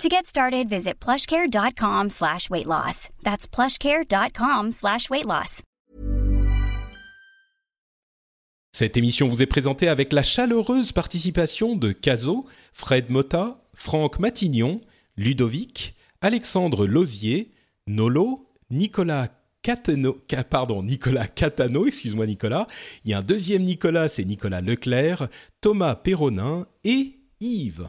To get started, visit plushcare.com slash weight loss. That's plushcare.com slash. Cette émission vous est présentée avec la chaleureuse participation de Caso, Fred Motta, Franck Matignon, Ludovic, Alexandre Lozier, Nolo, Nicolas Catano, pardon, Nicolas Catano, excuse-moi Nicolas. Il y a un deuxième Nicolas, c'est Nicolas Leclerc, Thomas Perronin et Yves.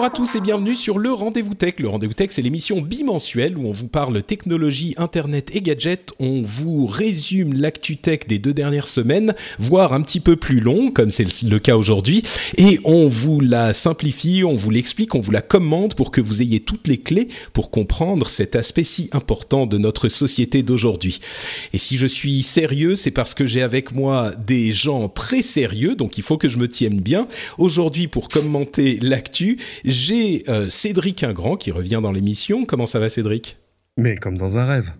Bonjour à tous et bienvenue sur le Rendez-vous Tech. Le Rendez-vous Tech, c'est l'émission bimensuelle où on vous parle technologie, internet et gadgets. On vous résume l'actu tech des deux dernières semaines, voire un petit peu plus long, comme c'est le cas aujourd'hui. Et on vous la simplifie, on vous l'explique, on vous la commande pour que vous ayez toutes les clés pour comprendre cet aspect si important de notre société d'aujourd'hui. Et si je suis sérieux, c'est parce que j'ai avec moi des gens très sérieux, donc il faut que je me tienne bien. Aujourd'hui, pour commenter l'actu, j'ai euh, Cédric Ingrand qui revient dans l'émission. Comment ça va Cédric? Mais comme dans un rêve.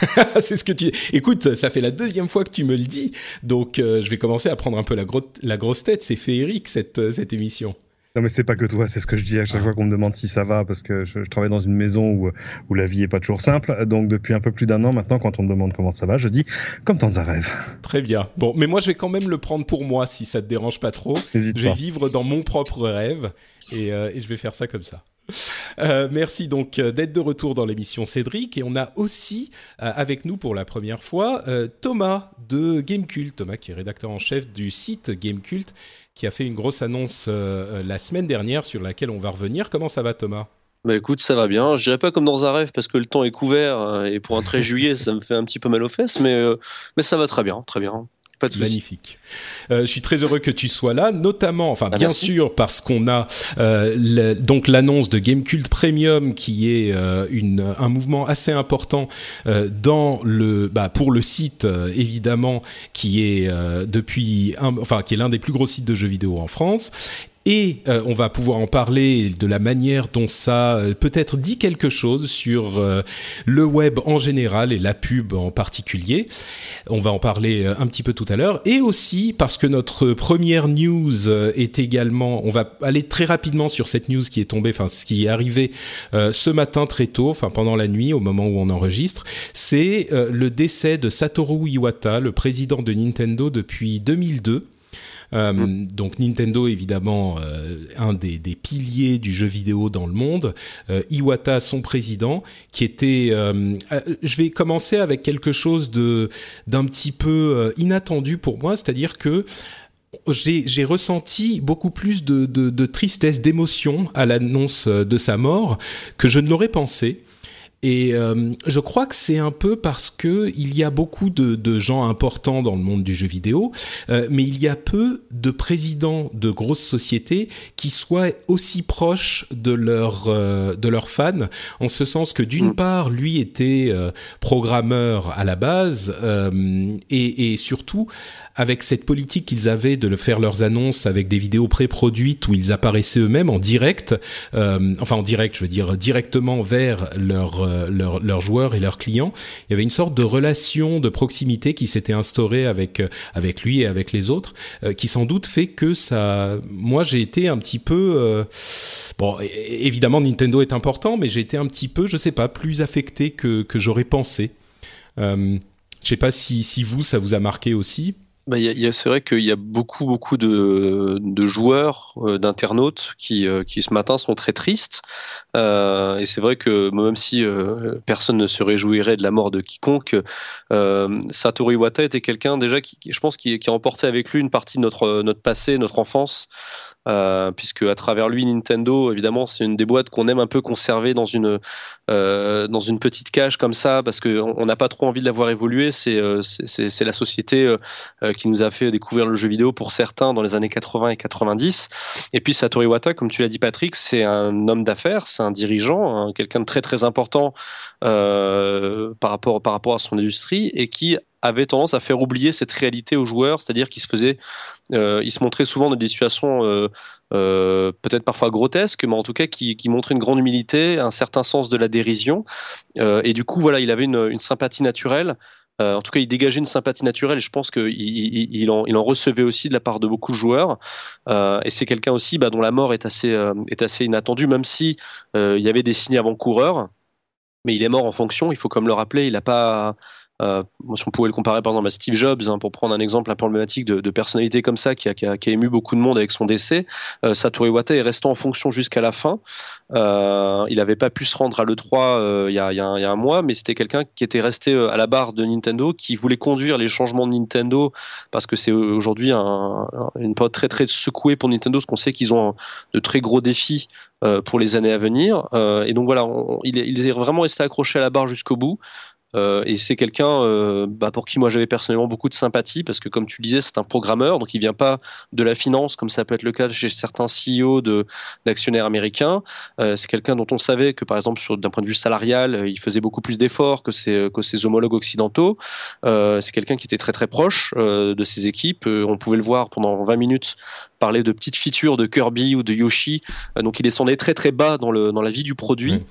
c'est ce que tu. Écoute, ça fait la deuxième fois que tu me le dis, donc euh, je vais commencer à prendre un peu la, la grosse tête. C'est féerique cette, euh, cette émission. Non mais c'est pas que toi, c'est ce que je dis à chaque ah. fois qu'on me demande si ça va, parce que je, travaille dans une maison où, où la vie est pas toujours simple. Donc depuis un peu plus d'un an maintenant, quand on me demande comment ça va, je dis comme dans un rêve. Très bien. Bon, mais moi je vais quand même le prendre pour moi si ça te dérange pas trop. je vais vivre dans mon propre rêve et, euh, et je vais faire ça comme ça. Euh, merci donc euh, d'être de retour dans l'émission Cédric et on a aussi avec nous pour la première fois Thomas de Gamecult, Thomas qui est rédacteur en chef du site Gamecult qui a fait une grosse annonce la semaine dernière sur laquelle on va revenir. Comment ça va Thomas? Bah écoute, ça va bien. Je dirais pas comme dans un rêve parce que le temps est couvert et pour un 13 juillet, ça me fait un petit peu mal aux fesses, mais, mais ça va très bien, très bien. Magnifique. Euh, je suis très heureux que tu sois là, notamment, enfin ah, bien sûr parce qu'on a euh, donc l'annonce de Gamecult Premium qui est euh, une, un mouvement assez important dans le, bah, pour le site évidemment qui est depuis, un, enfin qui est l'un des plus gros sites de jeux vidéo en France et euh, on va pouvoir en parler de la manière dont ça euh, peut-être dit quelque chose sur euh, le web en général et la pub en particulier. On va en parler un petit peu tout à l'heure. Et aussi parce que notre première news est également, on va aller très rapidement sur cette news qui est tombée, enfin ce qui est arrivé ce matin très tôt, enfin pendant la nuit au moment où on enregistre, c'est le décès de Satoru Iwata, le président de Nintendo depuis 2002. Euh, mm. Donc Nintendo, évidemment, euh, un des, des, piliers du jeu vidéo dans le monde. Euh, Iwata, son président, qui était... je vais commencer avec quelque chose de d'un petit peu inattendu pour moi, c'est-à-dire que j'ai ressenti beaucoup plus de, de, de tristesse, d'émotion à l'annonce de sa mort que je ne l'aurais pensé. Et euh, je crois que c'est un peu parce que il y a beaucoup de, de, gens importants dans le monde du jeu vidéo, euh, mais il y a peu de présidents de grosses sociétés qui soient aussi proches de leurs euh, de leurs fans, en ce sens que d'une mm. part, lui était programmeur à la base et, et, surtout avec cette politique qu'ils avaient de faire leurs annonces avec des vidéos pré-produites où ils apparaissaient eux-mêmes en direct, enfin en direct, je veux dire directement vers leur euh, leurs joueurs et leurs clients. Il y avait une sorte de relation de proximité qui s'était instaurée avec euh, avec lui et avec les autres, euh, qui sans doute fait que ça. Moi, j'ai été un petit peu bon. Évidemment, Nintendo est important, mais j'ai été un petit peu, je sais pas, plus affecté que que j'aurais pensé. je sais pas si si vous ça vous a marqué aussi. Bah, c'est vrai qu'il y a beaucoup, beaucoup de, de joueurs, euh, d'internautes qui, euh, qui ce matin sont très tristes. Euh, et c'est vrai que même si euh, personne ne se réjouirait de la mort de quiconque, Satoru Iwata était quelqu'un déjà qui, je pense, qui, qui a emporté avec lui une partie de notre, notre passé, notre enfance. Euh, puisque à travers lui Nintendo évidemment c'est une des boîtes qu'on aime un peu conserver dans une euh, dans une petite cage comme ça parce qu'on n'a pas trop envie de la voir évoluer. C'est euh, la société qui nous a fait découvrir le jeu vidéo pour certains dans les années 80 et 90 et puis Satoru Iwata comme tu l'as dit Patrick c'est un homme d'affaires c'est un dirigeant hein, quelqu'un de très très important par rapport par rapport à son industrie et qui avait tendance à faire oublier cette réalité aux joueurs, c'est-à-dire qu'il se faisait, il se montrait souvent dans des situations euh, euh, peut-être parfois grotesques, mais en tout cas qui, qui une grande humilité, un certain sens de la dérision, et du coup voilà, il avait une, sympathie naturelle. en tout cas, il dégageait une sympathie naturelle je pense qu'il il, en, il en, recevait aussi de la part de beaucoup de joueurs. et c'est quelqu'un aussi bah, dont la mort est assez, est assez inattendue, même si il y avait des signes avant-coureurs. Mais il est mort en fonction, il faut comme le rappeler, il n'a pas, euh, si on pouvait le comparer par exemple à Steve Jobs, hein, pour prendre un exemple un peu emblématique de, personnalité comme ça qui a, qui, a, qui a, ému beaucoup de monde avec son décès, euh, Satoru est resté en fonction jusqu'à la fin. Euh, il n'avait pas pu se rendre à l'E3 euh, il y, a, y, y, a, un mois, mais c'était quelqu'un qui était resté euh, à la barre de Nintendo, qui voulait conduire les changements de Nintendo, parce que c'est aujourd'hui un, une période très très secouée pour Nintendo, parce qu'on sait qu'ils ont de très gros défis pour les années à venir. et donc voilà, il, est, vraiment resté accroché à la barre jusqu'au bout. Euh, et c'est quelqu'un euh, bah, pour qui moi j'avais personnellement beaucoup de sympathie parce que comme tu disais c'est un programmeur donc il vient pas de la finance comme ça peut être le cas chez certains CEO d'actionnaires américains. Euh, c'est quelqu'un dont on savait que par exemple d'un point de vue salarial il faisait beaucoup plus d'efforts que ses que homologues occidentaux. c'est quelqu'un qui était très très proche de ses équipes. on pouvait le voir pendant 20 minutes parler de petites features de Kirby ou de Yoshi. donc il descendait très très bas dans le dans la vie du produit.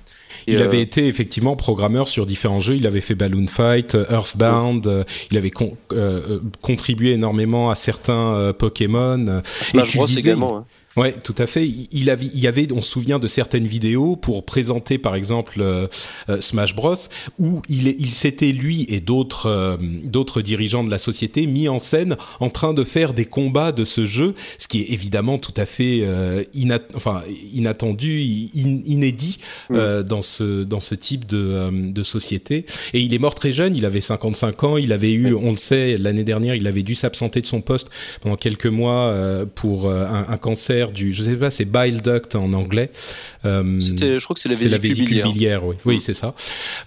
Il avait été effectivement programmeur sur différents jeux. Il avait fait Balloon Fight, Earthbound. Euh, il avait euh, contribué énormément à certains Pokémon. Smash Bros également. Hein. Ouais, tout à fait. Il, avait, il y avait, on se souvient de certaines vidéos pour présenter, par exemple, euh, euh, Smash Bros, où il, il s'était lui et d'autres, euh, d'autres dirigeants de la société mis en scène en train de faire des combats de ce jeu, ce qui est évidemment tout à fait inat enfin, inattendu, inédit mm. dans ce dans ce type de, de société. Et il est mort très jeune. Il avait 55 ans. Il avait eu, on le sait, l'année dernière, il avait dû s'absenter de son poste pendant quelques mois pour un, un cancer du, je sais pas, c'est bile duct en anglais. Euh, je crois que c'est la vésicule, la vésicule biliaire. oui, oui c'est ça.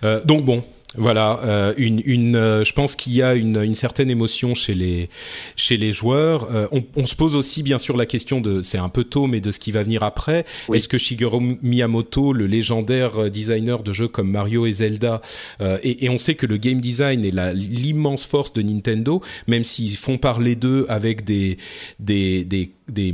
Euh, donc bon, voilà, euh, une, une euh, je pense qu'il y a une, une, certaine émotion chez les chez les joueurs. Euh, on, on, se pose aussi bien sûr la question de, c'est un peu tôt, mais de ce qui va venir après. Est-ce que Shigeru Miyamoto, le légendaire designer de jeux comme Mario et Zelda, et, et, on sait que le game design est l'immense force de Nintendo, même s'ils font parler d'eux avec des des, des des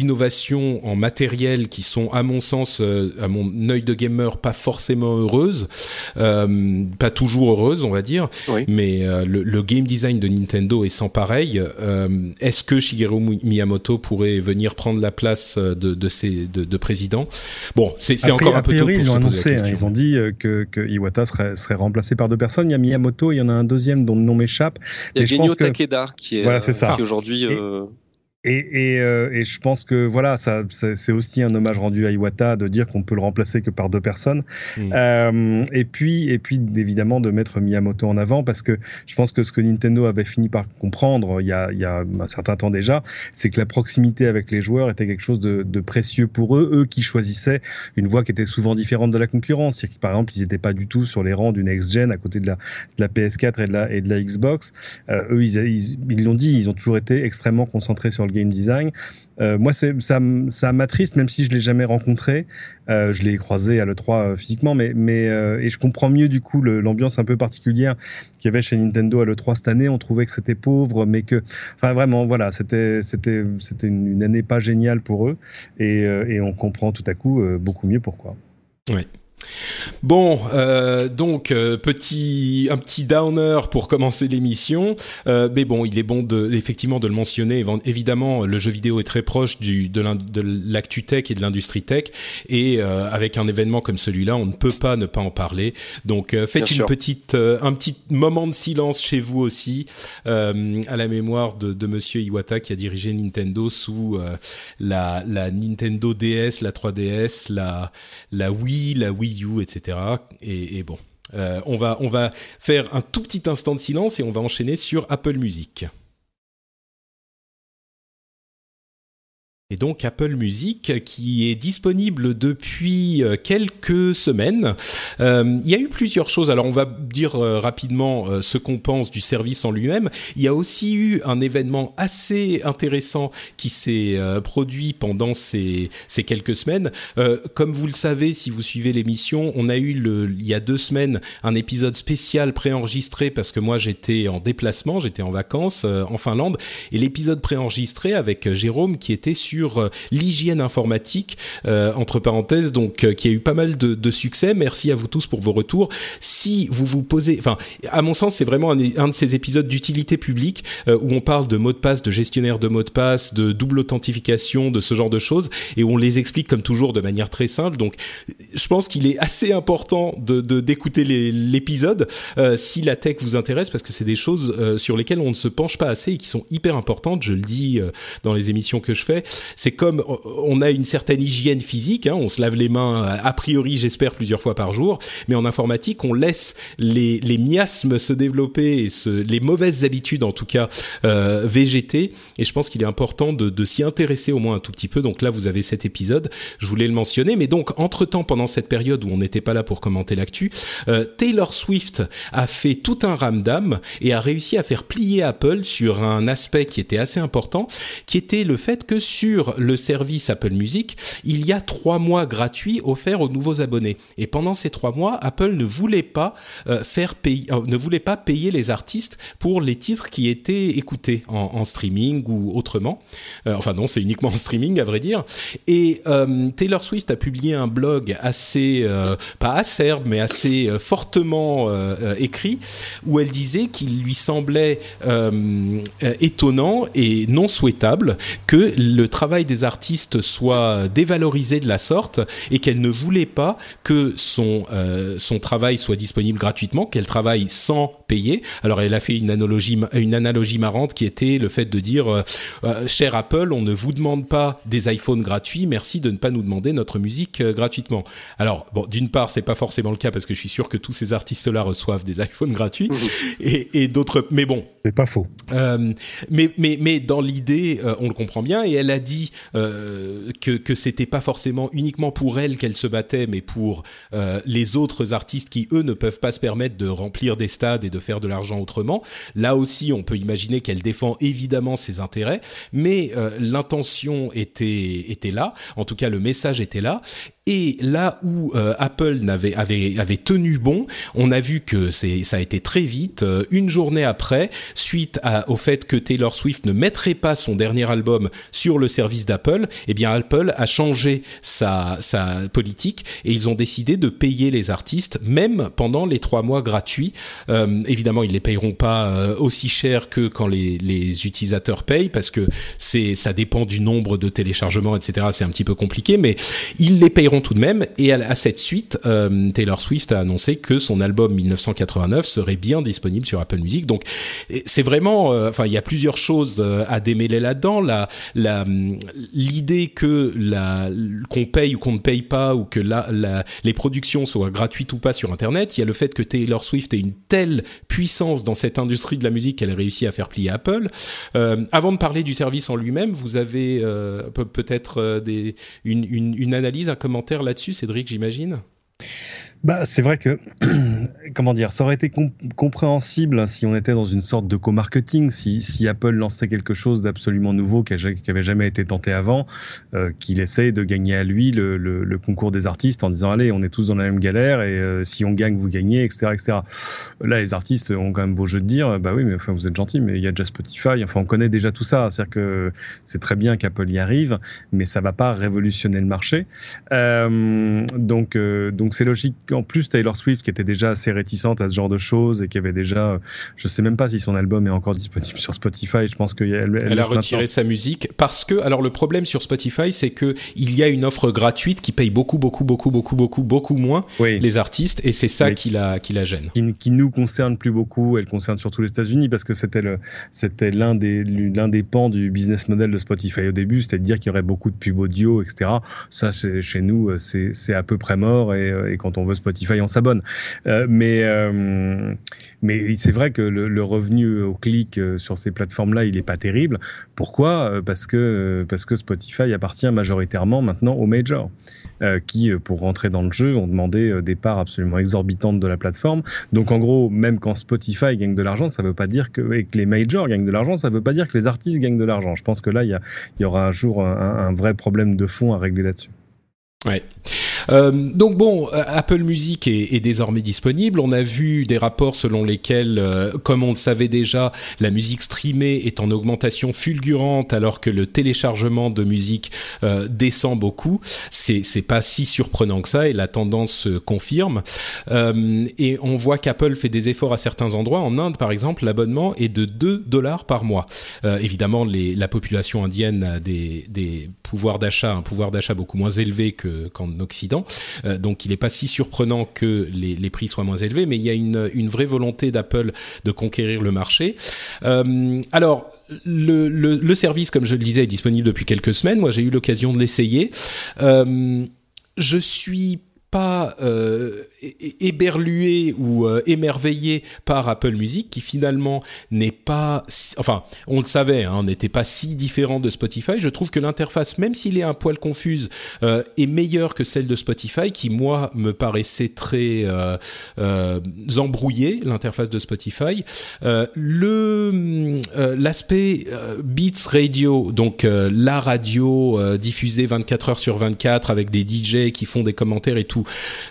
innovations en matériel qui sont, à mon sens, à mon œil de gamer, pas forcément heureuses. Euh, pas toujours heureuse, on va dire. Mais euh, le, game design de Nintendo est sans pareil. Euh, est-ce que Shigeru Miyamoto pourrait venir prendre la place de, de, ces, de, président? Bon, c'est encore un peu tôt pour ils se poser la question. Hein, ils ont dit euh, que, que Iwata serait, serait, remplacé par deux personnes. Il y a Miyamoto, il y en a un deuxième dont le nom m'échappe. Il y a Genyo Takeda qui est, voilà, ça. qui aujourd'hui... Et, et, euh, et, je pense que voilà, ça, c'est aussi un hommage rendu à Iwata de dire qu'on peut le remplacer que par deux personnes. Mm. Euh, et puis, et puis évidemment de mettre Miyamoto en avant parce que je pense que ce que Nintendo avait fini par comprendre il y a, il y a un certain temps déjà, c'est que la proximité avec les joueurs était quelque chose de, de, précieux pour eux, eux qui choisissaient une voie qui était souvent différente de la concurrence. C'est-à-dire par exemple, ils n'étaient pas du tout sur les rangs du next gen à côté de la, de la PS4 et de la, et de la Xbox. Euh, eux, ils l'ont dit, ils ont toujours été extrêmement concentrés sur game design. Euh, moi, ça, ça m'attriste, même si je l'ai jamais rencontré. Euh, je l'ai croisé à l'E3 euh, physiquement, mais, mais et je comprends mieux du coup l'ambiance un peu particulière qu'il y avait chez Nintendo à l'E3 cette année. On trouvait que c'était pauvre, mais que, enfin vraiment, voilà, c'était une, année pas géniale pour eux, et, et on comprend tout à coup beaucoup mieux pourquoi. Oui. Bon, euh, donc euh, petit un petit downer pour commencer l'émission, euh, mais bon, il est bon de effectivement de le mentionner. Évidemment, le jeu vidéo est très proche du de l'actu tech et de l'industrie tech, et avec un événement comme celui-là, on ne peut pas ne pas en parler. Donc faites une petite un petit moment de silence chez vous aussi à la mémoire de, de Monsieur Iwata qui a dirigé Nintendo sous la la Nintendo DS, la 3DS, la la Wii, la Wii Etc. Et, bon, euh, on va faire un tout petit instant de silence et on va enchaîner sur Apple Music. Et donc Apple Music qui est disponible depuis euh, quelques semaines. Euh, il y a eu plusieurs choses. Alors on va dire euh, rapidement ce qu'on pense du service en lui-même. Il y a aussi eu un événement assez intéressant qui s'est produit pendant ces, ces, quelques semaines. comme vous le savez, si vous suivez l'émission, on a eu il y a deux semaines un épisode spécial préenregistré parce que moi j'étais en déplacement, j'étais en vacances en Finlande et l'épisode préenregistré avec Jérôme qui était sur euh, l'hygiène informatique, euh, entre parenthèses, donc euh, qui a eu pas mal de, succès. Merci à vous tous pour vos retours. Si vous vous posez, enfin, à mon sens, c'est vraiment un, de ces épisodes d'utilité publique où on parle de mots de passe, de gestionnaire de mots de passe, de double authentification, de ce genre de choses, et où on les explique comme toujours de manière très simple. Donc, je pense qu'il est assez important de d'écouter l'épisode si la tech vous intéresse, parce que c'est des choses sur lesquelles on ne se penche pas assez et qui sont hyper importantes. Je le dis dans les émissions que je fais c'est comme on a une certaine hygiène physique, hein, on se lave les mains a priori, j'espère, plusieurs fois par jour, mais en informatique, on laisse les, miasmes se développer et les mauvaises habitudes, en tout cas, euh, végéter. Et je pense qu'il est important de, s'y intéresser au moins un tout petit peu. Donc là, vous avez cet épisode, je voulais le mentionner. Mais donc, entre-temps, pendant cette période où on n'était pas là pour commenter l'actu, euh, Taylor Swift a fait tout un ramdam et a réussi à faire plier Apple sur un aspect qui était assez important, qui était le fait que sur le service Apple Music, il y a trois mois gratuits offerts aux nouveaux abonnés. Et pendant ces trois mois, Apple ne voulait pas euh, faire payer, euh, ne voulait pas payer les artistes pour les titres qui étaient écoutés en, streaming ou autrement. Euh, enfin non, c'est uniquement en streaming à vrai dire. Et Taylor Swift a publié un blog assez, pas acerbe, mais assez fortement écrit, où elle disait qu'il lui semblait étonnant et non souhaitable que le travail des artistes soit dévalorisé de la sorte et qu'elle ne voulait pas que son, euh, son travail soit disponible gratuitement, qu'elle travaille sans payer. Alors elle a fait une analogie, une analogie marrante qui était le fait de dire, euh, euh, cher Apple, on ne vous demande pas des iPhones gratuits, merci de ne pas nous demander notre musique gratuitement. Alors bon, d'une part, c'est pas forcément le cas parce que je suis sûr que tous ces artistes-là reçoivent des iPhones gratuits mmh. et, et d'autres, mais bon. C'est pas faux. mais, mais, mais dans l'idée, on le comprend bien et elle a dit euh, que, que c'était pas forcément uniquement pour elle qu'elle se battait, mais pour euh, les autres artistes qui, eux, ne peuvent pas se permettre de remplir des stades et de faire de l'argent autrement. Là aussi, on peut imaginer qu'elle défend évidemment ses intérêts, mais euh, l'intention était, était là, en tout cas le message était là, et là où Apple n'avait avait, tenu bon, on a vu que c'est ça a été très vite. Une journée après, suite au fait que Taylor Swift ne mettrait pas son dernier album sur le service d'Apple, eh bien Apple a changé sa, sa politique et ils ont décidé de payer les artistes même pendant les trois mois gratuits. Euh, évidemment, ils les payeront pas aussi cher que quand les, les utilisateurs payent parce que c'est ça dépend du nombre de téléchargements, etc. C'est un petit peu compliqué, mais ils les payeront tout de même. Et à, cette suite, euh, Taylor Swift a annoncé que son album 1989 serait bien disponible sur Apple Music. Donc c'est vraiment, euh, enfin il y a plusieurs choses euh, à démêler là-dedans. La, la, l'idée que qu'on paye ou qu'on ne paye pas ou que les productions soient gratuites ou pas sur Internet. Il y a le fait que Taylor Swift ait une telle puissance dans cette industrie de la musique qu'elle a réussi à faire plier Apple. avant de parler du service en lui-même, vous avez peut-être des, une, une, une analyse, un commentaire là-dessus, Cédric, j'imagine? Bah, c'est vrai que, comment dire, ça aurait été compréhensible si on était dans une sorte de co-marketing, si, si, Apple lançait quelque chose d'absolument nouveau qui n'avait jamais été tenté avant, euh, qu'il essaye de gagner à lui le, le, le, concours des artistes en disant allez, on est tous dans la même galère et euh, si on gagne, vous gagnez, etc., etc. Là, les artistes ont quand même beau jeu de dire, bah oui, mais enfin, vous êtes gentil, mais il y a déjà Spotify. Enfin, on connaît déjà tout ça. C'est-à-dire que c'est très bien qu'Apple y arrive, mais ça va pas révolutionner le marché. Euh, donc, euh, donc c'est logique en plus Taylor Swift qui était déjà assez réticente à ce genre de choses et qui avait déjà, je sais même pas si son album est encore disponible sur Spotify. Je pense qu'elle elle, elle a retiré sa musique parce que alors le problème sur Spotify c'est que il y a une offre gratuite qui paye beaucoup beaucoup beaucoup beaucoup beaucoup beaucoup moins les artistes et c'est ça qui la qui la gêne. Qui, qui, nous concerne plus beaucoup. Elle concerne surtout les États-Unis parce que c'était le c'était l'un des l'un des pans du business model de Spotify au début, c'était de dire qu'il y aurait beaucoup de pubs audio, etc. Ça chez nous c'est c'est à peu près mort et, et quand on veut Spotify on s'abonne. Euh, mais euh, mais c'est vrai que le, revenu au clic euh, sur ces plateformes-là, il est pas terrible. Pourquoi? Parce que parce que Spotify appartient majoritairement maintenant aux majors, qui pour rentrer dans le jeu ont demandé des parts absolument exorbitantes de la plateforme. Donc en gros, même quand Spotify gagne de l'argent, ça veut pas dire que les majors gagnent de l'argent, ça veut pas dire que les artistes gagnent de l'argent. Je pense que là, il y, a, il y aura un jour un, un vrai problème de fond à régler là-dessus. Ouais. Euh, donc bon, euh, Apple Music est, est, désormais disponible. On a vu des rapports selon lesquels, euh, comme on le savait déjà, la musique streamée est en augmentation fulgurante alors que le téléchargement de musique euh, descend beaucoup. C'est c'est pas si surprenant que ça et la tendance se confirme. Euh, et on voit qu'Apple fait des efforts à certains endroits. En Inde, par exemple, l'abonnement est de 2 dollars par mois. évidemment, les, la population indienne a des, des pouvoirs d'achat, un pouvoir d'achat beaucoup moins élevé que qu'en Occident. Euh, donc il n'est pas si surprenant que les, prix soient moins élevés, mais il y a une, vraie volonté d'Apple de conquérir le marché. Euh, alors le, service, comme je le disais, est disponible depuis quelques semaines. Moi, j'ai eu l'occasion de l'essayer. Euh, je suis pas éberlué ou euh, émerveillé par Apple Music, qui finalement n'est pas, enfin, on le savait, hein, n'était pas si différent de Spotify. Je trouve que l'interface, même s'il est un poil confuse, euh, est meilleure que celle de Spotify, qui moi me paraissait très euh, euh embrouillée, l'interface de Spotify. le l'aspect Beats Radio, donc la radio diffusée 24 heures sur 24 avec des DJ qui font des commentaires et tout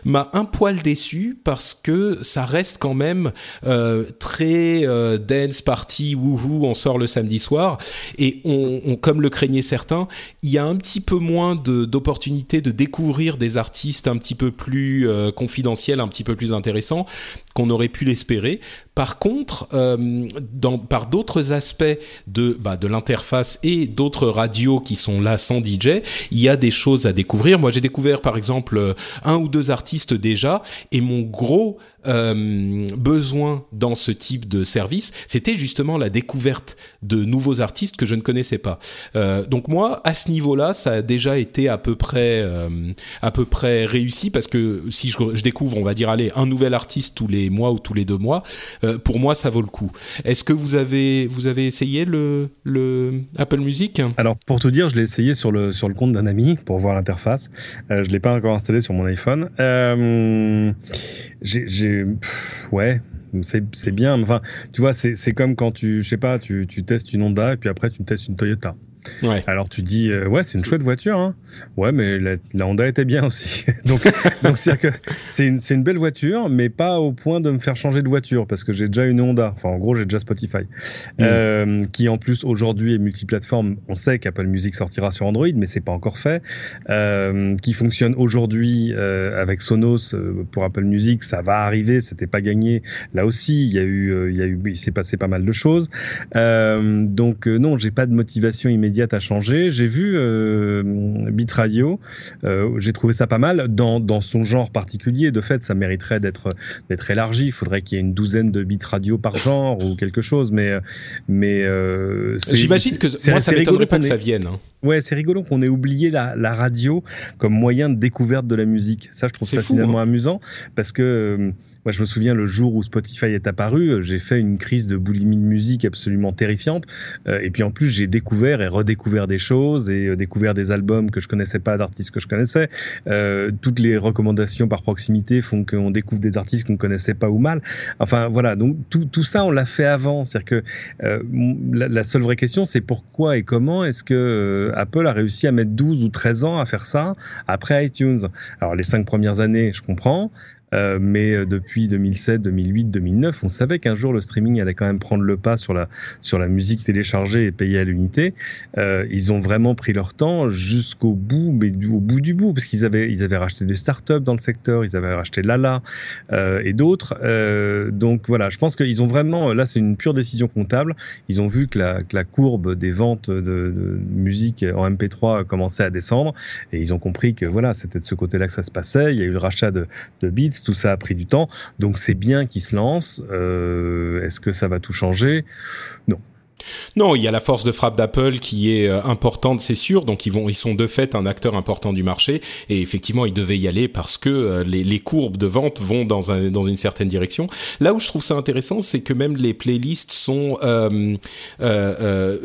m'a un poil déçu parce que ça reste quand même euh, très euh, dance party, wouhou, on sort le samedi soir. Et on, comme le craignaient certains, il y a un petit peu moins d'opportunités de, découvrir des artistes un petit peu plus euh, confidentiels, un petit peu plus intéressants qu'on aurait pu l'espérer. Par contre, euh, dans, par d'autres aspects de, bah, de l'interface et d'autres radios qui sont là sans DJ, il y a des choses à découvrir. Moi, j'ai découvert par exemple un ou deux artistes déjà, et mon gros euh, besoin dans ce type de service, c'était justement la découverte de nouveaux artistes que je ne connaissais pas. Euh, donc moi, à ce niveau-là, ça a déjà été à peu près euh, à peu près réussi parce que si je, découvre, on va dire, allez, un nouvel artiste tous les mois ou tous les deux mois, euh, pour moi, ça vaut le coup. Est-ce que vous avez vous avez essayé le, le Apple Music? Alors pour tout dire, je l'ai essayé sur le sur le compte d'un ami pour voir l'interface. Euh, je l'ai pas encore installé sur mon iPhone. Euh, j'ai, ouais, c'est bien. Enfin, tu vois, c'est comme quand tu, je sais pas, tu, tu testes une Honda et puis après tu testes une Toyota. Ouais. Alors tu dis euh, ouais c'est une chouette voiture hein. ouais mais la, la, Honda était bien aussi. Donc donc c'est que c'est une une belle voiture mais pas au point de me faire changer de voiture parce que j'ai déjà une Honda. Enfin en gros j'ai déjà Spotify. Mmh. euh, qui en plus aujourd'hui est multiplateforme. On sait qu'Apple Music sortira sur Android mais c'est pas encore fait. Euh, qui fonctionne aujourd'hui avec Sonos pour Apple Music. Ça va arriver c'était pas gagné. Là aussi il y a eu il y a eu il s'est passé pas mal de choses. Donc non j'ai pas de motivation immédiate à changer. J'ai vu euh, Beat Radio, euh, j'ai trouvé ça pas mal dans, dans son genre particulier. De fait, ça mériterait d'être d'être élargi. Il faudrait qu'il y ait une douzaine de Beat Radio par genre ou quelque chose. Mais mais euh, j'imagine que moi ça m'étonnerait pas que ça vienne. Hein. Ouais, c'est rigolo qu'on ait oublié la, la, radio comme moyen de découverte de la musique. Ça, je trouve ça finalement amusant parce que Moi, je me souviens le jour où Spotify est apparu, j'ai fait une crise de boulimie de musique absolument terrifiante. et puis en plus, j'ai découvert et redécouvert des choses et découvert des albums que je connaissais pas, d'artistes que je connaissais. toutes les recommandations par proximité font qu'on découvre des artistes qu'on connaissait pas ou mal. Enfin voilà, donc tout, tout ça, on l'a fait avant. C'est-à-dire que la, la, seule vraie question, c'est pourquoi et comment est-ce que Apple a réussi à mettre 12 ou 13 ans à faire ça après iTunes? Alors les cinq premières années, je comprends. Euh, mais euh, depuis 2007, 2008, 2009, on savait qu'un jour le streaming allait quand même prendre le pas sur la sur la musique téléchargée et payée à l'unité. Euh, ils ont vraiment pris leur temps jusqu'au bout, mais au bout du bout, parce qu'ils avaient ils avaient racheté des startups dans le secteur, ils avaient racheté Lala euh, et d'autres. Euh, donc voilà, je pense qu'ils ont vraiment là c'est une pure décision comptable. Ils ont vu que la, que la courbe des ventes de, de, musique en MP3 commençait à descendre et ils ont compris que voilà c'était de ce côté-là que ça se passait. Il y a eu le rachat de, de Beats tout ça a pris du temps. Donc c'est bien qu'ils se lancent. Euh, est-ce que ça va tout changer? Non. Non, il y a la force de frappe d'Apple qui est euh, importante, c'est sûr. Donc ils vont, ils sont de fait un acteur important du marché. Et effectivement, ils devaient y aller parce que euh, les, courbes de vente vont dans, un, dans une certaine direction. Là où je trouve ça intéressant, c'est que même les playlists sont euh,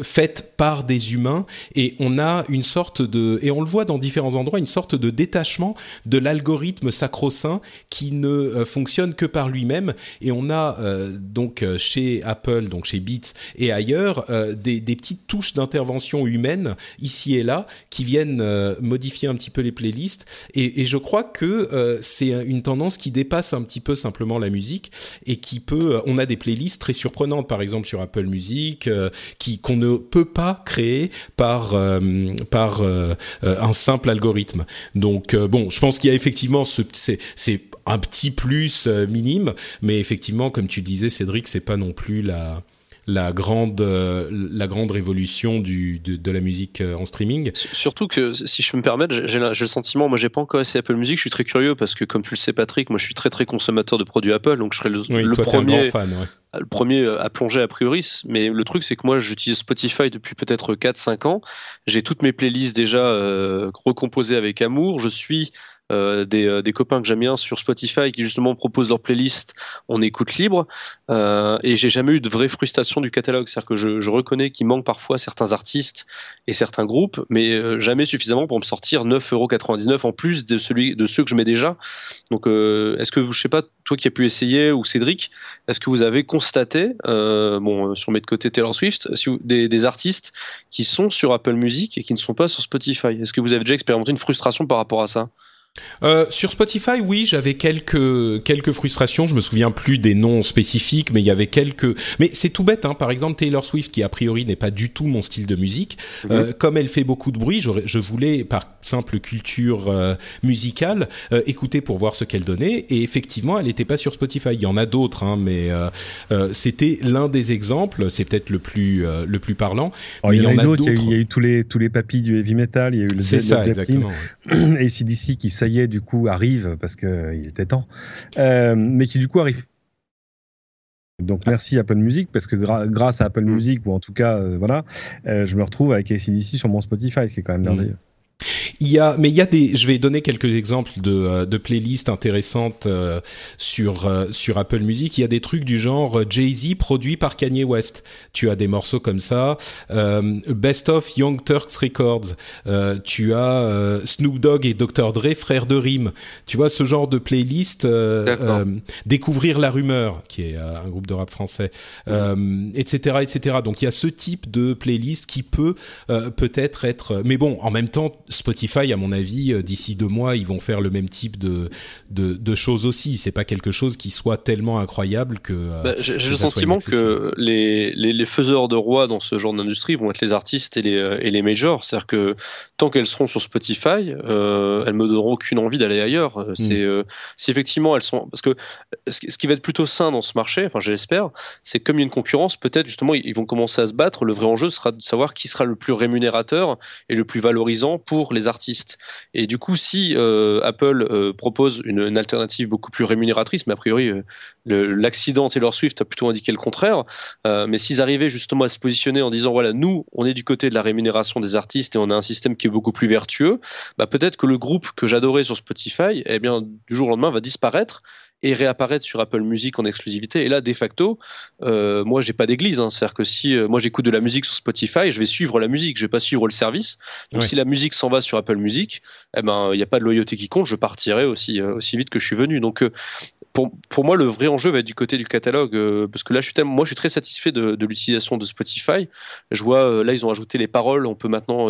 faites par des humains et on a une sorte de, et on le voit dans différents endroits, une sorte de détachement de l'algorithme sacro-saint qui ne fonctionne que par lui-même. Et on a donc chez Apple, donc chez Beats et ailleurs euh, des, petites touches d'intervention humaine ici et là qui viennent euh, modifier un petit peu les playlists. Et, je crois que euh, c'est une tendance qui dépasse un petit peu simplement la musique et qui peut. on a des playlists très surprenantes, par exemple sur Apple Music, qui qu'on ne peut pas créer par par un simple algorithme. Donc bon, je pense qu'il y a effectivement ce c'est un petit plus minime, mais effectivement, comme tu disais, Cédric, c'est pas non plus la la grande, euh, la grande révolution du, de, de, la musique euh, en streaming. Surtout que, si je peux me permettre, j'ai le sentiment, moi j'ai pas encore essayé Apple Music, je suis très curieux parce que comme tu le sais Patrick, moi je suis très très consommateur de produits Apple, donc je serais le, le premier, fan, le premier à plonger a priori. Mais le truc c'est que moi j'utilise Spotify depuis peut-être 4-5 ans, j'ai toutes mes playlists déjà euh, recomposées avec amour, je suis euh, des, euh, des, copains que j'aime bien sur Spotify qui justement proposent leur playlist en écoute libre. Euh, et j'ai jamais eu de vraie frustration du catalogue. C'est-à-dire que je, reconnais qu'il manque parfois certains artistes et certains groupes mais jamais suffisamment pour me sortir 9,99€ en plus de, celui, de ceux que je mets déjà. Donc est-ce que je sais pas toi qui as pu essayer ou Cédric est-ce que vous avez constaté bon sur mes de côté Taylor Swift des, des artistes qui sont sur Apple Music et qui ne sont pas sur Spotify? Est-ce que vous avez déjà expérimenté une frustration par rapport à ça? Euh, sur Spotify, oui, j'avais quelques quelques frustrations. Je me souviens plus des noms spécifiques, mais il y avait quelques. Mais c'est tout bête, hein. Par exemple, Taylor Swift, qui a priori n'est pas du tout mon style de musique, mhm. euh, comme elle fait beaucoup de bruit, je, voulais par simple culture euh, musicale euh, écouter pour voir ce qu'elle donnait. Et effectivement, elle n'était pas sur Spotify. Il y en a d'autres, hein, mais c'était l'un des exemples. C'est peut-être le plus le plus parlant. Oh, mais il y, en a d'autres. Il, y a eu tous les tous les papis du heavy metal. Il y a eu le C'est ça, exactement. Et CDC qui ça y est, du coup, arrive, parce qu'il euh, était temps, euh, mais qui du coup arrive. Donc merci Apple Music parce que grâce à Apple mm. Music ou en tout cas euh, voilà, je me retrouve avec ACDC sur mon Spotify, ce qui est quand même mm. merveilleux. Il y a, mais il y a des, je vais donner quelques exemples de, euh, de playlists intéressantes euh, sur euh, sur Apple Music. Il y a des trucs du genre Jay Z produit par Kanye West. Tu as des morceaux comme ça. Best of Young Turks Records. tu as Snoop Dogg et Dr Dre frères de rime. Tu vois ce genre de playlist. Découvrir la rumeur, qui est un groupe de rap français, etc., etc. Donc il y a ce type de playlist qui peut peut-être être, mais bon, en même temps Spotify, à mon avis, euh, d'ici deux mois, ils vont faire le même type de, de, de choses aussi. C'est pas quelque chose qui soit tellement incroyable que. Euh, bah, j'ai le sentiment que les, les, les, faiseurs de rois dans ce genre d'industrie vont être les artistes et les, euh, et les majors. C'est-à-dire que tant qu'elles seront sur Spotify, euh, elles me donneront aucune envie d'aller ailleurs. Mm. C'est si effectivement elles sont parce que ce qui va être plutôt sain dans ce marché, enfin j'espère, c'est comme il y a une concurrence, peut-être justement ils vont commencer à se battre. Le vrai enjeu sera de savoir qui sera le plus rémunérateur et le plus valorisant pour les artistes. Et du coup, si euh, Apple euh, propose une, alternative beaucoup plus rémunératrice, mais a priori euh, l'accident Taylor Swift a plutôt indiqué le contraire, mais s'ils arrivaient justement à se positionner en disant voilà, nous, on est du côté de la rémunération des artistes et on a un système qui est beaucoup plus vertueux, bah, peut-être que le groupe que j'adorais sur Spotify, eh bien, du jour au lendemain, va disparaître et réapparaître sur Apple Music en exclusivité. Et là, de facto, euh, moi, j'ai pas d'église. Hein. C'est-à-dire que si euh, moi j'écoute de la musique sur Spotify, je vais suivre la musique, je vais pas suivre le service. Donc si la musique s'en va sur Apple Music, eh ben il n'y a pas de loyauté qui compte. Je partirai aussi euh, aussi vite que je suis venu. Donc euh, pour, pour moi, le vrai enjeu va être du côté du catalogue, parce que là, je suis tellement, moi, je suis très satisfait de, de l'utilisation de Spotify. Je vois, là, ils ont ajouté les paroles. On peut maintenant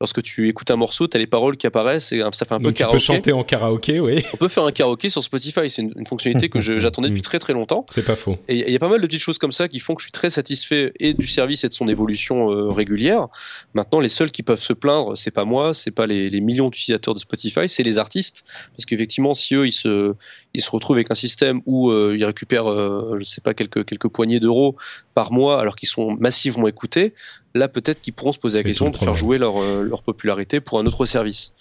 lorsque tu écoutes un morceau, tu as les paroles qui apparaissent et ça fait un peu Donc karaoké. Tu peux chanter en karaoké, oui. On peut faire un karaoké sur Spotify, c'est une, fonctionnalité que j'attendais depuis très très longtemps. C'est pas faux. Et il y a pas mal de petites choses comme ça qui font que je suis très satisfait et du service et de son évolution euh, régulière. Maintenant, les seuls qui peuvent se plaindre, c'est pas moi, c'est pas les, les millions d'utilisateurs de Spotify, c'est les artistes. Parce qu'effectivement, si eux, ils se, ils se retrouvent avec un système où euh, ils récupèrent, euh, je sais pas, quelques, quelques poignées d'euros par mois alors qu'ils sont massivement écoutés, là peut-être qu'ils pourront se poser la question de faire jouer leur, euh, leur popularité pour un autre service.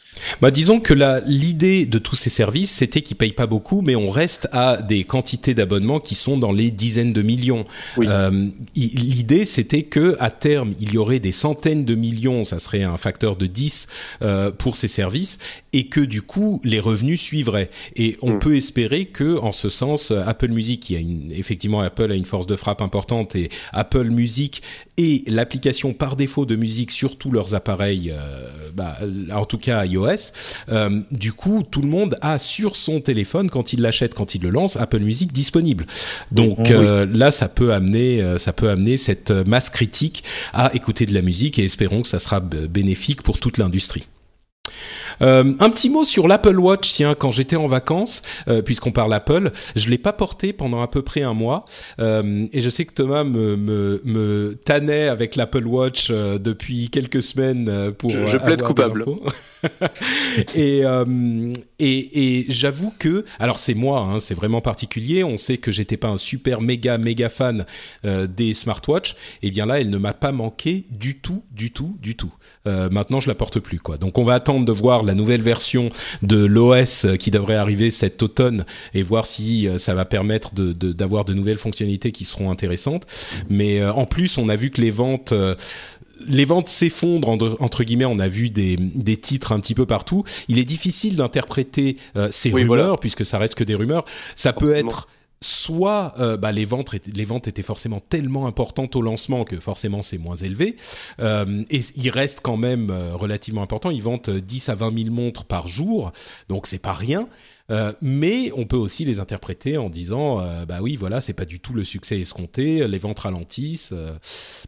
Bah disons que l'idée de tous ces services, c'était qu'ils payent pas beaucoup, mais on reste à des quantités d'abonnements qui sont dans les dizaines de millions. Oui. Euh, l'idée, c'était que à terme, il y aurait des centaines de millions, ça serait un facteur de 10 euh, pour ces services, et que du coup, les revenus suivraient. Et on Mm. peut espérer que, en ce sens, Apple Music, qui a une, effectivement, Apple a une force de frappe importante, et Apple Music et l'application par défaut de musique sur tous leurs appareils, euh, bah, en tout cas iOS, euh, du coup, tout le monde a sur son téléphone, quand il l'achète, quand il le lance, Apple Music disponible. Donc Oui. euh, là, ça peut amener, ça peut amener cette masse critique à écouter de la musique et espérons que ça sera bénéfique pour toute l'industrie. Euh, un petit mot sur l'Apple Watch. Tiens, quand j'étais en vacances, euh, puisqu'on parle Apple, je l'ai pas porté pendant à peu près un mois. Euh, et je sais que Thomas me, me, me tannait avec l'Apple Watch depuis quelques semaines pour. Je- je plaide coupable. et euh, et, et j'avoue que alors c'est moi hein, c'est vraiment particulier on sait que j'étais pas un super méga méga fan euh, des smartwatches et bien là elle ne m'a pas manqué du tout du tout du tout. Euh, maintenant je la porte plus quoi. Donc on va attendre de voir la nouvelle version de l'OS qui devrait arriver cet automne et voir si euh, ça va permettre de de- d'avoir de, nouvelles fonctionnalités qui seront intéressantes. Mais euh, en plus on a vu que les ventes euh, les ventes s'effondrent entre, guillemets. On a vu des, des titres un petit peu partout. Il est difficile d'interpréter euh, ces Oui, rumeurs voilà. puisque ça reste que des rumeurs. Ça peut être soit euh, bah, les ventes étaient- les ventes étaient forcément tellement importantes au lancement que forcément c'est moins élevé Euh, et il reste quand même relativement important ils vendent euh, 10 à 20 000 montres par jour donc c'est pas rien Euh, mais on peut aussi les interpréter en disant euh, bah oui voilà c'est pas du tout le succès escompté les ventes ralentissent euh,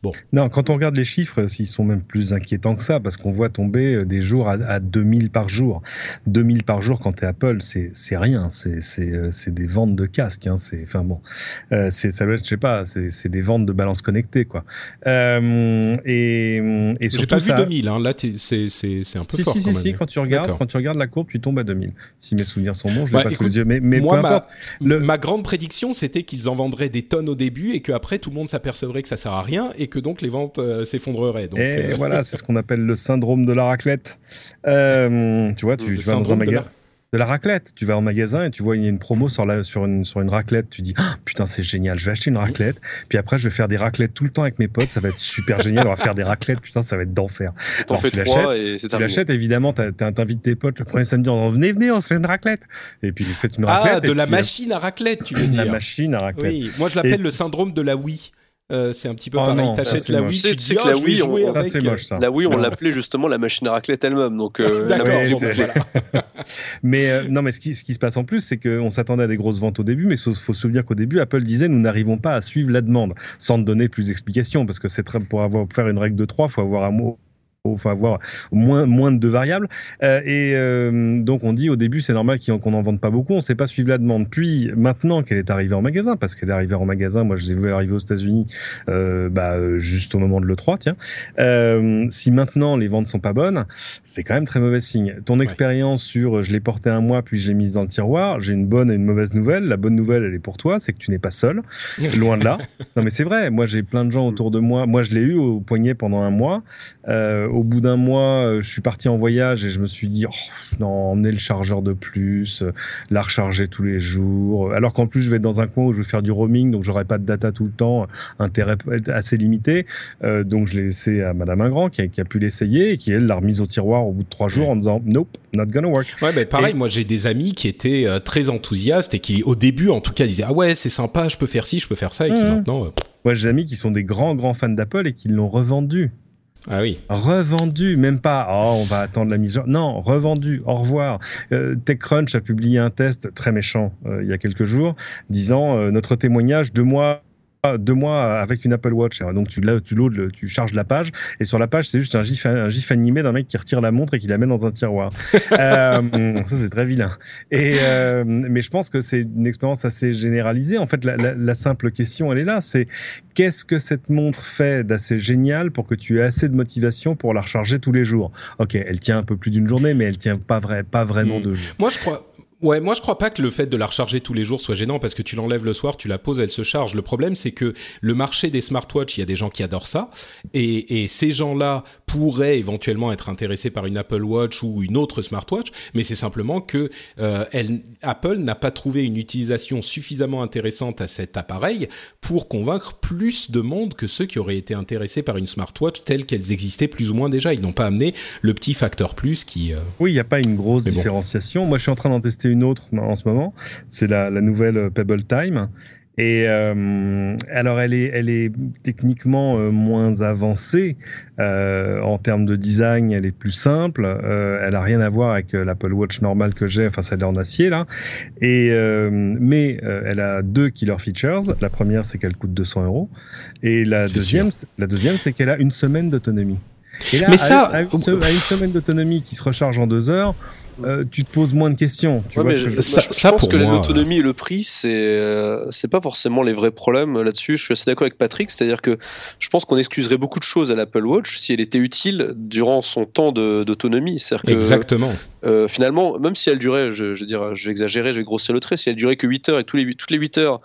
bon Non, quand on regarde les chiffres, ils sont même plus inquiétants que ça, parce qu'on voit tomber euh, des jours à, à 2000 par jour. 2000 par jour quand t'es Apple, c'est c'est rien, c'est c'est c'est des ventes de casques, hein, c'est enfin bon, c'est ça doit être, je sais pas, c'est c'est des ventes de balances connectées quoi. Et et j'ai pas vu ça, 2000 hein. là t'es- c'est c'est c'est un peu si, fort si, quand si, même si, quand tu regardes, quand tu regardes la courbe, tu tombes à 2000. Si mes souvenirs sont bons, je Ouais, pas sous écoute, les yeux, mais, mais moi, peu ma- importe. Le- Ma grande prédiction, c'était qu'ils en vendraient des tonnes au début et qu'après tout le monde s'apercevrait que ça sert à rien et que donc les ventes euh, s'effondreraient. Donc, et euh, voilà, c'est ce qu'on appelle le syndrome de la raclette. Euh, tu vois, tu, tu vas dans un magasin. La- De la raclette. Tu vas en magasin et tu vois, il y a une promo sur, la, sur, une, sur une raclette. Tu dis, Ah, putain, c'est génial, je vais acheter une raclette. Puis après, je vais faire des raclettes tout le temps avec mes potes. Ça va être super génial. On va faire des raclettes. Putain, ça va être d'enfer. Alors, fais tu trois et c'est Tu l'achètes, évidemment, t'invites tes potes le premier samedi en disant, venez, venez, on se fait une raclette. Et puis, vous faites une raclette. Ah, de la puis, euh, machine à raclette, tu veux La dire machine à raclette. Oui, moi je l'appelle le syndrome de la Wii. Euh, c'est un petit peu Oh pareil. T'achètes la. Wii, Tu dis que ah, la Wii, on- Ça, avec. moche, ça. L'appelait justement la machine à raclette elle-même. Donc, euh, voilà. Mais euh, non, mais ce qui, ce qui se passe en plus, c'est qu'on s'attendait à des grosses ventes au début, mais il faut, faut se souvenir qu'au début, Apple disait nous n'arrivons pas à suivre la demande, sans te donner plus d'explications, parce que c'est très pour avoir pour faire une règle de 3, faut avoir un mot faut avoir moins moins de deux variables. Euh, et euh, donc on dit au début c'est normal qu'on n'en vende pas beaucoup. On sait pas suivre la demande. Puis maintenant qu'elle est arrivée en magasin parce qu'elle est arrivée en magasin moi je l'ai vu arriver aux États-Unis euh, bah, juste au moment de l'E3 tiens. Si maintenant les ventes sont pas bonnes c'est quand même très mauvais signe. Ton expérience sur je l'ai porté un mois puis je l'ai mise dans le tiroir j'ai une bonne et une mauvaise nouvelle. La bonne nouvelle elle est pour toi c'est que tu n'es pas seul. Loin de là. Non mais c'est vrai. Moi j'ai plein de gens autour de moi. Moi je l'ai eu au poignet pendant un mois au bout d'un mois, je suis parti en voyage et je me suis dit, oh, non, emmener le chargeur de plus, la recharger tous les jours. Alors qu'en plus, je vais être dans un coin où je vais faire du roaming, donc j'aurai pas de data tout le temps, intérêt assez limité. donc je l'ai laissé à Madame Ingrand qui a, qui a pu l'essayer et qui elle l'a remise au tiroir au bout de trois jours en disant, nope, not gonna work. Ouais, mais pareil, moi j'ai des amis qui étaient très enthousiastes et qui au début en tout cas disaient, ah ouais, c'est sympa, je peux faire ci, je peux faire ça, et qui mmh. maintenant moi, j'ai des amis qui sont des grands, grands fans d'Apple et qui l'ont revendu. Ah oui. Revendu, même pas. Oh, on va attendre la mise. Non, revendu. Au revoir. Euh, TechCrunch a publié un test très méchant euh, il y a quelques jours, disant euh, notre témoignage deux mois deux mois avec une Apple Watch. Donc tu là, tu tu charges la page et sur la page c'est juste un gif, un gif animé d'un mec qui retire la montre et qui la met dans un tiroir. euh, ça c'est très vilain. Et euh, mais je pense que c'est une expérience assez généralisée. En fait, la, la, la simple question elle est là, c'est qu'est-ce que cette montre fait d'assez génial pour que tu aies assez de motivation pour la recharger tous les jours? Ok, elle tient un peu plus d'une journée, mais elle tient pas vrai, pas vraiment hmm. deux jours. Moi je crois Ouais, moi je crois pas que le fait de la recharger tous les jours soit gênant parce que tu l'enlèves le soir, tu la poses, elle se charge. Le problème c'est que le marché des smartwatches, il y a des gens qui adorent ça et, et ces gens-là pourraient éventuellement être intéressés par une Apple Watch ou une autre smartwatch, mais c'est simplement que euh, elle, Apple n'a pas trouvé une utilisation suffisamment intéressante à cet appareil pour convaincre plus de monde que ceux qui auraient été intéressés par une smartwatch telles qu'elles existaient plus ou moins déjà. Ils n'ont pas amené le petit facteur plus qui. Euh, oui, il n'y a pas une grosse différenciation. Moi, je suis en train d'en tester une autre en ce moment. C'est la, nouvelle Pebble Time. Et euh, alors, elle est, elle est techniquement euh, moins avancée euh, en termes de design. Elle est plus simple. elle a rien à voir avec l'Apple Watch normale que j'ai. Enfin, celle en acier là. Et mais elle a deux killer features. La première, c'est qu'elle coûte 200 euros. Et la deuxième, la deuxième, c'est qu'elle a une semaine d'autonomie. Et là, mais ça, à, une, semaine d'autonomie qui se recharge en deux heures, euh, tu te poses moins de questions. Tu vois, je, ça, je, pense que l'autonomie et le prix, c'est euh, c'est pas forcément les vrais problèmes là-dessus. Je suis assez d'accord avec Patrick, c'est-à-dire que je pense qu'on excuserait beaucoup de choses à l'Apple Watch si elle était utile durant son temps d'autonomie. Exactement. Euh, finalement, même si elle durait, je, je veux dire, je vais exagérer, je vais grossir le trait, si elle durait que 8 heures et tous les, toutes les 8 heures,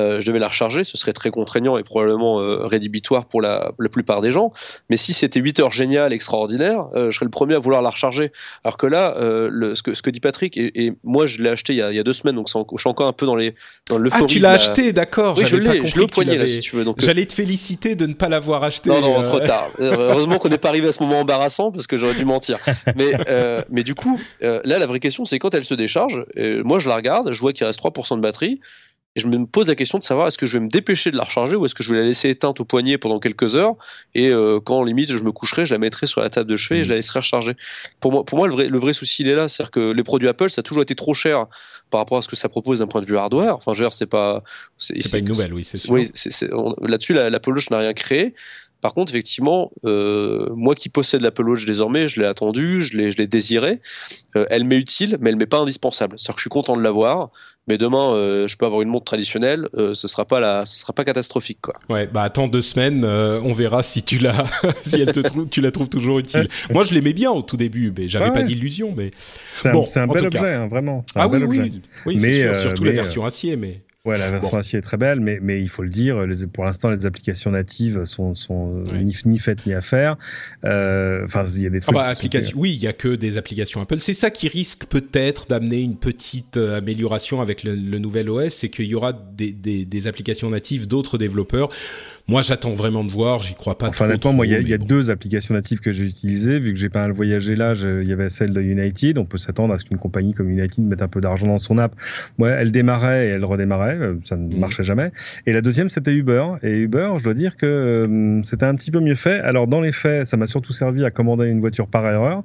euh, je devais la recharger, ce serait très contraignant et probablement euh, rédhibitoire pour la, la, plupart des gens. Mais si c'était 8 heures géniales, extraordinaires, euh, je serais le premier à vouloir la recharger. Alors que là, le, ce, que, ce que dit Patrick, et, moi je l'ai acheté il y, a, il y, a, deux semaines, donc je suis encore un peu dans les dans Ah, tu l'as acheté, d'accord. Oui, je l'ai, je l'ai au poignet là, si tu veux. J'allais te féliciter de ne pas l'avoir acheté. Non, non, trop tard. Heureusement qu'on n'est pas arrivé à ce moment embarrassant parce que j'aurais dû mentir. Mais, mais du coup, là, la vraie question, c'est quand elle se décharge. moi, je la regarde, je vois qu'il reste 3% de batterie. Et je me pose la question de savoir est-ce que je vais me dépêcher de la recharger ou est-ce que je vais la laisser éteinte au poignet pendant quelques heures et euh, quand limite je me coucherai, je la mettrai sur la table de chevet et je la laisserai recharger. Pour moi, pour moi le, vrai, le vrai souci il est là, c'est-à-dire que les produits Apple ça a toujours été trop cher par rapport à ce que ça propose d'un point de vue hardware. Enfin, je veux dire, c'est pas c'est pas une nouvelle, oui, c'est sûr. Oui, là-dessus l'Apple Watch n'a rien créé. Par contre, effectivement, euh, moi qui possède l'Apple Watch désormais, je l'ai attendu, je l'ai, je l'ai désiré. Euh, elle m'est utile, mais elle m'est pas indispensable. C'est-à-dire que je suis content de l'avoir mais demain euh, je peux avoir une montre traditionnelle euh, ce sera pas la ce sera pas catastrophique quoi. Ouais bah attends deux semaines euh, on verra si tu la si elle te trouve tu la trouves toujours utile. Moi je l'aimais bien au tout début mais j'avais pas d'illusion mais c'est un, bon, c'est un bel objet hein, vraiment. Ah oui, oui. oui mais sûr, surtout la version acier mais Ouais, la version acier est très belle, mais, mais il faut le dire, les, pour l'instant, les applications natives sont, sont ni, ni, faites ni à faire. Euh, enfin, il y a des trucs. Ah bah, applications, oui, il y a que des applications Apple. C'est ça qui risque peut-être d'amener une petite euh, amélioration avec le, le nouvel OS, c'est qu'il y aura des, des, des applications natives d'autres développeurs. Moi, j'attends vraiment de voir. J'y crois pas. Enfin, honnêtement, moi, il y a, y a deux applications natives que j'ai utilisées. Vu que j'ai pas mal voyagé là, il y avait celle de United. On peut s'attendre à ce qu'une compagnie comme United mette un peu d'argent dans son app. Moi, elle démarrait et elle redémarrait. Euh, ça ne mhm. marchait jamais. Et la deuxième, c'était Uber. Et Uber, je dois dire que euh, c'était un petit peu mieux fait. Alors, dans les faits, ça m'a surtout servi à commander une voiture par erreur.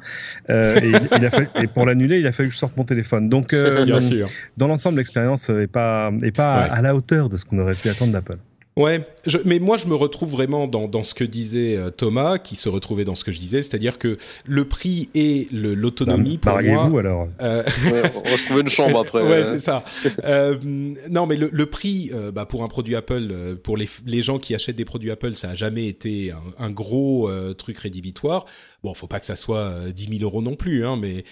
Euh, et, il a fallu, et pour l'annuler, il a fallu que je sorte mon téléphone. Donc, euh, Bien sûr. dans l'ensemble, l'expérience est pas est pas ouais. à la hauteur de ce qu'on aurait pu attendre d'Apple. Ouais, je, mais moi je me retrouve vraiment dans, dans ce que disait euh, Thomas, qui se retrouvait dans ce que je disais, c'est-à-dire que le prix et l'autonomie pour moi. vous alors? Euh... Ouais, on va se trouver une chambre après. ouais, c'est ça. euh, non, mais le, le prix, euh, bah, pour un produit Apple, euh, pour les, les gens qui achètent des produits Apple, ça a jamais été un, un gros euh, truc rédhibitoire. Bon, faut pas que ça soit 10 000 euros non plus, hein, mais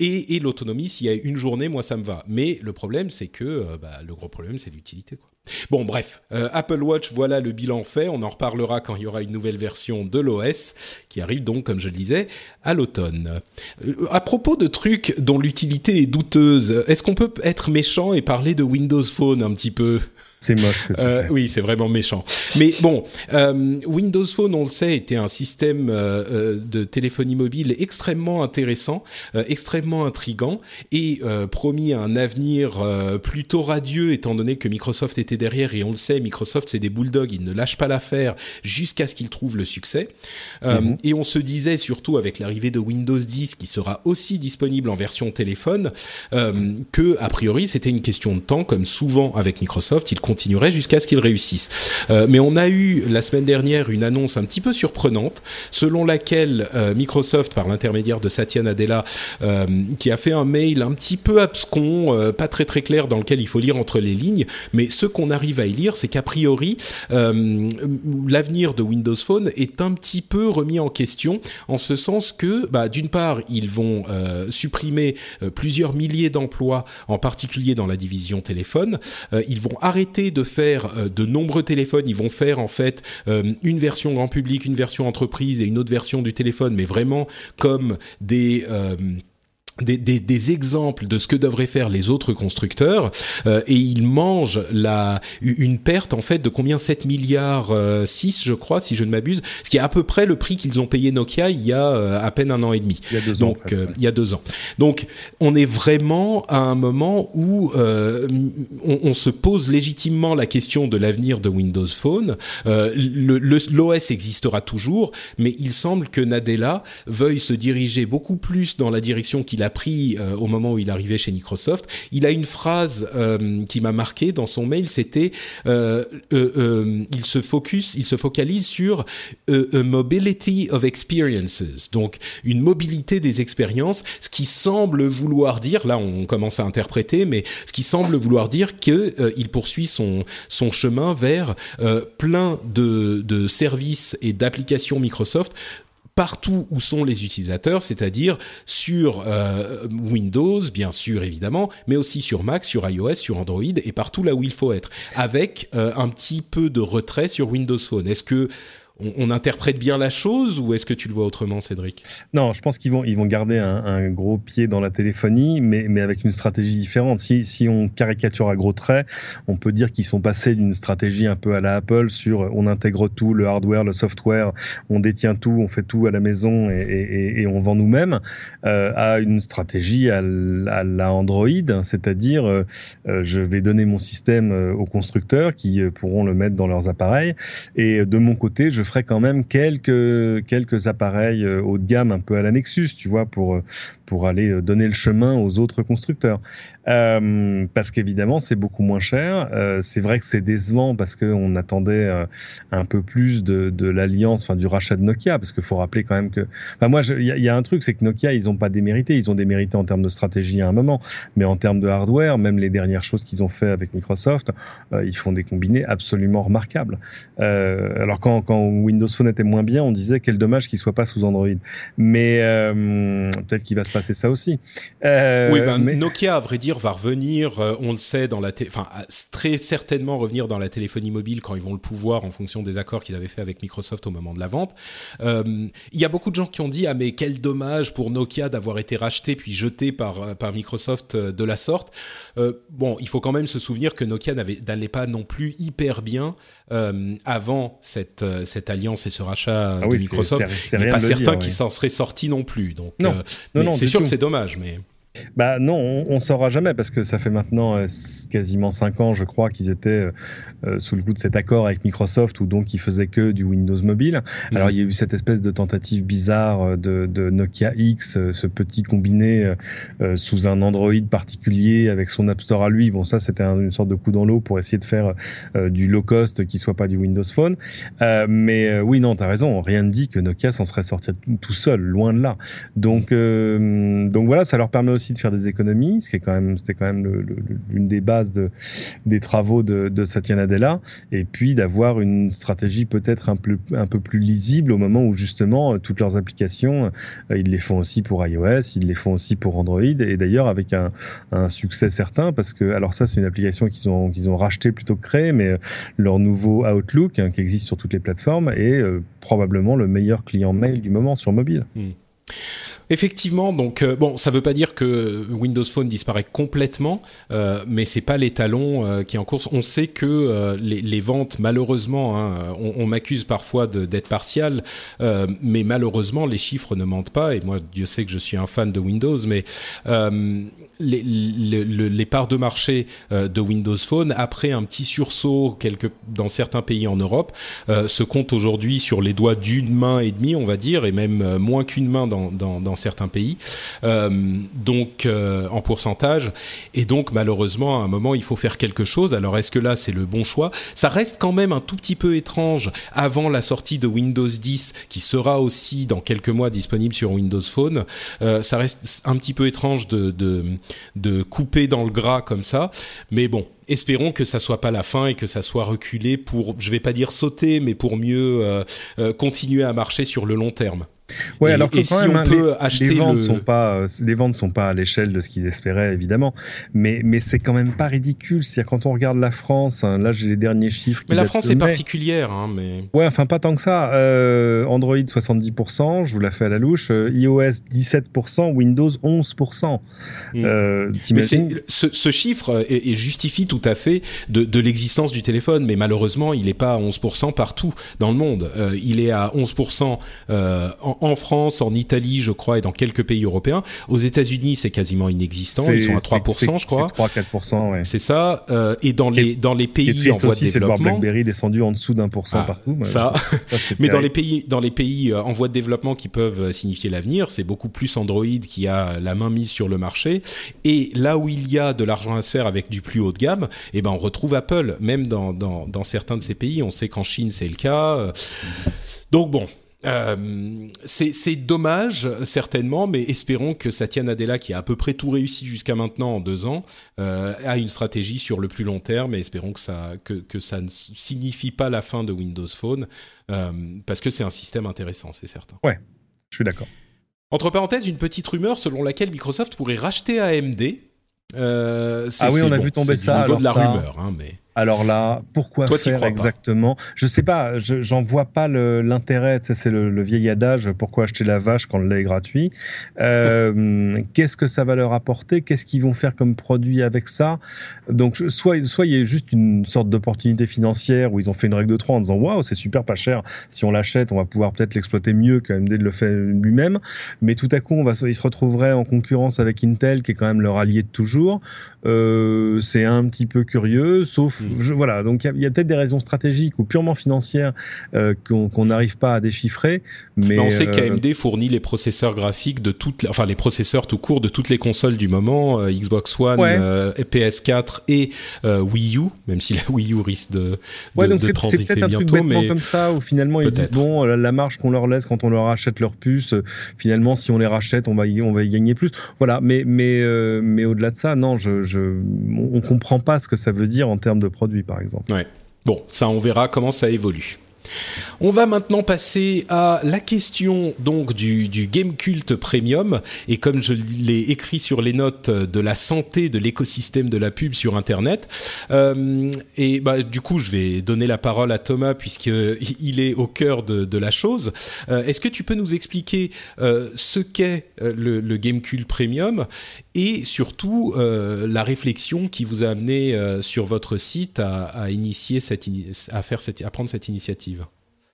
et, et l'autonomie, s'il y a une journée, moi ça me va. Mais le problème, c'est que bah, le gros problème, c'est l'utilité, quoi. Bon, bref, Apple Watch, voilà le bilan fait. On en reparlera quand il y aura une nouvelle version de l'OS qui arrive donc, comme je le disais, à l'automne. à propos de trucs dont l'utilité est douteuse, est-ce qu'on peut être méchant et parler de Windows Phone un petit peu? C'est moche. Que tu euh, Oui, c'est vraiment méchant. Mais bon, euh, Windows Phone, on le sait, était un système euh, de téléphonie mobile extrêmement intéressant, extrêmement intrigant et promis un avenir plutôt radieux étant donné que Microsoft était derrière et on le sait, Microsoft c'est des bulldogs, ils ne lâchent pas l'affaire jusqu'à ce qu'ils trouvent le succès. Mm-hmm. Et on se disait surtout avec l'arrivée de Windows 10 qui sera aussi disponible en version téléphone que a priori c'était une question de temps, comme souvent avec Microsoft, ils continuerait jusqu'à ce qu'ils réussissent. Euh, mais on a eu la semaine dernière une annonce un petit peu surprenante, selon laquelle euh, Microsoft, par l'intermédiaire de Satya Nadella, euh, qui a fait un mail un petit peu abscon, pas très très clair, dans lequel il faut lire entre les lignes, mais ce qu'on arrive à y lire, c'est qu'a priori, l'avenir de Windows Phone est un petit peu remis en question, en ce sens que, bah, d'une part, ils vont supprimer plusieurs milliers d'emplois, en particulier dans la division téléphone, ils vont arrêter de faire euh, de nombreux téléphones. Ils vont faire en fait euh, une version grand public, une version entreprise et une autre version du téléphone, mais vraiment comme des euh, des, des, des, exemples de ce que devraient faire les autres constructeurs euh, et ils mangent la une perte en fait de combien? 7 milliards 6 je crois si je ne m'abuse ce qui est à peu près le prix qu'ils ont payé Nokia il y a euh, à peine un an et demi. Il y a deux donc ans, euh, il y a deux ans. Donc on est vraiment à un moment où on, on, se pose légitimement la question de l'avenir de Windows Phone. l'OS existera toujours mais il semble que Nadella veuille se diriger beaucoup plus dans la direction qu'il a pris euh, au moment où il arrivait chez Microsoft. Il a une phrase euh, qui m'a marqué dans son mail, c'était euh il se focus, il se focalise sur a mobility of experiences, donc une mobilité des expériences, ce qui semble vouloir dire, là on commence à interpréter, mais ce qui semble vouloir dire que il poursuit son son chemin vers plein de, de services et d'applications Microsoft partout où sont les utilisateurs, c'est-à-dire sur euh, Windows, bien sûr évidemment, mais aussi sur Mac, sur iOS, sur Android et partout là où il faut être, avec euh, un petit peu de retrait sur Windows Phone. Est-ce que on, interprète bien la chose ou est-ce que tu le vois autrement, Cédric? Non, je pense qu'ils vont ils vont garder un, gros pied dans la téléphonie, mais mais avec une stratégie différente. Si si on caricature à gros traits, on peut dire qu'ils sont passés d'une stratégie un peu à la Apple sur on intègre tout, le hardware, le software, on détient tout, on fait tout à la maison et, on vend nous-mêmes, euh, à une stratégie à, la Android, c'est-à-dire euh, je vais donner mon système euh, aux constructeurs qui euh, pourront le mettre dans leurs appareils et de mon côté je ferai quand même quelques quelques appareils euh, haut de gamme un peu à la Nexus, tu vois, pour euh, pour aller euh, donner le chemin aux autres constructeurs. Euh, parce qu'évidemment, c'est beaucoup moins cher. Euh, c'est vrai que c'est décevant parce qu'on attendait un peu plus de, de l'alliance, enfin du rachat de Nokia, parce qu'il faut rappeler quand même que. Enfin, moi, il y, a un truc, c'est que Nokia, ils ont pas démérité. Ils ont démérité en termes de stratégie à un moment, mais en termes de hardware, même les dernières choses qu'ils ont fait avec Microsoft, ils font des combinés absolument remarquables. Alors quand, quand Windows Phone était moins bien, on disait quel dommage qu'il soit pas sous Android. Mais peut-être qu'il va se passer c'est ça aussi. Euh, oui, ben, mais... Nokia, à vrai dire, va revenir, euh, on le sait, dans la enfin, très certainement revenir dans la téléphonie mobile quand ils vont le pouvoir en fonction des accords qu'ils avaient fait avec Microsoft au moment de la vente. Euh, il y a beaucoup de gens qui ont dit, ah mais quel dommage pour Nokia d'avoir été racheté puis jeté par, par Microsoft de la sorte. bon, il faut quand même se souvenir que Nokia n'allait pas non plus hyper bien avant cette, cette alliance et ce rachat ah de Microsoft. Il n'est pas certain qu'il s'en serait sorti non plus. Donc, non, non, non c'est sûr que c'est dommage, mais. Bah non, on, on saura jamais parce que ça fait maintenant euh, quasiment cinq ans, je crois, qu'ils étaient euh, sous le coup de cet accord avec Microsoft où donc ils faisaient que du Windows Mobile. Mmh. Alors il y a eu cette espèce de tentative bizarre euh, de, de Nokia X, euh, ce petit combiné euh, sous un Android particulier avec son App Store à lui. Bon, ça c'était un, une sorte de coup dans l'eau pour essayer de faire du low cost qui soit pas du Windows Phone. mais oui, non, t'as raison. Rien ne dit que Nokia s'en serait sorti tout seul, loin de là. Donc donc voilà, ça leur permet aussi de faire des économies, ce qui est quand même, c'était quand même l'une des bases de, des travaux de, Satya Nadella, et puis d'avoir une stratégie peut-être un peu, un peu plus lisible au moment où justement toutes leurs applications, ils les font aussi pour iOS, ils les font aussi pour Android, et d'ailleurs avec un, succès certain, parce que alors ça c'est une application qu'ils ont qu'ils ont racheté plutôt que créé, mais leur nouveau Outlook hein, qui existe sur toutes les plateformes est probablement le meilleur client mail du moment sur mobile. Hmm. Effectivement, donc euh, bon, ça veut pas dire que Windows Phone disparaît complètement, euh, mais c'est pas l'étalon euh, qui est en course. On sait que euh, les, ventes, malheureusement, hein, on, on m'accuse parfois d'être partial, mais malheureusement les chiffres ne mentent pas. Et moi, Dieu sait que je suis un fan de Windows, mais les, les, les, parts de marché de Windows Phone, après un petit sursaut quelque, dans certains pays en Europe, se comptent aujourd'hui sur les doigts d'une main et demie, on va dire, et même moins qu'une main dans, dans, dans certains pays, euh, donc euh, en pourcentage. Et donc malheureusement, à un moment, il faut faire quelque chose. Alors est-ce que là, c'est le bon choix? Ça reste quand même un tout petit peu étrange avant la sortie de Windows 10, qui sera aussi dans quelques mois disponible sur Windows Phone. Euh, ça reste un petit peu étrange de, de, de couper dans le gras comme ça, mais bon, espérons que ça soit pas la fin et que ça soit reculé pour, je vais pas dire sauter, mais pour mieux euh, continuer à marcher sur le long terme. Ouais, alors que quand même, on hein, peut les, acheter les ventes sont pas, euh, les ventes sont pas à l'échelle de ce qu'ils espéraient évidemment, mais mais c'est quand même pas ridicule. C'est-à-dire quand on regarde la France, hein, là j'ai les derniers chiffres. Mais la France est particulière, hein, mais. Ouais, enfin pas tant que ça. Euh, Android 70%, je vous la fais à la louche. Euh, iOS 17%, Windows 11%. Hmm. Mais ce, ce, chiffre est, est, justifie tout à fait de, de l'existence du téléphone, mais malheureusement il n'est pas à 11% partout dans le monde. Il est à 11% en en France, en Italie, je crois, et dans quelques pays européens. Aux États-Unis, c'est quasiment inexistant. Ils sont à 3%, je crois. 3-4%, ouais. C'est ça. Euh, et dans les dans les pays en voie de développement, c'est BlackBerry descendu en dessous d'un pour cent ah, partout. Ça. ça mais dans les pays dans les pays euh, en voie de développement qui peuvent euh, signifier l'avenir, c'est beaucoup plus Android qui a la main mise sur le marché. Et là où il y a de l'argent à se faire avec du plus haut de gamme, eh ben on retrouve Apple. Même dans dans, dans certains de ces pays, on sait qu'en Chine c'est le cas. Donc bon, euh, c'est dommage certainement, mais espérons que Satya Nadella, qui a à peu près tout réussi jusqu'à maintenant en deux ans, euh, a une stratégie sur le plus long terme. Et espérons que ça que, que ça ne signifie pas la fin de Windows Phone, euh, parce que c'est un système intéressant, c'est certain. Ouais, je suis d'accord. Entre parenthèses, une petite rumeur selon laquelle Microsoft pourrait racheter AMD. Ah oui, on a vu tomber ça. Au niveau de la rumeur, hein, mais. Alors là, pourquoi faire exactement? Je sais pas, j'en vois pas l'intérêt. C'est le, vieil adage pourquoi acheter la vache quand le lait est gratuit euh, Qu'est-ce que ça va leur apporter? Qu'est-ce qu'ils vont faire comme produit avec ça? Donc, soit, soit il y a juste une sorte d'opportunité financière où ils ont fait une règle de 3 en disant waouh, c'est super pas cher. Si on l'achète, on va pouvoir peut-être l'exploiter mieux qu'AMD le faire lui-même. Mais tout à coup, on va, ils se retrouveraient en concurrence avec Intel, qui est quand même leur allié de toujours. Euh, c'est un petit peu curieux, sauf Mm. voilà, donc il y a, peut-être des raisons stratégiques ou purement financières euh, qu'on n'arrive pas à déchiffrer. Mais, on sait euh, qu'AMD fournit les processeurs graphiques de toutes, enfin les processeurs tout court de toutes les consoles du moment, euh, Xbox One, PS4 et Wii U, même si la Wii U risque de, ouais, donc c'est peut-être un truc mais comme ça où finalement ils disent bon la marge qu'on leur laisse quand on leur achète leur puce, finalement si on les rachète on va y, on va y gagner plus. Voilà, mais mais mais au-delà de ça, non, je, je on comprend pas ce que ça veut dire en termes de produit, par exemple. Ouais. Bon, ça, on verra comment ça évolue. On va maintenant passer à la question donc du, Game Cult Premium et comme je l'ai écrit sur les notes de la santé de l'écosystème de la pub sur Internet. Euh, et bah, du coup, je vais donner la parole à Thomas puisque il est au cœur de, la chose. Euh, Est-ce que tu peux nous expliquer euh, ce qu'est le, le Game Cult Premium et surtout euh, la réflexion qui vous a amené euh, sur votre site à, à initier cette, à faire cette, à prendre cette initiative.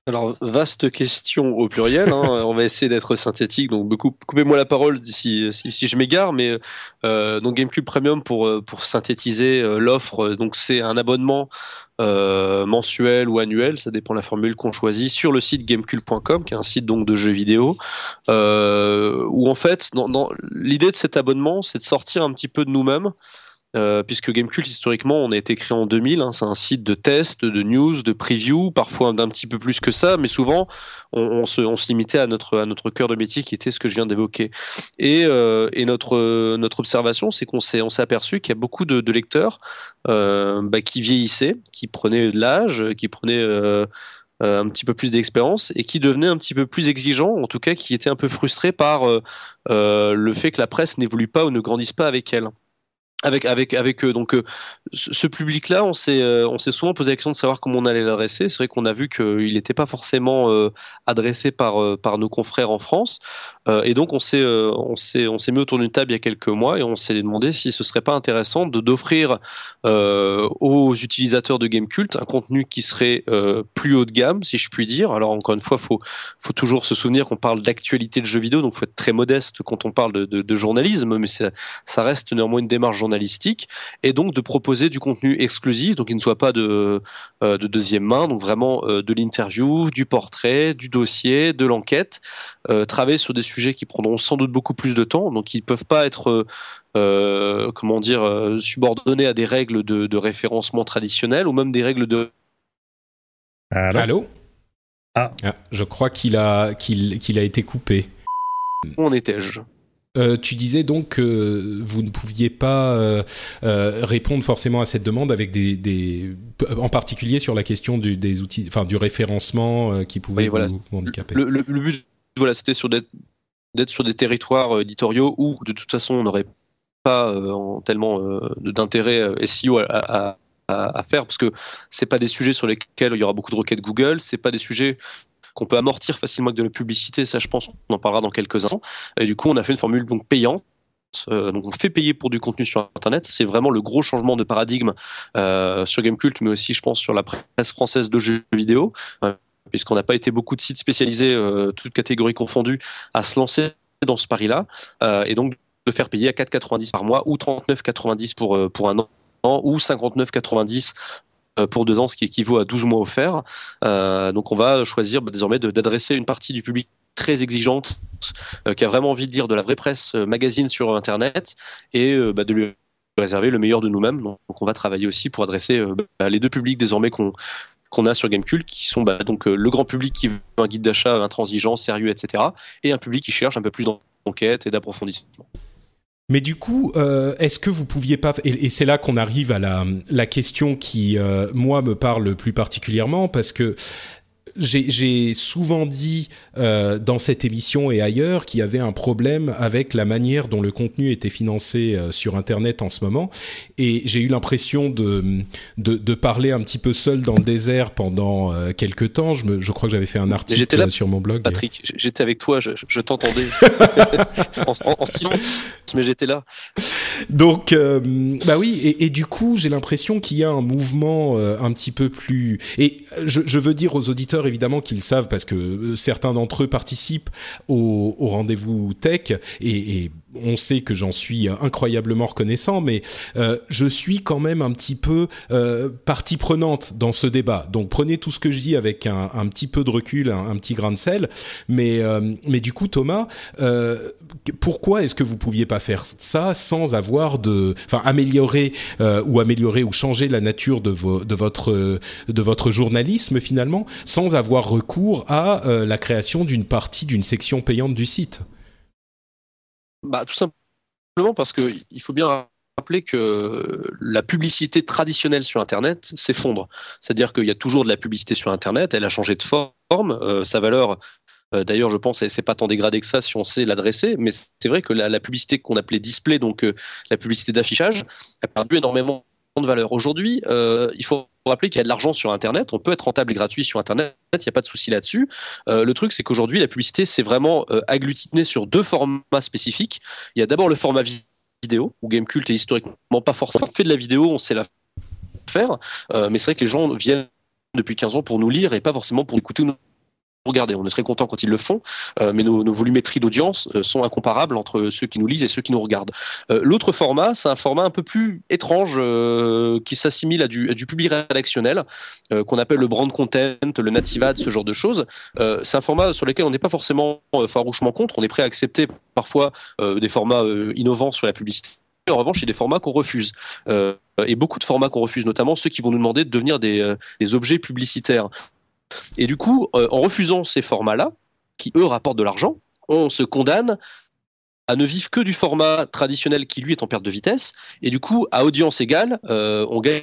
Alors, vaste question au pluriel. Hein. On va essayer d'être synthétique. Donc, coupez-moi la parole si, si, si je m'égare. Mais euh, donc, GameCube Premium, pour, pour synthétiser l'offre, donc c'est un abonnement euh, mensuel ou annuel, ça dépend de la formule qu'on choisit, sur le site gamecube.com, qui est un site donc de jeux vidéo, euh, où en fait, l'idée de cet abonnement, c'est de sortir un petit peu de nous-mêmes euh, puisque Gamecult historiquement on a été créé en 2000. Hein, c'est un site de test, de news, de preview, parfois d'un petit peu plus que ça, mais souvent on, se, limitait à notre cœur de métier qui était ce que je viens d'évoquer. Et, euh, et notre observation, c'est qu'on s'est aperçu qu'il y a beaucoup de, lecteurs bah, qui vieillissaient, qui prenaient de l'âge, qui prenaient euh, un petit peu plus d'expérience et qui devenait un petit peu plus exigeant, en tout cas qui était un peu frustré par euh, euh, le fait que la presse n'évolue pas ou ne grandisse pas avec elle avec avec avec eux. Donc euh, ce public-là, on s'est euh, on s'est souvent posé la question de savoir comment on allait l'adresser. C'est vrai qu'on a vu qu'il n'était pas forcément euh, adressé par par nos confrères en France, et donc on s'est on s'est on s'est mis autour d'une table il y a quelques mois et on s'est demandé si ce serait pas intéressant de d'offrir aux utilisateurs de Gamecult un contenu qui serait plus haut de gamme, si je puis dire. Alors encore une fois, faut faut toujours se souvenir qu'on parle d'actualité de jeux vidéo, donc faut être très modeste quand on parle de, de, de journalisme, mais ça reste néanmoins une démarche journalistique et donc de proposer du contenu exclusif, donc il ne soit pas de, euh, de deuxième main, donc vraiment euh, de l'interview, du portrait, du dossier, de l'enquête, euh, travailler sur des sujets qui prendront sans doute beaucoup plus de temps, donc ils ne peuvent pas être comment dire subordonnés à des règles de, référencement traditionnelles ou même des règles de Allô, ah. ah. Je crois qu'il a, qu'il, qu'il a été coupé. Où en étais-je? Euh, tu disais donc que vous ne pouviez pas euh, euh, répondre forcément à cette demande avec des, des, en particulier sur la question du, des outils, enfin du référencement qui pouvait vous, handicaper. Le, le, but, voilà, c'était sur d'être sur des territoires éditoriaux où de toute façon on n'aurait pas tellement d'intérêt SEO à, faire parce que c'est pas des sujets sur lesquels il y aura beaucoup de requêtes Google, c'est pas des sujets qu'on peut amortir facilement avec de la publicité. Ça, je pense qu'on en parlera dans quelques instants. Et du coup, on a fait une formule donc payante. Euh, donc on fait payer pour du contenu sur Internet. C'est vraiment le gros changement de paradigme euh, sur Gamecult, mais aussi, je pense, sur la presse française de jeux vidéo, euh, puisqu'on n'a pas été beaucoup de sites spécialisés, toutes catégories confondues, à se lancer dans ce pari-là. et donc de faire payer à 4,90 par mois ou 39,90 pour, pour un an ou 59,90 euh, pour deux ans, ce qui équivaut à 12 mois offerts. Euh, donc on va choisir bah, désormais d'adresser une partie du public très exigeante, euh, qui a vraiment envie de lire de la vraie presse magazine sur Internet et bah, de lui réserver le meilleur de nous-mêmes. Donc, on va travailler aussi pour adresser bah, les deux publics désormais qu'on qu'on a sur Gamecult, qui sont donc le grand public qui veut un guide d'achat intransigeant, sérieux, etc., et un public qui cherche un peu plus d'enquête et d'approfondissement. Mais du coup, euh, est-ce que vous pouviez pas et, c'est là qu'on arrive à la, la question qui euh, moi me parle plus particulièrement parce que j'ai souvent dit euh, dans cette émission et ailleurs qu'il y avait un problème avec la manière dont le contenu était financé euh, sur Internet en ce moment. Et j'ai eu l'impression de, de, de, parler un petit peu seul dans le désert pendant euh, quelques temps. Je, me, je crois que j'avais fait un article là, sur mon blog. Patrick, j'étais avec toi, je, je t'entendais en, silence, mais j'étais là. Donc, euh, bah oui, et, et du coup, j'ai l'impression qu'il y a un mouvement un petit peu plus... Et je, je veux dire aux auditeurs évidemment qu'ils savent parce que euh, certains d'entre eux participent au, rendez-vous tech et, on sait que j'en suis incroyablement reconnaissant, mais euh, je suis quand même un petit peu euh, partie prenante dans ce débat. Donc prenez tout ce que je dis avec un, petit peu de recul, un, petit grain de sel. Mais, mais du coup, Thomas, pourquoi est-ce que vous pouviez pas faire ça sans avoir de, enfin améliorer ou améliorer ou changer la nature de, votre de votre journalisme finalement, sans avoir recours à euh, la création d'une partie d'une section payante du site? Bah, Tout simplement parce qu'il faut bien rappeler que la publicité traditionnelle sur Internet s'effondre. C'est-à-dire qu'il y a toujours de la publicité sur Internet, elle a changé de forme, euh, sa valeur euh, D'ailleurs, je pense, c'est pas tant dégradé que ça si on sait l'adresser, mais c'est vrai que la, publicité qu'on appelait display, donc la publicité d'affichage, a perdu énormément de valeur. Aujourd'hui, il faut rappeler qu'il y a de l'argent sur Internet, on peut être rentable et gratuit sur Internet, il n'y a pas de souci là-dessus. Euh, le truc, c'est qu'aujourd'hui, la publicité, c'est vraiment euh, agglutiné sur deux formats spécifiques. Il y a d'abord le format vidéo, où Gamecult est historiquement pas forcément fait de la vidéo, on sait la faire, euh, mais c'est vrai que les gens viennent depuis 15 ans pour nous lire et pas forcément pour écouter On est très content quand ils le font, euh, mais nos, volumétries d'audience euh, sont incomparables entre ceux qui nous lisent et ceux qui nous regardent. Euh, l'autre format, c'est un format un peu plus étrange qui s'assimile à du, public rédactionnel, qu'on appelle le brand content, le native ce genre de choses. c'est un format sur lequel on n'est pas forcément farouchement contre, on est prêt à accepter parfois des formats innovants sur la publicité en revanche, a des formats qu'on refuse. et beaucoup de formats qu'on refuse, notamment ceux qui vont nous demander de devenir des objets publicitaires. Et du coup, en refusant ces formats-là, qui eux rapportent de l'argent, on se condamne à ne vivre que du format traditionnel qui lui est en perte de vitesse. Et du coup, à audience égale, on gagne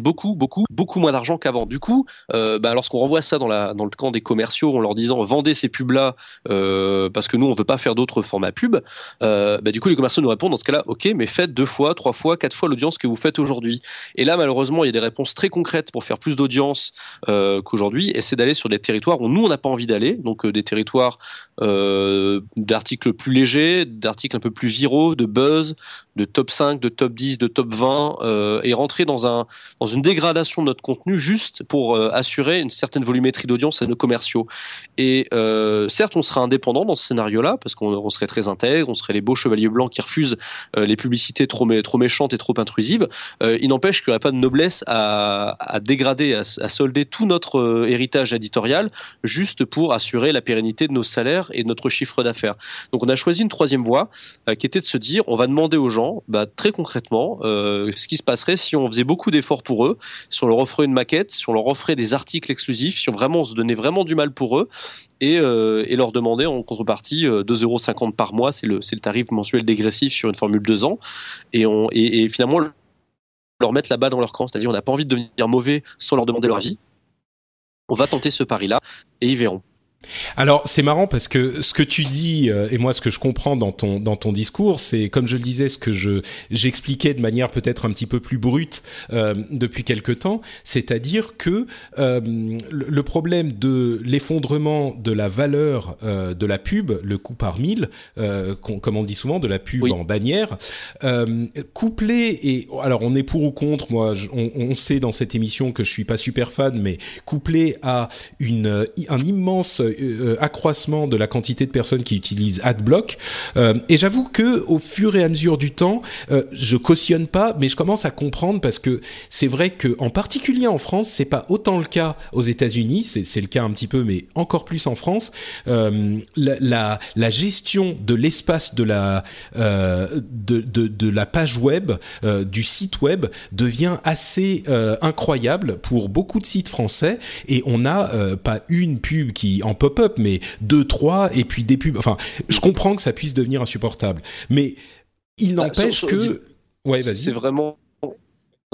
beaucoup, beaucoup, beaucoup moins d'argent qu'avant. Du coup, euh, bah, lorsqu'on renvoie ça dans, le camp des commerciaux en leur disant vendez ces pubs-là euh, parce que nous, on veut pas faire d'autres formats pub, euh, bah, du coup, les commerciaux nous répondent dans ce cas-là, ok, mais faites deux fois, trois fois, quatre fois l'audience que vous faites aujourd'hui. Et là, malheureusement, il y a des réponses très concrètes pour faire plus d'audience qu'aujourd'hui, et c'est d'aller sur des territoires où nous, on n'a pas envie d'aller, donc des territoires d'articles plus légers, d'articles un peu plus viraux, de buzz, de top 5, de top 10, de top 20, euh, et rentrer dans, un, dans une dégradation de notre contenu juste pour euh, assurer une certaine volumétrie d'audience à nos commerciaux. Et euh, certes, on sera indépendant dans ce scénario-là, parce qu'on serait très intègre, on serait les beaux chevaliers blancs qui refusent les publicités trop, méchantes et trop intrusives. il n'empêche qu'il n'y aurait pas de noblesse à, à dégrader, à, à, solder tout notre héritage éditorial, juste pour assurer la pérennité de nos salaires et de notre chiffre d'affaires. Donc on a choisi une troisième voie, qui était de se dire, on va demander aux gens bah, très concrètement, euh, ce qui se passerait si on faisait beaucoup d'efforts pour eux, si on leur offrait une maquette, si on leur offrait des articles exclusifs, si on vraiment se donnait vraiment du mal pour eux et, euh, leur demandait en contrepartie 2,50 euh, par mois, c'est le, le tarif mensuel dégressif sur une formule 2 ans, et, on, et, finalement leur mettre la balle dans leur camp, c'est-à-dire on n'a pas envie de devenir mauvais sans leur demander leur avis. On va tenter ce pari-là et ils verront. Alors c'est marrant parce que ce que tu dis euh, et moi ce que je comprends dans ton dans ton discours, c'est comme je le disais, ce que je j'expliquais de manière peut-être un petit peu plus brute euh, depuis quelque temps, c'est-à-dire que euh, le problème de l'effondrement de la valeur de la pub, le coût par mille, comme on dit souvent, de la pub en bannière, couplé et alors on est pour ou contre, moi on, on, sait dans cette émission que je suis pas super fan, mais couplé à une un immense accroissement de la quantité de personnes qui utilisent AdBlock. Euh, et j'avoue que au fur et à mesure du temps, euh, je cautionne pas, mais je commence à comprendre parce que c'est vrai que en particulier en France, c'est pas autant le cas aux États-Unis. C'est le cas un petit peu, mais encore plus en France. Euh, la, gestion de l'espace de la euh, de, la page web, euh, du site web devient assez incroyable pour beaucoup de sites français. Et on n'a pas une pub qui en pop-up, mais deux, trois, et puis des pubs. Enfin, je comprends que ça puisse devenir insupportable, mais il bah, n'empêche que. Ouais, vas-y. C'est vraiment.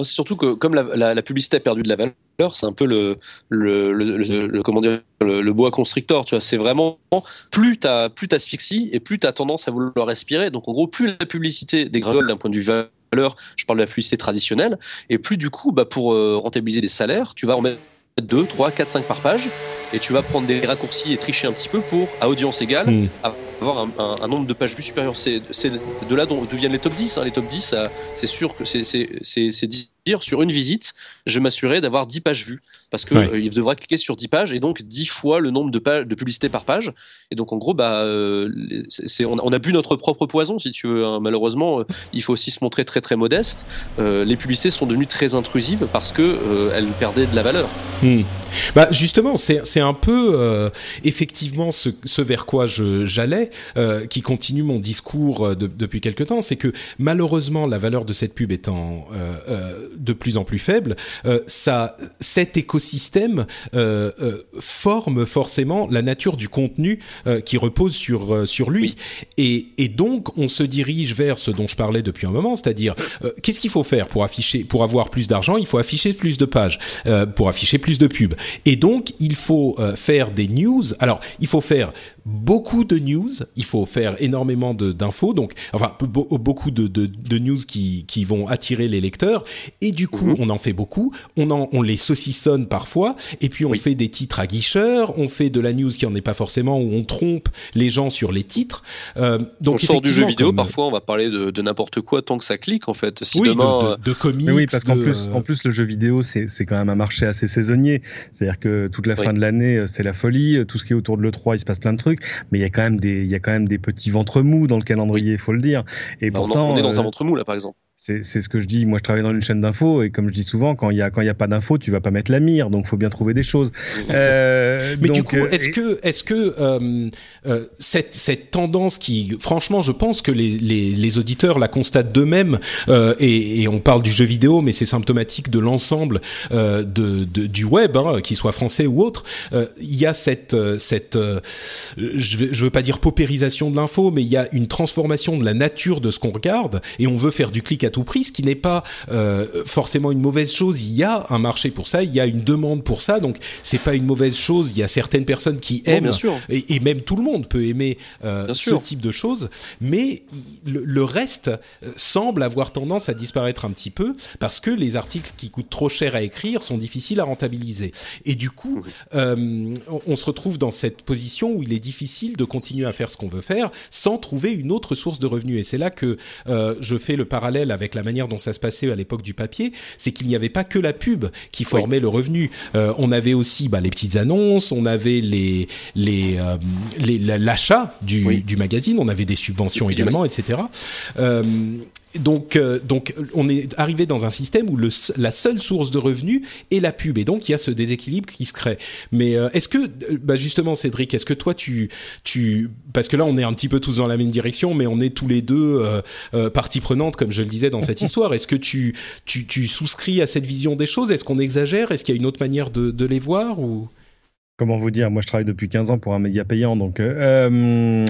C'est surtout que comme la, publicité a perdu de la valeur, c'est un peu le, le, le, comment dire le, bois constrictor. Tu vois, c'est vraiment plus tu plus t'asphyxies et plus tu as tendance à vouloir respirer. Donc en gros, plus la publicité dégringole d'un point de vue valeur, je parle de la publicité traditionnelle, et plus du coup, bah, pour euh, rentabiliser les salaires, tu vas en mettre 2, 3, 4, 5 par page et tu vas prendre des raccourcis et tricher un petit peu pour, à audience égale, hmm. avoir un, nombre de pages vues supérieur. C'est de là dont viennent les top 10. Hein. Les top 10, c'est sûr que c'est dire sur une visite, je vais m'assurer d'avoir 10 pages vues parce que euh, il devra cliquer sur 10 pages et donc 10 fois le nombre de, pages, de publicités par page. Et donc en gros, bah, euh, c'est, on, a bu notre propre poison si tu veux. Hein. Malheureusement, euh, il faut aussi se montrer très très modeste. les publicités sont devenues très intrusives parce que elles perdaient de la valeur. Hmm. Bah justement, c'est, c'est un peu effectivement ce, ce, vers quoi j'allais, qui continue mon discours depuis quelque temps, c'est que malheureusement la valeur de cette pub étant de plus en plus faible, ça, cet écosystème écosystème euh, euh, forme forcément la nature du contenu euh, qui repose sur sur lui. Et, et, donc on se dirige vers ce dont je parlais depuis un moment, c'est-à-dire qu'est-ce qu'il faut faire pour afficher, pour avoir plus d'argent, il faut afficher plus de pages, pour afficher plus de pubs. Et donc il faut faire des news. Alors il faut faire beaucoup de news, il faut faire énormément d'infos, donc enfin beaucoup de, de, de, news qui, qui vont attirer les lecteurs, et du coup mhm. on en fait beaucoup, on, en, on les saucissonne parfois, et puis on fait des titres à guicheur, on fait de la news qui en est pas forcément, où on trompe les gens sur les titres. Euh, donc on sort du jeu vidéo, parfois on va parler de, de n'importe quoi tant que ça clique en fait. Si oui, demain, de, de, comics. oui, parce qu'en plus, en plus le jeu vidéo c'est quand même un marché assez saisonnier, c'est-à-dire que toute la fin de l'année c'est la folie, tout ce qui est autour de l'E3 il se passe plein de trucs mais il y a quand même des, il y a quand même des petits ventres mous dans le calendrier, il faut le dire. Et bah, pourtant, on, est dans un euh, ventre mou là, par exemple. C'est ce que je dis. Moi, je travaille dans une chaîne d'infos et comme je dis souvent, quand il y a quand il y a pas d'infos, tu vas pas mettre la mire. Donc, faut bien trouver des choses. Euh, Mais du coup, euh, est-ce que est-ce que euh, euh, cette cette tendance qui, franchement, je pense que les les, les auditeurs la constatent d'eux-mêmes euh, et, et, on parle du jeu vidéo, mais c'est symptomatique de l'ensemble de, de, du web, hein, qu'il soit français ou autre. Il y a cette cette je veux, je veux pas dire paupérisation de l'info, mais il y a une transformation de la nature de ce qu'on regarde et on veut faire du clic à tout prix, ce qui n'est pas euh, forcément une mauvaise chose. Il y a un marché pour ça, il y a une demande pour ça, donc c'est pas une mauvaise chose. Il y a certaines personnes qui aiment, et, et, même tout le monde peut aimer euh, ce type de choses, mais le, le reste euh, semble avoir tendance à disparaître un petit peu parce que les articles qui coûtent trop cher à écrire sont difficiles à rentabiliser. Et du coup, euh, on se retrouve dans cette position où il est difficile de continuer à faire ce qu'on veut faire sans trouver une autre source de revenus. Et c'est là que euh, je fais le parallèle avec la manière dont ça se passait à l'époque du papier, c'est qu'il n'y avait pas que la pub qui formait le revenu. Euh, on avait aussi bah, les petites annonces, on avait les les euh, l'achat du, du magazine, on avait des subventions également, etc. Euh, donc, euh, donc, on est arrivé dans un système où le, la seule source de revenus est la pub, et donc il y a ce déséquilibre qui se crée. Mais euh, est-ce que, bah justement, Cédric, est-ce que toi, tu, tu, parce que là, on est un petit peu tous dans la même direction, mais on est tous les deux euh, euh partie prenante, comme je le disais dans cette histoire. Est-ce que tu, tu, tu souscris à cette vision des choses? Est-ce qu'on exagère? Est-ce qu'il y a une autre manière de, de les voir ou? Comment vous dire Moi, je travaille depuis 15 ans pour un média payant, donc euh, euh,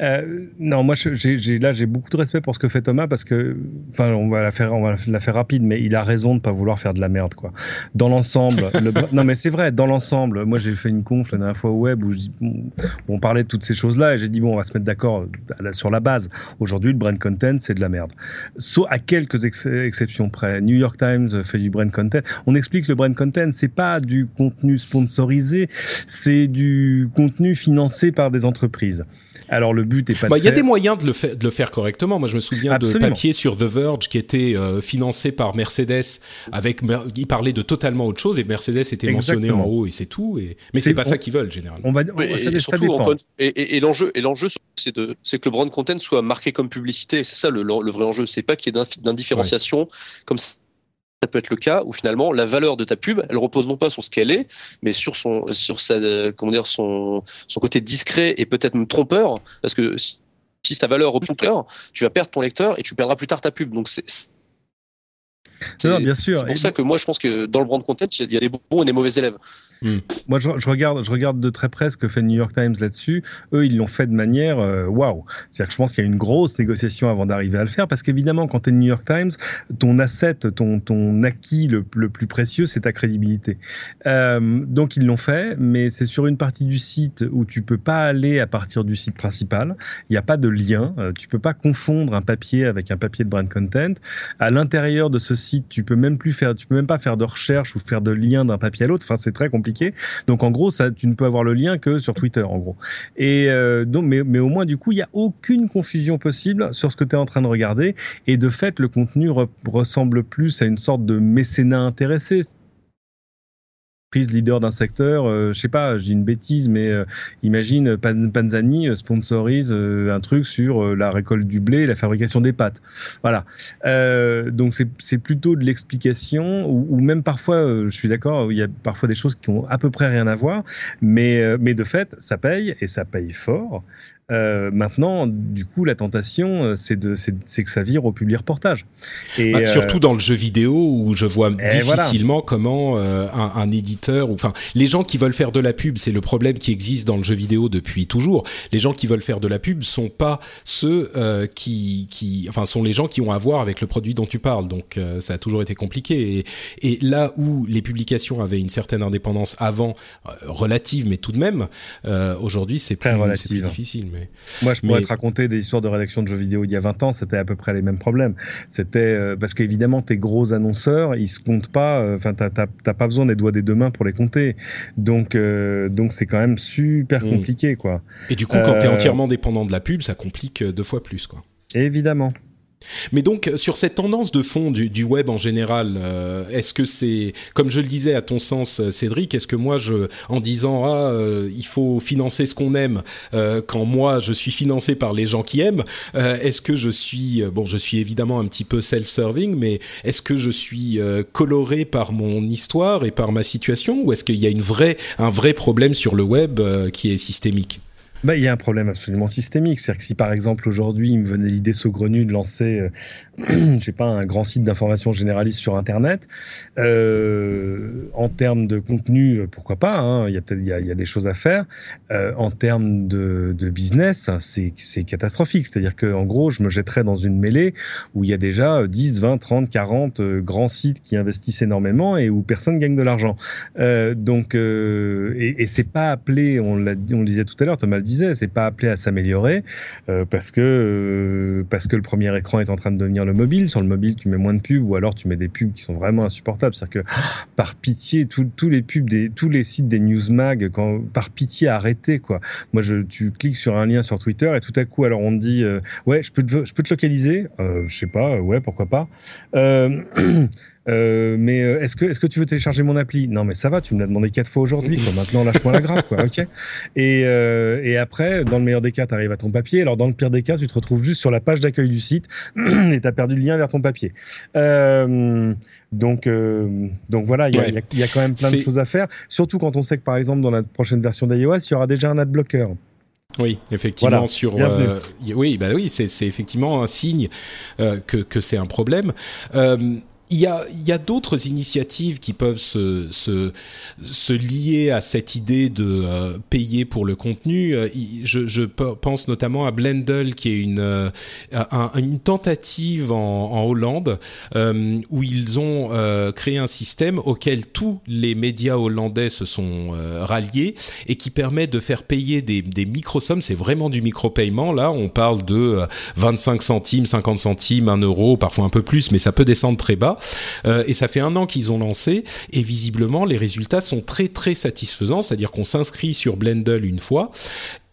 euh non, moi, j'ai là, j'ai beaucoup de respect pour ce que fait Thomas parce que, enfin, on va la faire, on va la faire rapide, mais il a raison de pas vouloir faire de la merde, quoi. Dans l'ensemble, non, mais c'est vrai. Dans l'ensemble, moi, j'ai fait une conf la dernière fois au web où, je, où on parlait de toutes ces choses-là et j'ai dit bon, on va se mettre d'accord sur la base. Aujourd'hui, le brand content, c'est de la merde. Sauf à quelques exceptions près. New York Times fait du brand content. On explique le brand content, c'est pas du contenu sponsorisé c'est du contenu financé par des entreprises. Alors le but est pas. Bah, il y a des moyens de le, faire, de le faire correctement. Moi, je me souviens de papier sur The Verge qui était euh, financé par Mercedes. Avec, il parlait de totalement autre chose et Mercedes était mentionné en haut et c'est tout. Et... Mais c'est pas ça qu'ils veulent généralement. On va, ça, ça, dépend. Et, l'enjeu, et l'enjeu, c'est de, c'est que le brand content soit marqué comme publicité. C'est ça le, le, vrai enjeu. C'est pas qu'il y ait d'indifférenciation ouais. comme ça peut être le cas où finalement la valeur de ta pub, elle repose non pas sur ce qu'elle est, mais sur son, sur sa, comment dire, son, son côté discret et peut-être même trompeur, parce que si, ta valeur cœur, tu vas perdre ton lecteur et tu perdras plus tard ta pub. Donc c'est c'est bien sûr. C'est pour ça que moi je pense que dans le brand content, il y a des bons et des mauvais élèves. Hmm. Moi, je, je, regarde, je regarde de très près ce que fait New York Times là-dessus. Eux, ils l'ont fait de manière euh, waouh. Wow. C'est-à-dire que je pense qu'il y a une grosse négociation avant d'arriver à le faire, parce qu'évidemment, quand tu es New York Times, ton asset, ton, ton acquis le, le plus précieux, c'est ta crédibilité. Euh, donc, ils l'ont fait, mais c'est sur une partie du site où tu peux pas aller à partir du site principal. Il n'y a pas de lien. Euh, tu peux pas confondre un papier avec un papier de brand content. À l'intérieur de ce site, tu peux même plus faire, tu peux même pas faire de recherche ou faire de lien d'un papier à l'autre. Enfin, c'est très compliqué Donc en gros, ça, tu ne peux avoir le lien que sur Twitter, en gros. Et euh, donc, mais, au moins du coup, il y a aucune confusion possible sur ce que tu es en train de regarder. Et de fait, le contenu re ressemble plus à une sorte de mécénat intéressé leader d'un secteur, euh, je sais pas, je dis une bêtise, mais euh, imagine Pan Panzani euh, sponsorise euh, un truc sur la récolte du blé et la fabrication des pâtes. Voilà. donc c'est plutôt de l'explication, ou, ou, même parfois, je suis d'accord, il y a parfois des choses qui ont à peu près rien à voir, mais, mais de fait, ça paye, et ça paye fort. Euh, maintenant, du coup, la tentation, euh, c'est de, c'est que ça vire au public reportage. Et bah, surtout euh, dans le jeu vidéo où je vois difficilement voilà. comment euh, un, un, éditeur, enfin, les gens qui veulent faire de la pub, c'est le problème qui existe dans le jeu vidéo depuis toujours. Les gens qui veulent faire de la pub sont pas ceux euh, qui, qui, enfin, sont les gens qui ont à voir avec le produit dont tu parles. Donc, ça a toujours été compliqué. Et, et, là où les publications avaient une certaine indépendance avant, relative, mais tout de même, aujourd'hui, c'est plus, plus difficile. Mais, Moi, je pourrais mais... te raconter des histoires de rédaction de jeux vidéo il y a 20 ans, c'était à peu près les mêmes problèmes. C'était euh, parce qu'évidemment, tes gros annonceurs, ils se comptent pas. Enfin, euh, t'as pas besoin des doigts des deux mains pour les compter. Donc, euh, donc c'est quand même super mmh. compliqué, quoi. Et du coup, quand t'es entièrement dépendant de la pub, ça complique deux fois plus, quoi. Évidemment. Mais donc sur cette tendance de fond du, web en général, euh, est-ce que c'est, comme je le disais à ton sens, euh, Cédric, est-ce que moi, je, en disant ah euh, il faut financer ce qu'on aime, quand moi je suis financé par les gens qui aiment, est-ce que je suis bon, je suis évidemment un petit peu self-serving, mais est-ce que je suis coloré par mon histoire et par ma situation, ou est-ce qu'il y a une un vrai problème sur le web qui est systémique? Bah, il y a un problème absolument systémique. C'est-à-dire que si par exemple aujourd'hui il me venait l'idée saugrenue de lancer, euh, je sais pas, un grand site d'information généraliste sur Internet, euh, en termes de contenu, euh, pourquoi pas hein, Il y a peut-être y a, des choses à faire. Euh, en termes de, business, c'est c'est catastrophique. C'est-à-dire que en gros, je me jetterais dans une mêlée où il y a déjà 10, 20, 30, 40 grands sites qui investissent énormément et où personne gagne de l'argent. Donc et, et c'est pas appelé, on on le disait tout à l'heure, Thomas le dit c'est pas appelé à s'améliorer euh, parce que euh, parce que le premier écran est en train de devenir le mobile. Sur le mobile, tu mets moins de pubs ou alors tu mets des pubs qui sont vraiment insupportables. C'est-à-dire que par pitié, tous les pubs des tous les sites des newsmag, quand par pitié arrêtez quoi. Moi, je tu cliques sur un lien sur Twitter et tout à coup, alors on te dit euh, ouais, je peux je peux te localiser? je sais pas, ouais, pourquoi pas. Euh, mais euh, est-ce que est-ce que tu veux télécharger mon appli? Non, mais ça va, tu me l'as demandé quatre fois aujourd'hui. Maintenant, lâche-moi la grappe, quoi. Ok? Et euh, et après, dans le meilleur des cas, tu arrives à ton papier. Alors dans le pire des cas, tu te retrouves juste sur la page d'accueil du site et tu as perdu le lien vers ton papier. Euh, donc, euh, donc voilà, il y, a, y, a, quand même plein de choses à faire. Surtout quand on sait que par exemple dans la prochaine version d'iOS, il y aura déjà un adblocker. Oui, effectivement. sur, euh, oui, bah oui, c'est effectivement un signe euh, que, que c'est un problème. Euh, il y a, d'autres initiatives qui peuvent se, lier à cette idée de euh, payer pour le contenu. Euh, je, pense notamment à Blendle, qui est une, euh, tentative en, en Hollande, où ils ont créé un système auquel tous les médias hollandais se sont ralliés et qui permet de faire payer des, des micro-sommes. C'est vraiment du micro-paiement. Là, on parle de 25 centimes, 50 centimes, 1 euro, parfois un peu plus, mais ça peut descendre très bas. Euh, et ça fait un an qu'ils ont lancé et visiblement les résultats sont très très satisfaisants. C'est-à-dire qu'on s'inscrit sur Blendle une fois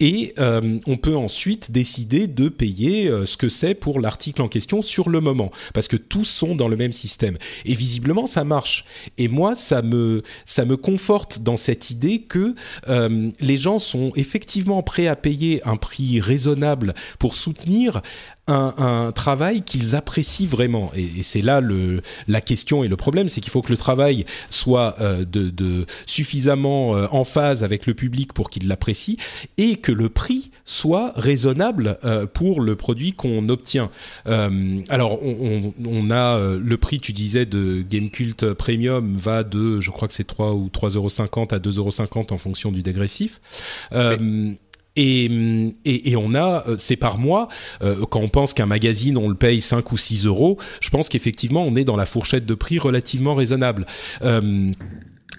et euh, on peut ensuite décider de payer euh, ce que c'est pour l'article en question sur le moment, parce que tous sont dans le même système. Et visiblement, ça marche. Et moi, ça me ça me conforte dans cette idée que euh, les gens sont effectivement prêts à payer un prix raisonnable pour soutenir un, un, travail qu'ils apprécient vraiment. Et, c'est là le, la question et le problème, c'est qu'il faut que le travail soit de, suffisamment en phase avec le public pour qu'il l'apprécie et que le prix soit raisonnable euh, pour le produit qu'on obtient. Euh, alors, on, on, a euh, le prix, tu disais, de Gamecult Premium va de, je crois que c'est 3 ou 3,50 euros à 2,50 euros en fonction du dégressif. Et, et, et, on a, c'est par mois, quand on pense qu'un magazine, on le paye 5 ou 6 euros, je pense qu'effectivement, on est dans la fourchette de prix relativement raisonnable. Euh,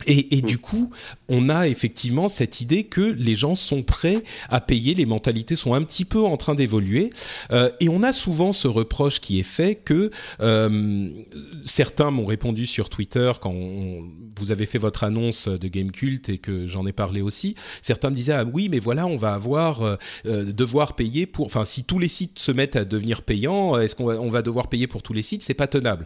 et, et, du coup, on a effectivement cette idée que les gens sont prêts à payer, les mentalités sont un petit peu en train d'évoluer, euh, et on a souvent ce reproche qui est fait que euh, certains m'ont répondu sur Twitter quand vous avez fait votre annonce de Game Cult et que j'en ai parlé aussi. Certains me disaient ah oui, mais voilà, on va avoir euh, euh devoir payer pour, enfin si tous les sites se mettent à devenir payants, est-ce qu'on va, on va devoir payer pour tous les sites? C'est pas tenable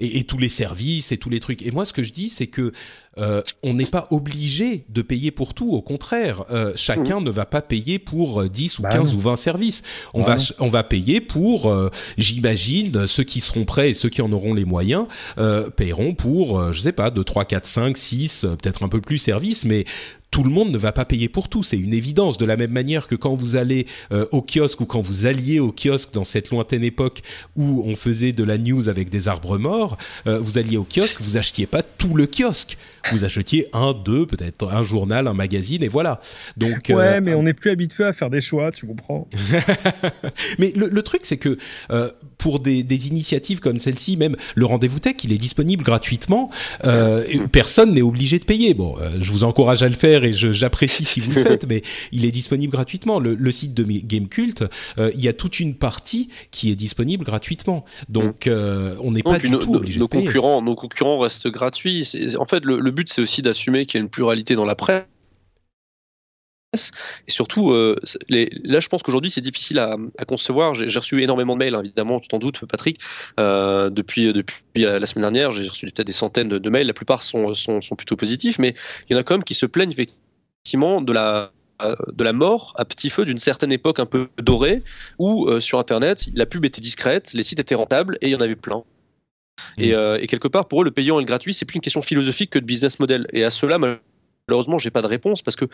et, et, tous les services et tous les trucs. Et moi, ce que je dis, c'est que euh, on n'est pas obligé de payer pour tout. Au contraire, euh, chacun mmh. ne va pas payer pour 10 euh, ou bah 15 ou 20 services. On bah va on va payer pour, euh, j'imagine, ceux qui seront prêts et ceux qui en auront les moyens paieront pour, je sais pas, 2, 3, 4, 5, 6, peut-être un peu plus services, mais tout le monde ne va pas payer pour tout, c'est une évidence. De la même manière que quand vous allez euh, au kiosque ou quand vous alliez au kiosque dans cette lointaine époque où on faisait de la news avec des arbres morts, euh, vous alliez au kiosque, vous achetiez pas tout le kiosque, vous achetiez un, deux, peut-être un journal, un magazine et voilà. Donc ouais, euh, mais on n'est plus habitué à faire des choix, tu comprends. mais le, le truc c'est que euh, pour des, des, initiatives comme celle-ci, même le rendez-vous tech, il est disponible gratuitement. Euh, personne n'est obligé de payer. Bon, je vous encourage à le faire et j'apprécie si vous le faites, mais il est disponible gratuitement. Le, le site de Gamecult, euh, il y a toute une partie qui est disponible gratuitement. Donc, euh, on n'est pas du tout obligé nos de payer. Concurrents, nos concurrents restent gratuits. En fait, le, le but, c'est aussi d'assumer qu'il y a une pluralité dans la presse Et surtout, euh, là, je pense qu'aujourd'hui, c'est difficile à, concevoir. J'ai reçu énormément de mails, hein, évidemment, tu t'en doutes, Patrick. Euh, depuis, depuis la semaine dernière, j'ai reçu peut-être des centaines de, mails. La plupart sont, plutôt positifs, mais il y en a quand même qui se plaignent effectivement de la, mort à petit feu d'une certaine époque un peu dorée, où euh, sur Internet, la pub était discrète, les sites étaient rentables et il y en avait plein. Et, mmh. euh, et, quelque part, pour eux, le payant et le gratuit, c'est plus une question philosophique que de business model. Et à cela, malheureusement, j'ai pas de réponse parce que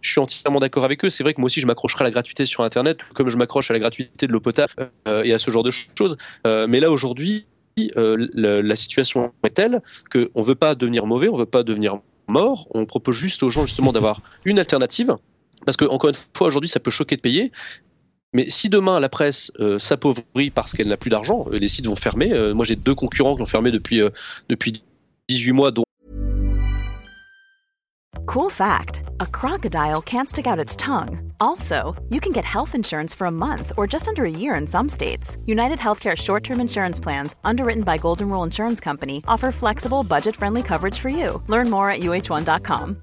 je suis entièrement d'accord avec eux. C'est vrai que moi aussi, je m'accrocherai à la gratuité sur Internet, comme je m'accroche à la gratuité de l'eau potable euh, et à ce genre de choses. Euh, mais là, aujourd'hui, la, la, situation est telle qu'on veut pas devenir mauvais, on veut pas devenir mort. On propose juste aux gens justement d'avoir une alternative. Parce que, encore une fois, aujourd'hui, ça peut choquer de payer. Mais si demain la presse euh, s'appauvrit parce qu'elle n'a plus d'argent, les sites vont fermer. Euh, moi j'ai deux concurrents qui ont fermé depuis, euh, depuis 18 mois, dont Cool fact a crocodile can't stick out its tongue. Also, you can get health insurance for a month or just under a year in some states. United Healthcare short term insurance plans, underwritten by Golden Rule Insurance Company, offer flexible, budget friendly coverage for you. Learn more at uh1.com.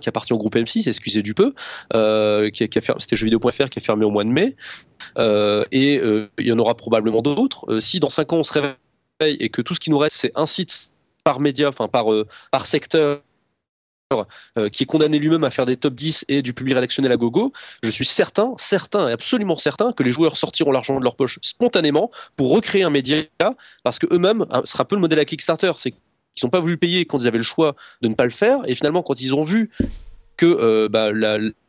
Qui appartient au groupe M6, excusez du peu, euh, qui qui a c'était jeuxvideo.fr qui a fermé au mois de mai, euh, et euh, il y en aura probablement d'autres. Euh, si dans 5 ans on se réveille et que tout ce qui nous reste c'est un site par média, enfin par, par secteur, qui est condamné lui-même à faire des top 10 et du public rédactionnel à gogo, je suis certain, certain, absolument certain que les joueurs sortiront l'argent de leur poche spontanément pour recréer un média parce que eux-mêmes, hein, ce sera un peu le modèle à Kickstarter, qu'ils n'ont pas voulu payer quand ils avaient le choix de ne pas le faire et finalement quand ils ont vu que euh, bah,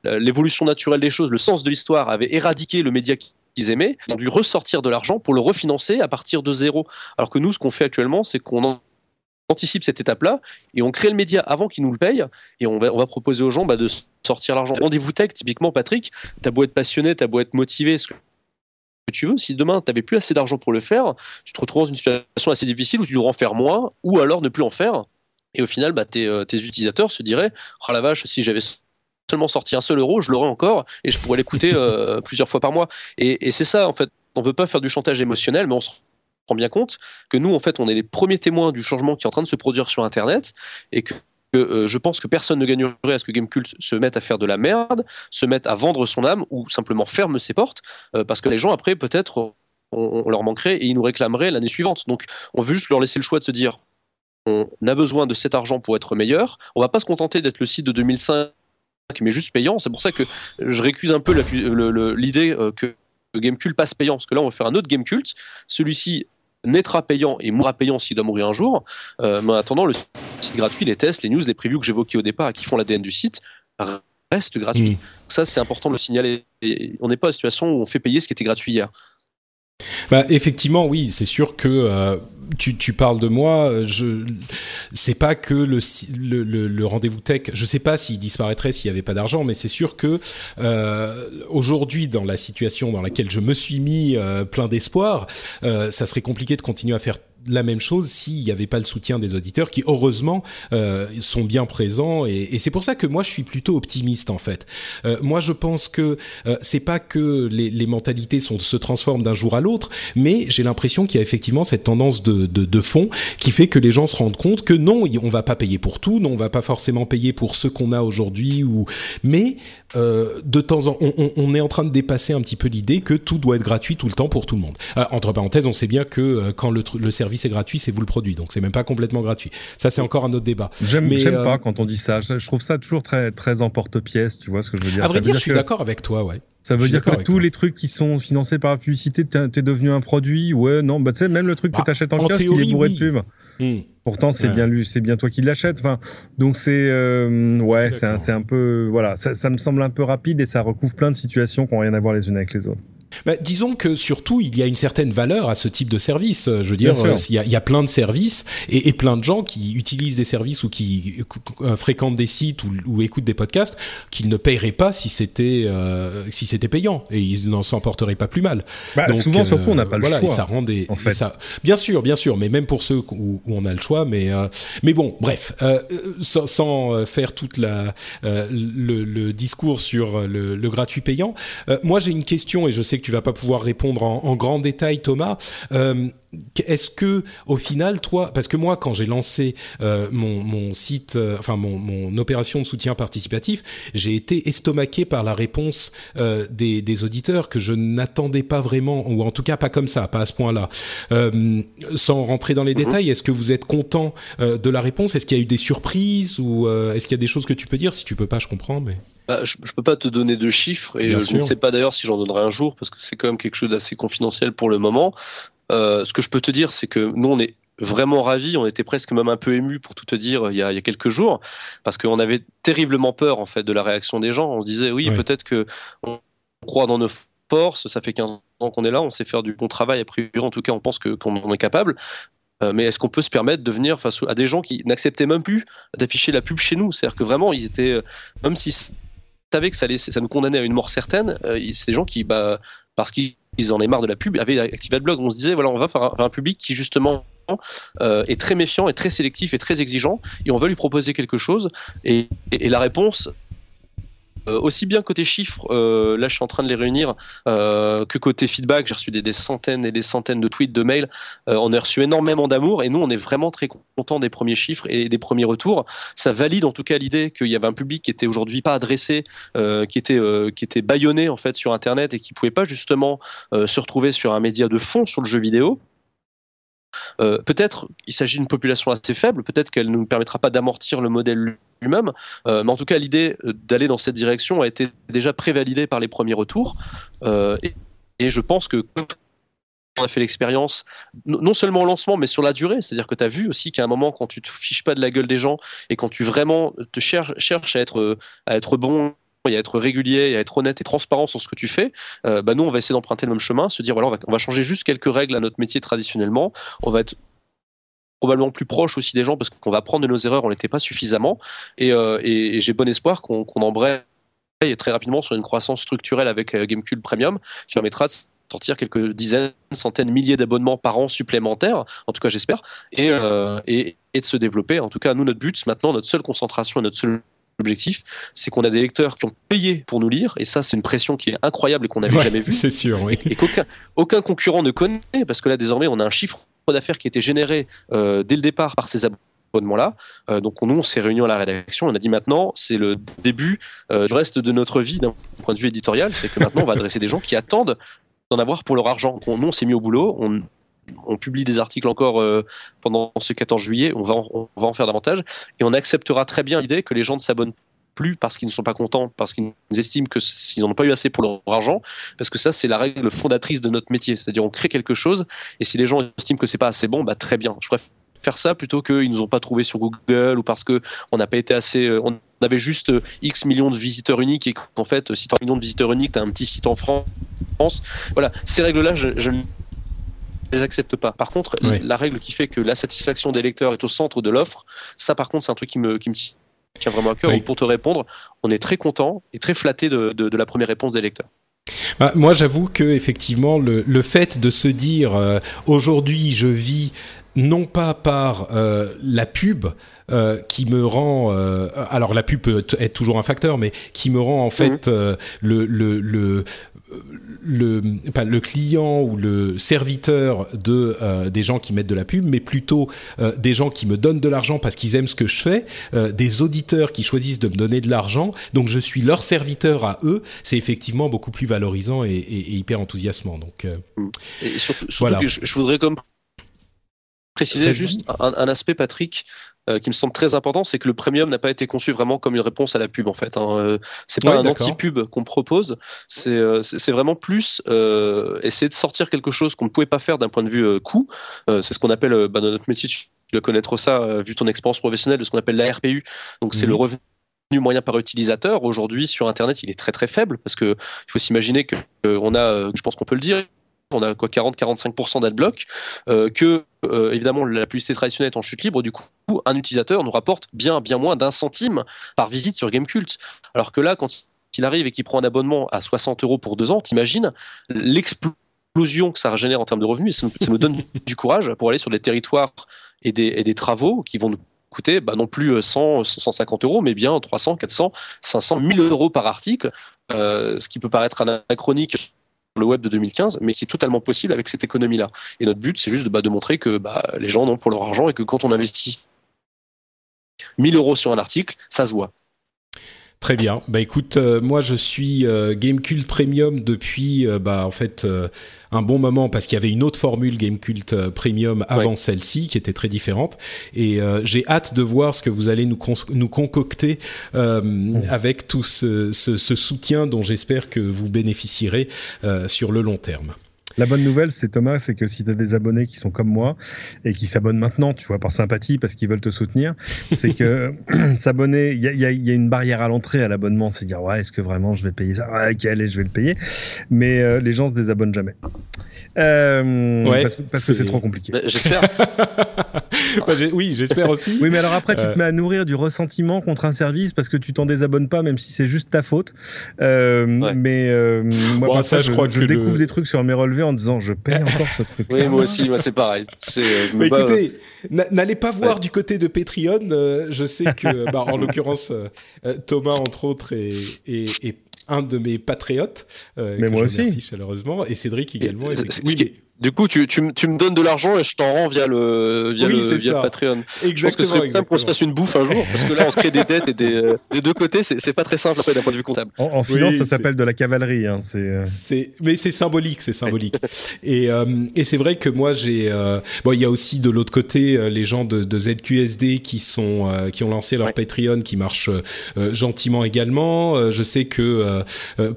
l'évolution naturelle des choses, le sens de l'histoire avait éradiqué le média qu'ils aimaient, ils ont dû ressortir de l'argent pour le refinancer à partir de zéro. Alors que nous, ce qu'on fait actuellement, c'est qu'on anticipe cette étape-là et on crée le média avant qu'il nous le paye et on va, proposer aux gens bah, de sortir l'argent. Rendez-vous tech, typiquement, Patrick, t'as beau être passionné, t'as beau être motivé, tu veux, si demain tu n'avais plus assez d'argent pour le faire, tu te retrouves dans une situation assez difficile où tu devras en faire moins ou alors ne plus en faire. Et au final, bah, tes, euh, tes utilisateurs se diraient Oh la vache, si j'avais seulement sorti un seul euro, je l'aurais encore et je pourrais l'écouter euh, plusieurs fois par mois. Et, et c'est ça, en fait. On veut pas faire du chantage émotionnel, mais on se prend bien compte que nous, en fait, on est les premiers témoins du changement qui est en train de se produire sur Internet et que euh, je pense que personne ne gagnerait à ce que Gamecult se mette à faire de la merde, se mette à vendre son âme ou simplement ferme ses portes, euh, parce que les gens après peut-être on, on, leur manquerait et ils nous réclameraient l'année suivante. Donc on veut juste leur laisser le choix de se dire on a besoin de cet argent pour être meilleur. On va pas se contenter d'être le site de 2005 mais juste payant. C'est pour ça que je récuse un peu l'idée euh, que Gamecult passe payant, parce que là on va faire un autre Gamecult. Celui-ci naîtra payant et mourra payant s'il doit mourir un jour. Euh, mais en attendant, le site gratuit, les tests, les news, les previews que j'évoquais au départ et qui font l'ADN du site restent gratuits. Mmh. Ça, c'est important de le signaler. Et on n'est pas à une situation où on fait payer ce qui était gratuit hier. Bah, effectivement, oui, c'est sûr que euh, tu, tu, parles de moi. Je c'est pas que le, le, le, rendez-vous tech. Je sais pas s'il disparaîtrait s'il y avait pas d'argent, mais c'est sûr que euh, aujourd'hui, dans la situation dans laquelle je me suis mis euh, plein d'espoir, euh, ça serait compliqué de continuer à faire la même chose s'il n'y avait pas le soutien des auditeurs qui heureusement euh, sont bien présents et, c'est pour ça que moi je suis plutôt optimiste en fait. Euh, moi je pense que euh, c'est pas que les, mentalités se transforment d'un jour à l'autre, mais j'ai l'impression qu'il y a effectivement cette tendance de, fond qui fait que les gens se rendent compte que non, on va pas payer pour tout, non, on va pas forcément payer pour ce qu'on a aujourd'hui ou mais euh, de temps en on, on, est en train de dépasser un petit peu l'idée que tout doit être gratuit tout le temps pour tout le monde. Entre parenthèses, on sait bien que quand le service est gratuit, c'est vous le produit, donc c'est même pas complètement gratuit. Ça, c'est encore un autre débat. J'aime euh, pas quand on dit ça. Je trouve ça toujours très très emporte-pièce. Tu vois ce que je veux dire À vrai dire, dire, je suis que... d'accord avec toi, ouais. Ça veut dire que tous toi. les trucs qui sont financés par la publicité, t'es devenu un produit. Ouais, non, bah tu sais, même le truc bah, que t'achètes en, en kiosque, il est bourré oui. de pub. Mmh. Pourtant, c'est ouais. bien lu, c'est bien toi qui l'achètes. Enfin, donc c'est euh, ouais, c'est un, un, peu voilà, ça, ça, me semble un peu rapide et ça recouvre plein de situations qui n'ont rien à voir les unes avec les autres. Bah, disons que surtout il y a une certaine valeur à ce type de service. Je veux dire, il y, a, il y, a, plein de services et, et, plein de gens qui utilisent des services ou qui euh, fréquentent des sites ou, ou, écoutent des podcasts qu'ils ne paieraient pas si c'était euh, si c'était payant et ils n'en s'en porteraient pas plus mal. Bah, Donc, souvent, surtout, on n'a pas le voilà, choix. Et ça rend des, en fait. ça, bien sûr, bien sûr, mais même pour ceux où, où on a le choix, mais mais bon, bref, sans, sans, faire toute la le, le, discours sur le, le gratuit payant, moi j'ai une question et je sais que tu vas pas pouvoir répondre en, grand détail, Thomas. Euh, est-ce que au final toi parce que moi quand j'ai lancé euh, mon, mon, site euh, enfin mon, mon, opération de soutien participatif j'ai été estomaqué par la réponse euh, des, des, auditeurs que je n'attendais pas vraiment ou en tout cas pas comme ça pas à ce point là euh, sans rentrer dans les mmh. détails est-ce que vous êtes content de la réponse? Est-ce qu'il y a eu des surprises ou est-ce qu'il y a des choses que tu peux dire? Si tu peux pas je comprends mais bah, je, je peux pas te donner de chiffres et Bien je sûr. ne sais pas d'ailleurs si j'en donnerai un jour parce que c'est quand même quelque chose d'assez confidentiel pour le moment. Euh, ce que je peux te dire, c'est que nous, on est vraiment ravis. On était presque même un peu émus, pour tout te dire, il y a, il y a quelques jours, parce qu'on avait terriblement peur en fait de la réaction des gens. On se disait, oui, peut-être que on croit dans nos forces. Ça fait 15 ans qu'on est là, on sait faire du bon travail. A priori, en tout cas, on pense que qu'on en est capable. Euh, mais est-ce qu'on peut se permettre de venir face à des gens qui n'acceptaient même plus d'afficher la pub chez nous? C'est-à-dire que vraiment, ils étaient, euh, même s'ils savaient que ça, ça nous condamnait à une mort certaine, euh, c'est des gens qui, bah, parce qu'ils ils en avaient marre de la pub, avaient activé le blog. On se disait, voilà, on va faire un, public qui justement euh, est très méfiant, est très sélectif, et très exigeant, et on va lui proposer quelque chose. Et, et, la réponse, aussi bien côté chiffres, euh, là je suis en train de les réunir, euh, que côté feedback, j'ai reçu des, centaines et des centaines de tweets, de mails, euh, on a reçu énormément d'amour et nous on est vraiment très contents des premiers chiffres et des premiers retours. Ça valide en tout cas l'idée qu'il y avait un public qui était aujourd'hui pas adressé, euh, qui était qui bâillonné en fait sur internet et qui pouvait pas justement euh, se retrouver sur un média de fond sur le jeu vidéo. Euh, peut-être il s'agit d'une population assez faible, peut-être qu'elle ne nous permettra pas d'amortir le modèle lui-même, euh, mais en tout cas l'idée d'aller dans cette direction a été déjà prévalidée par les premiers retours, euh, et, je pense que on a fait l'expérience, non seulement au lancement, mais sur la durée, c'est-à-dire que tu as vu aussi qu'à un moment, quand tu te fiches pas de la gueule des gens, et quand tu vraiment te cherches, cherches à, être, à être bon, et à être régulier, et à être honnête et transparent sur ce que tu fais, euh, bah nous on va essayer d'emprunter le même chemin, se dire voilà on va, changer juste quelques règles à notre métier traditionnellement, on va être probablement plus proche aussi des gens parce qu'on va apprendre de nos erreurs, on n'était pas suffisamment, et, euh, j'ai bon espoir qu'on qu embraye très rapidement sur une croissance structurelle avec euh, Gamecube Premium qui permettra de sortir quelques dizaines, centaines, milliers d'abonnements par an supplémentaires, en tout cas j'espère, et, et, et, de se développer. En tout cas, nous, notre but maintenant, notre seule concentration et notre seul objectif, c'est qu'on a des lecteurs qui ont payé pour nous lire, et ça, c'est une pression qui est incroyable et qu'on n'avait ouais, jamais vue. C'est sûr, oui. Et, qu'aucun aucun concurrent ne connaît, parce que là, désormais, on a un chiffre d'affaires qui a été généré euh, dès le départ par ces abonnements-là. Euh, donc, nous, on s'est réunis à la rédaction, on a dit maintenant, c'est le début euh, du reste de notre vie d'un point de vue éditorial, c'est que maintenant, on va adresser des gens qui attendent d'en avoir pour leur argent. Donc, nous, on s'est mis au boulot, on, on publie des articles encore euh, pendant ce 14 juillet, on va, en, on va en faire davantage, et on acceptera très bien l'idée que les gens ne s'abonnent plus parce qu'ils ne sont pas contents, parce qu'ils estiment que s'ils n'en ont pas eu assez pour leur argent, parce que ça c'est la règle fondatrice de notre métier, c'est-à-dire on crée quelque chose, et si les gens estiment que c'est pas assez bon, bah très bien, je préfère faire ça plutôt qu'ils nous ont pas trouvé sur Google ou parce que on n'a pas été assez euh, on avait juste X millions de visiteurs uniques et qu'en fait si tu as un million de visiteurs uniques tu as un petit site en France. Voilà. Ces règles là je, je les accepte pas. Par contre, oui. la règle qui fait que la satisfaction des lecteurs est au centre de l'offre, ça par contre c'est un truc qui me, qui me tient vraiment à cœur. Oui. Pour te répondre, on est très content et très flatté de, de, de la première réponse des lecteurs. Bah, moi, j'avoue que effectivement, le, le, fait de se dire euh, aujourd'hui, je vis non pas par euh, la pub euh, qui me rend euh, alors la pub peut être toujours un facteur mais qui me rend en fait mmh. le, le, le le, pas le client ou le serviteur de euh, des gens qui mettent de la pub, mais plutôt euh, des gens qui me donnent de l'argent parce qu'ils aiment ce que je fais, euh, des auditeurs qui choisissent de me donner de l'argent, donc je suis leur serviteur à eux. C'est effectivement beaucoup plus valorisant et, et, et hyper enthousiasmant. Donc et surtout, surtout voilà. que je, je, voudrais comme préciser juste un, un, aspect, Patrick. Euh, qui me semble très important, c'est que le premium n'a pas été conçu vraiment comme une réponse à la pub en fait. Hein. Euh, c'est pas ouais, un anti-pub qu'on propose, c'est euh, vraiment plus essayer de sortir quelque chose qu'on ne pouvait pas faire d'un point de vue coût. c'est ce qu'on appelle bah, dans notre métier, tu dois connaître ça vu ton expérience professionnelle, de ce qu'on appelle la RPU. Donc c'est le revenu moyen par utilisateur, aujourd'hui sur Internet, il est très très faible parce que il faut s'imaginer que on a, je pense qu'on peut le dire, on a quoi 40-45% d'adblock, euh, que euh, évidemment la publicité traditionnelle est en chute libre, du coup un utilisateur nous rapporte bien bien moins d'un centime par visite sur Gamecult. Alors que là, quand il arrive et qu'il prend un abonnement à 60 euros pour deux ans, t'imagines l'explosion que ça génère en termes de revenus, ça me, donne du courage pour aller sur des territoires et des, et des travaux qui vont nous coûter bah, non plus 100, 150 euros, mais bien 300, 400, 500, 1000 euros par article, euh, ce qui peut paraître anachronique le web de 2015, mais qui est totalement possible avec cette économie-là. Et notre but, c'est juste de, bah, montrer que bah, les gens en ont pour leur argent et que quand on investit 1000 euros sur un article, ça se voit. Très bien. Bah écoute, euh, moi je suis euh, Gamecult Premium depuis euh, bah en fait un bon moment parce qu'il y avait une autre formule Gamecult Premium avant celle-ci qui était très différente et j'ai hâte de voir ce que vous allez nous nous concocter avec tout ce, ce, ce, soutien dont j'espère que vous bénéficierez sur le long terme. La bonne nouvelle, c'est Thomas, c'est que si tu as des abonnés qui sont comme moi et qui s'abonnent maintenant, tu vois, par sympathie, parce qu'ils veulent te soutenir, c'est que s'abonner, il y a, y, a, y a, une barrière à l'entrée à l'abonnement, c'est dire ouais, est-ce que vraiment je vais payer ça? Ouais, ok, allez, je vais le payer? Mais euh, les gens se désabonnent jamais. Euh, ouais, parce, parce que c'est trop compliqué. Bah, j'espère. bah, oui, j'espère aussi. Oui, mais alors après, tu te euh. mets à nourrir du ressentiment contre un service parce que tu t'en désabonnes pas, même si c'est juste ta faute. Euh, Mais euh, moi, bon, ça, je, je, crois je que découvre le... des trucs sur mes relevés en disant je paye encore ce truc. Oui, moi aussi, moi c'est pareil. Euh, mais écoutez, n'allez pas voir ouais. du côté de Patreon. Euh, je sais que, bah, en l'occurrence, Thomas entre autres est, est, est un de mes patriotes. Euh, mais moi aussi. Merci chaleureusement. Et Cédric également. Et, oui, du coup, tu, tu, tu, me donnes de l'argent et je t'en rends via le, via oui, le, via le Patreon. Exactement. Je pense que c'est simple qu'on se fasse une bouffe un jour, parce que là, on se crée des dettes et des, des deux côtés, c'est pas très simple après d'un point de vue comptable. En, en finance, oui, ça s'appelle de la cavalerie. Hein, c'est. Mais c'est symbolique, c'est symbolique. et euh, et c'est vrai que moi, j'ai. Euh, bon, il y a aussi de l'autre côté euh, les gens de, de ZQSD qui sont euh, qui ont lancé leur ouais. Patreon, qui marche euh, gentiment également. je sais que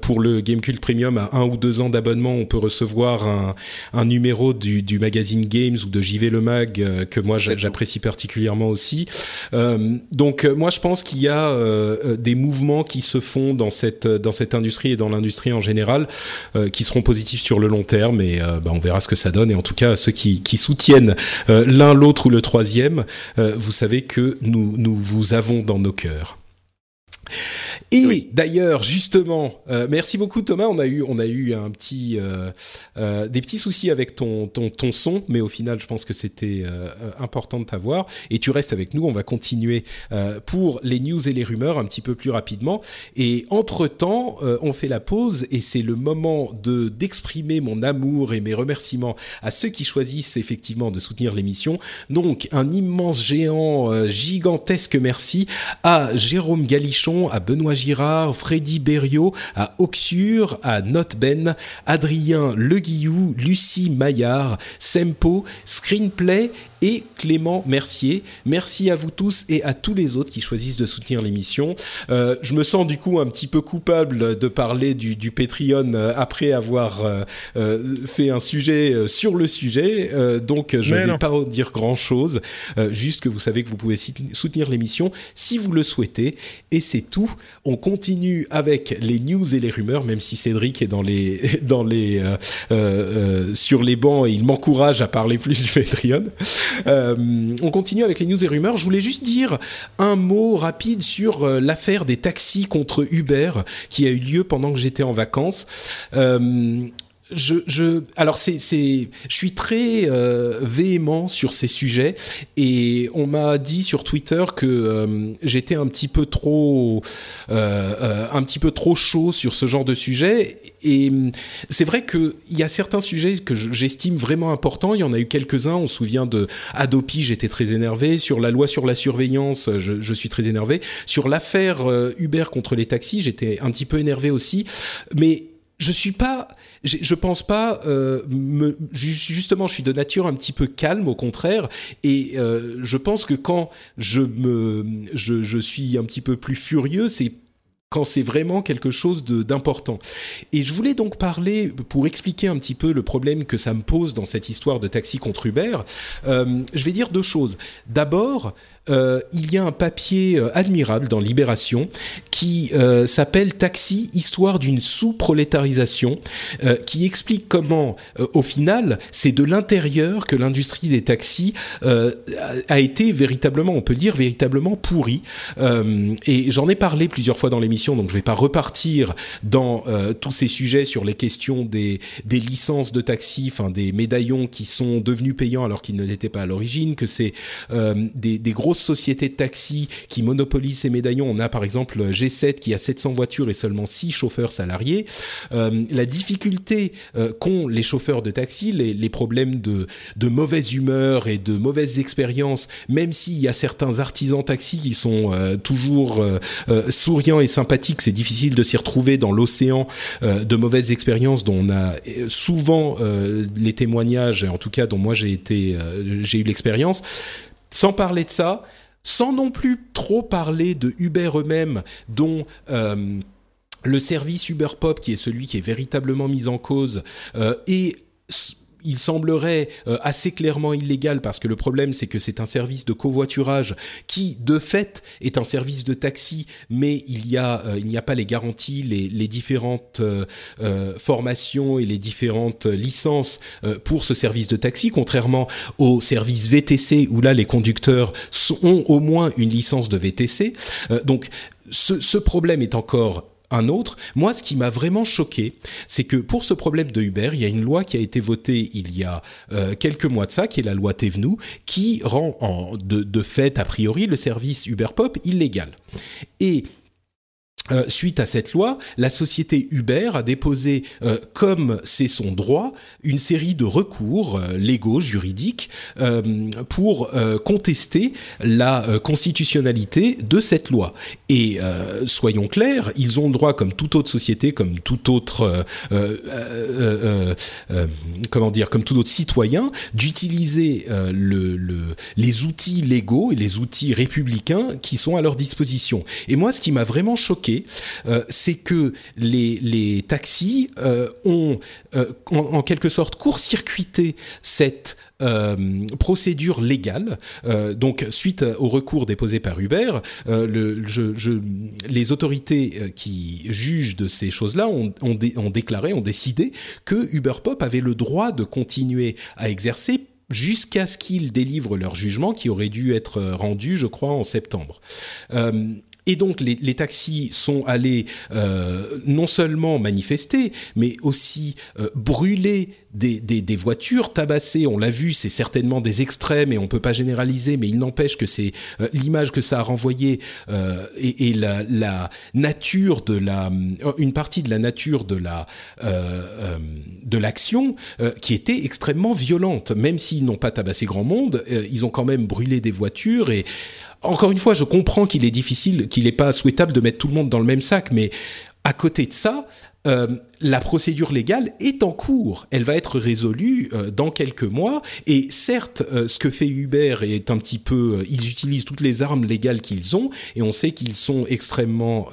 pour le Gamecult Premium, à un ou deux ans d'abonnement, on peut recevoir un, un numéro du du magazine Games ou de JV Le Mag euh, que moi j'apprécie particulièrement aussi. Euh, donc euh, moi je pense qu'il y a euh, des mouvements qui se font dans cette dans cette industrie et dans l'industrie en général euh, qui seront positifs sur le long terme et bah, on verra ce que ça donne. Et en tout cas ceux qui, qui soutiennent l'un l'autre ou le troisième, vous savez que nous nous vous avons dans nos cœurs. Et oui. d'ailleurs, justement, euh, merci beaucoup Thomas. On a eu, on a eu un petit, euh, euh, des petits soucis avec ton, ton, ton son, mais au final, je pense que c'était important de t'avoir. Et tu restes avec nous. On va continuer pour les news et les rumeurs un petit peu plus rapidement. Et entre temps, on fait la pause et c'est le moment de d'exprimer mon amour et mes remerciements à ceux qui choisissent effectivement de soutenir l'émission. Donc, un immense géant, gigantesque merci à Jérôme Galichon, à Benoît Girard, Freddy Berriot, à Oxure, à Notben, Adrien Leguillou, Lucie Maillard, Sempo, Screenplay et Clément Mercier. Merci à vous tous et à tous les autres qui choisissent de soutenir l'émission. Euh, je me sens du coup un petit peu coupable de parler du, du Patreon euh, après avoir euh, fait un sujet sur le sujet, euh, donc je ne vais pas dire grand chose. juste que vous savez que vous pouvez soutenir l'émission si vous le souhaitez et c'est On continue avec les news et les rumeurs, même si Cédric est dans les dans les sur les bancs et il m'encourage à parler plus du Patreon. Euh, on continue avec les news et rumeurs. Je voulais juste dire un mot rapide sur euh, l'affaire des taxis contre Uber qui a eu lieu pendant que j'étais en vacances. Je, je, alors c'est, c'est, je suis très euh, véhément sur ces sujets et on m'a dit sur Twitter que euh, j'étais un petit peu trop, euh, euh un petit peu trop chaud sur ce genre de sujet. Et c'est vrai que il y a certains sujets que j'estime vraiment importants. Il y en a eu quelques-uns. On se souvient de Adopi, j'étais très énervé. Sur la loi sur la surveillance, je, je suis très énervé. Sur l'affaire euh, Uber contre les taxis, j'étais un petit peu énervé aussi. Mais je suis pas je pense pas. Euh, me, justement, je suis de nature un petit peu calme, au contraire, et euh, je pense que quand je me, je, je suis un petit peu plus furieux, c'est quand c'est vraiment quelque chose d'important. Et je voulais donc parler, pour expliquer un petit peu le problème que ça me pose dans cette histoire de taxi contre Uber, euh, je vais dire deux choses. D'abord, il y a un papier admirable dans Libération qui s'appelle Taxi, histoire d'une sous-prolétarisation, qui explique comment, au final, c'est de l'intérieur que l'industrie des taxis a été véritablement, on peut dire, véritablement pourrie. et j'en ai parlé plusieurs fois dans l'émission, donc je vais pas repartir dans tous ces sujets sur les questions des, licences de taxi, enfin des médaillons qui sont devenus payants alors qu'ils ne l'étaient pas à l'origine, que c'est euh, des, des, grosses sociétés de taxi qui monopolisent ces médaillons. On a par exemple G7 qui a 700 voitures et seulement 6 chauffeurs salariés. Euh, la difficulté euh, qu'ont les chauffeurs de taxi, les, problèmes de, de, mauvaise humeur et de mauvaises expériences, même s'il y a certains artisans taxi qui sont euh, toujours souriants et sympathiques, c'est difficile de s'y retrouver dans l'océan de mauvaises expériences dont on a souvent les témoignages, en tout cas dont moi j'ai été, j'ai eu l'expérience. Sans parler de ça, sans non plus trop parler de Uber eux-mêmes, dont euh, le service Uber Pop, qui est celui qui est véritablement mis en cause, euh, est il semblerait euh, assez clairement illégal parce que le problème c'est que c'est un service de covoiturage qui de fait est un service de taxi mais il y a euh, il n'y a pas les garanties les, les différentes euh, formations et les différentes licences pour ce service de taxi contrairement au service VTC où là les conducteurs ont au moins une licence de VTC donc ce, ce problème est encore un autre. Moi, ce qui m'a vraiment choqué, c'est que pour ce problème de Uber, il y a une loi qui a été votée il y a euh, quelques mois de ça, qui est la loi Thévenoud, qui rend en, de, de fait, a priori, le service Uber Pop illégal. Et euh, suite à cette loi, la société Uber a déposé, euh, comme c'est son droit, une série de recours euh, légaux, juridiques, pour contester la constitutionnalité de cette loi. Et soyons clairs, ils ont le droit, comme toute autre société, comme tout autre, comment dire, comme tout autre citoyen, d'utiliser le, le, les outils légaux et les outils républicains qui sont à leur disposition. Et moi, ce qui m'a vraiment choqué, euh, c'est que les, taxis euh, ont euh, en, quelque sorte court-circuité cette procédure légale. donc, suite au recours déposé par Uber, les autorités qui jugent de ces choses-là ont, ont déclaré, ont décidé que Uber Pop avait le droit de continuer à exercer jusqu'à ce qu'ils délivrent leur jugement qui aurait dû être rendu, je crois, en septembre. Et donc les, taxis sont allés euh, non seulement manifester, mais aussi euh, brûler des, voitures, tabasser. On l'a vu, c'est certainement des extrêmes et on peut pas généraliser, mais il n'empêche que c'est euh, l'image que ça a renvoyé euh, et, la, nature de la, une partie de la nature de de l'action qui était extrêmement violente. Même s'ils n'ont pas tabassé grand monde, ils ont quand même brûlé des voitures et encore une fois, je comprends qu'il est difficile, qu'il n'est pas souhaitable de mettre tout le monde dans le même sac, mais à côté de ça, euh, la procédure légale est en cours. Elle va être résolue euh, dans quelques mois. Et certes, euh, ce que fait Uber est un petit peu... Ils utilisent toutes les armes légales qu'ils ont, et on sait qu'ils sont extrêmement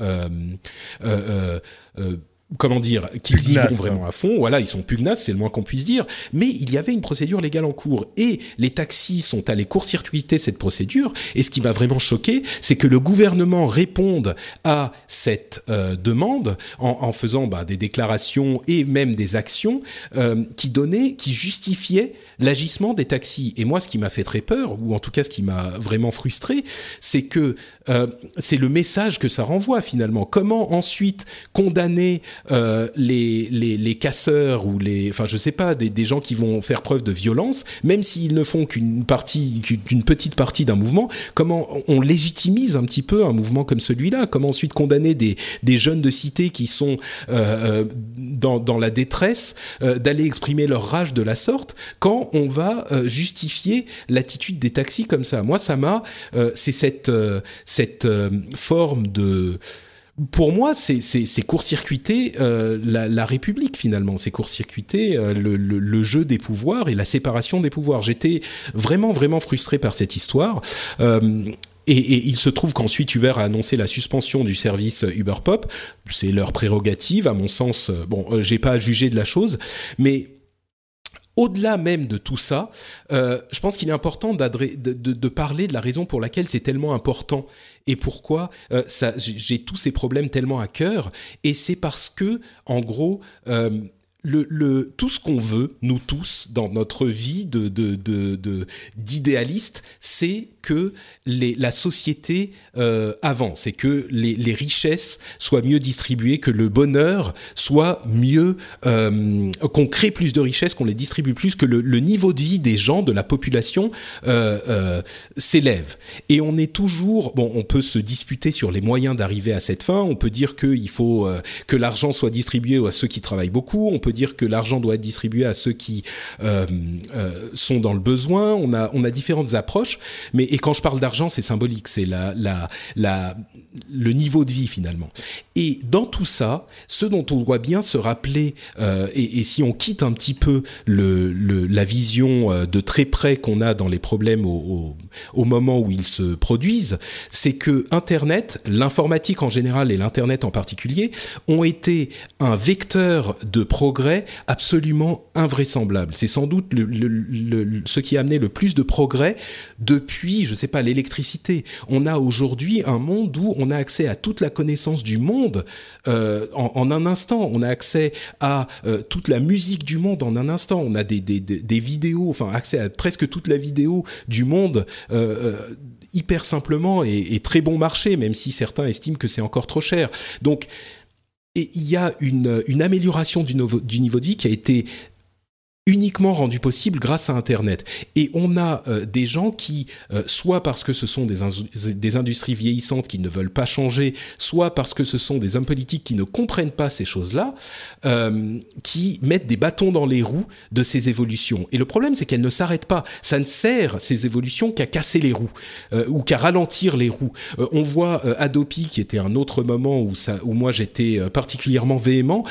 comment dire, qu'ils y vont vraiment à fond. Voilà, ils sont pugnaces, c'est le moins qu'on puisse dire. Mais il y avait une procédure légale en cours et les taxis sont allés court-circuiter cette procédure. Et ce qui m'a vraiment choqué, c'est que le gouvernement réponde à cette euh, demande en, en faisant bah, des déclarations et même des actions euh, qui donnaient, qui justifiaient l'agissement des taxis. Et moi, ce qui m'a fait très peur, ou en tout cas ce qui m'a vraiment frustré, c'est que euh, c'est le message que ça renvoie finalement. Comment ensuite condamner euh, les, les, les, casseurs ou les, enfin je sais pas, des, gens qui vont faire preuve de violence, même s'ils ne font qu'une partie, qu'une petite partie d'un mouvement, comment on légitimise un petit peu un mouvement comme celui-là? Comment ensuite condamner des, des jeunes de cité qui sont euh, euh dans, dans la détresse d'aller exprimer leur rage de la sorte quand on va justifier l'attitude des taxis comme ça? Moi, ça m'a, c'est cette cette forme de pour moi, c'est court-circuiter euh, la, la, République finalement, c'est court-circuiter euh, le, le, le, jeu des pouvoirs et la séparation des pouvoirs. J'étais vraiment vraiment frustré par cette histoire. Euh, et, et, il se trouve qu'ensuite Uber a annoncé la suspension du service Uber Pop. C'est leur prérogative, à mon sens. Bon, j'ai pas à juger de la chose, mais au-delà même de tout ça, euh, je pense qu'il est important de, de, parler de la raison pour laquelle c'est tellement important et pourquoi euh, j'ai tous ces problèmes tellement à cœur. Et c'est parce que, en gros, euh, le, tout ce qu'on veut, nous tous, dans notre vie de, d'idéaliste, c'est que les, la société euh, avance et que les, les, richesses soient mieux distribuées, que le bonheur soit mieux, euh, qu'on crée plus de richesses, qu'on les distribue plus, que le, le, niveau de vie des gens, de la population euh, euh s'élève. Et on est toujours, bon, on peut se disputer sur les moyens d'arriver à cette fin. On peut dire qu'il faut euh, que l'argent soit distribué à ceux qui travaillent beaucoup. On peut dire que l'argent doit être distribué à ceux qui euh, euh, sont dans le besoin. On a, on a différentes approches, mais et quand je parle d'argent, c'est symbolique, c'est la, la, la, le niveau de vie finalement. Et dans tout ça, ce dont on doit bien se rappeler, euh, et, si on quitte un petit peu le, le, la vision de très près qu'on a dans les problèmes au, au, au moment où ils se produisent, c'est que Internet, l'informatique en général et l'Internet en particulier, ont été un vecteur de progrès absolument invraisemblable. C'est sans doute ce qui a amené le plus de progrès depuis, je ne sais pas, l'électricité. On a aujourd'hui un monde où on a accès à toute la connaissance du monde euh, en, un instant. On a accès à euh, toute la musique du monde en un instant. On a des, des, vidéos, enfin accès à presque toute la vidéo du monde. Euh, hyper simplement et, et, très bon marché, même si certains estiment que c'est encore trop cher. Donc, et il y a une, une amélioration du niveau de vie qui a été uniquement rendu possible grâce à Internet. Et on a euh, des gens qui, euh, soit parce que ce sont des, des industries vieillissantes qui ne veulent pas changer, soit parce que ce sont des hommes politiques qui ne comprennent pas ces choses-là, euh, qui mettent des bâtons dans les roues de ces évolutions. Et le problème, c'est qu'elles ne s'arrêtent pas. Ça ne sert, ces évolutions, qu'à casser les roues ou qu'à ralentir les roues. on voit Adopi, qui était un autre moment où, ça, où moi j'étais particulièrement véhément,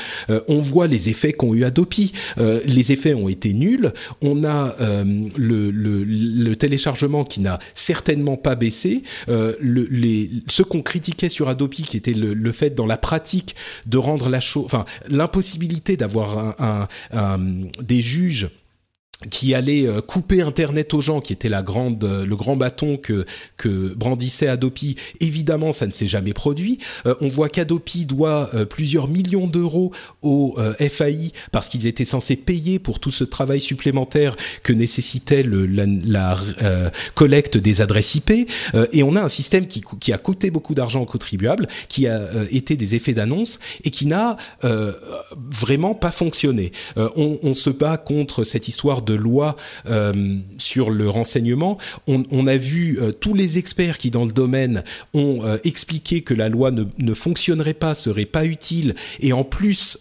on voit les effets qu'ont eu Adopi. les effets ont été nuls. On a euh, le, téléchargement qui n'a certainement pas baissé. Euh, le, les, ce qu'on critiquait sur Adobe, qui était le, fait dans la pratique de rendre la chose, enfin l'impossibilité d'avoir des juges qui allait euh, couper Internet aux gens, qui était la grande, euh, le grand bâton que, que brandissait Adopi. Évidemment, ça ne s'est jamais produit. Euh, on voit qu'Adopi doit plusieurs millions d'euros au FAI parce qu'ils étaient censés payer pour tout ce travail supplémentaire que nécessitait le, la, collecte des adresses IP. et on a un système qui, qui a coûté beaucoup d'argent aux contribuables, qui a été des effets d'annonce et qui n'a vraiment pas fonctionné. On, on, se bat contre cette histoire de loi euh, sur le renseignement, on, a vu euh, tous les experts qui dans le domaine ont euh, expliqué que la loi ne, ne, fonctionnerait pas, serait pas utile et en plus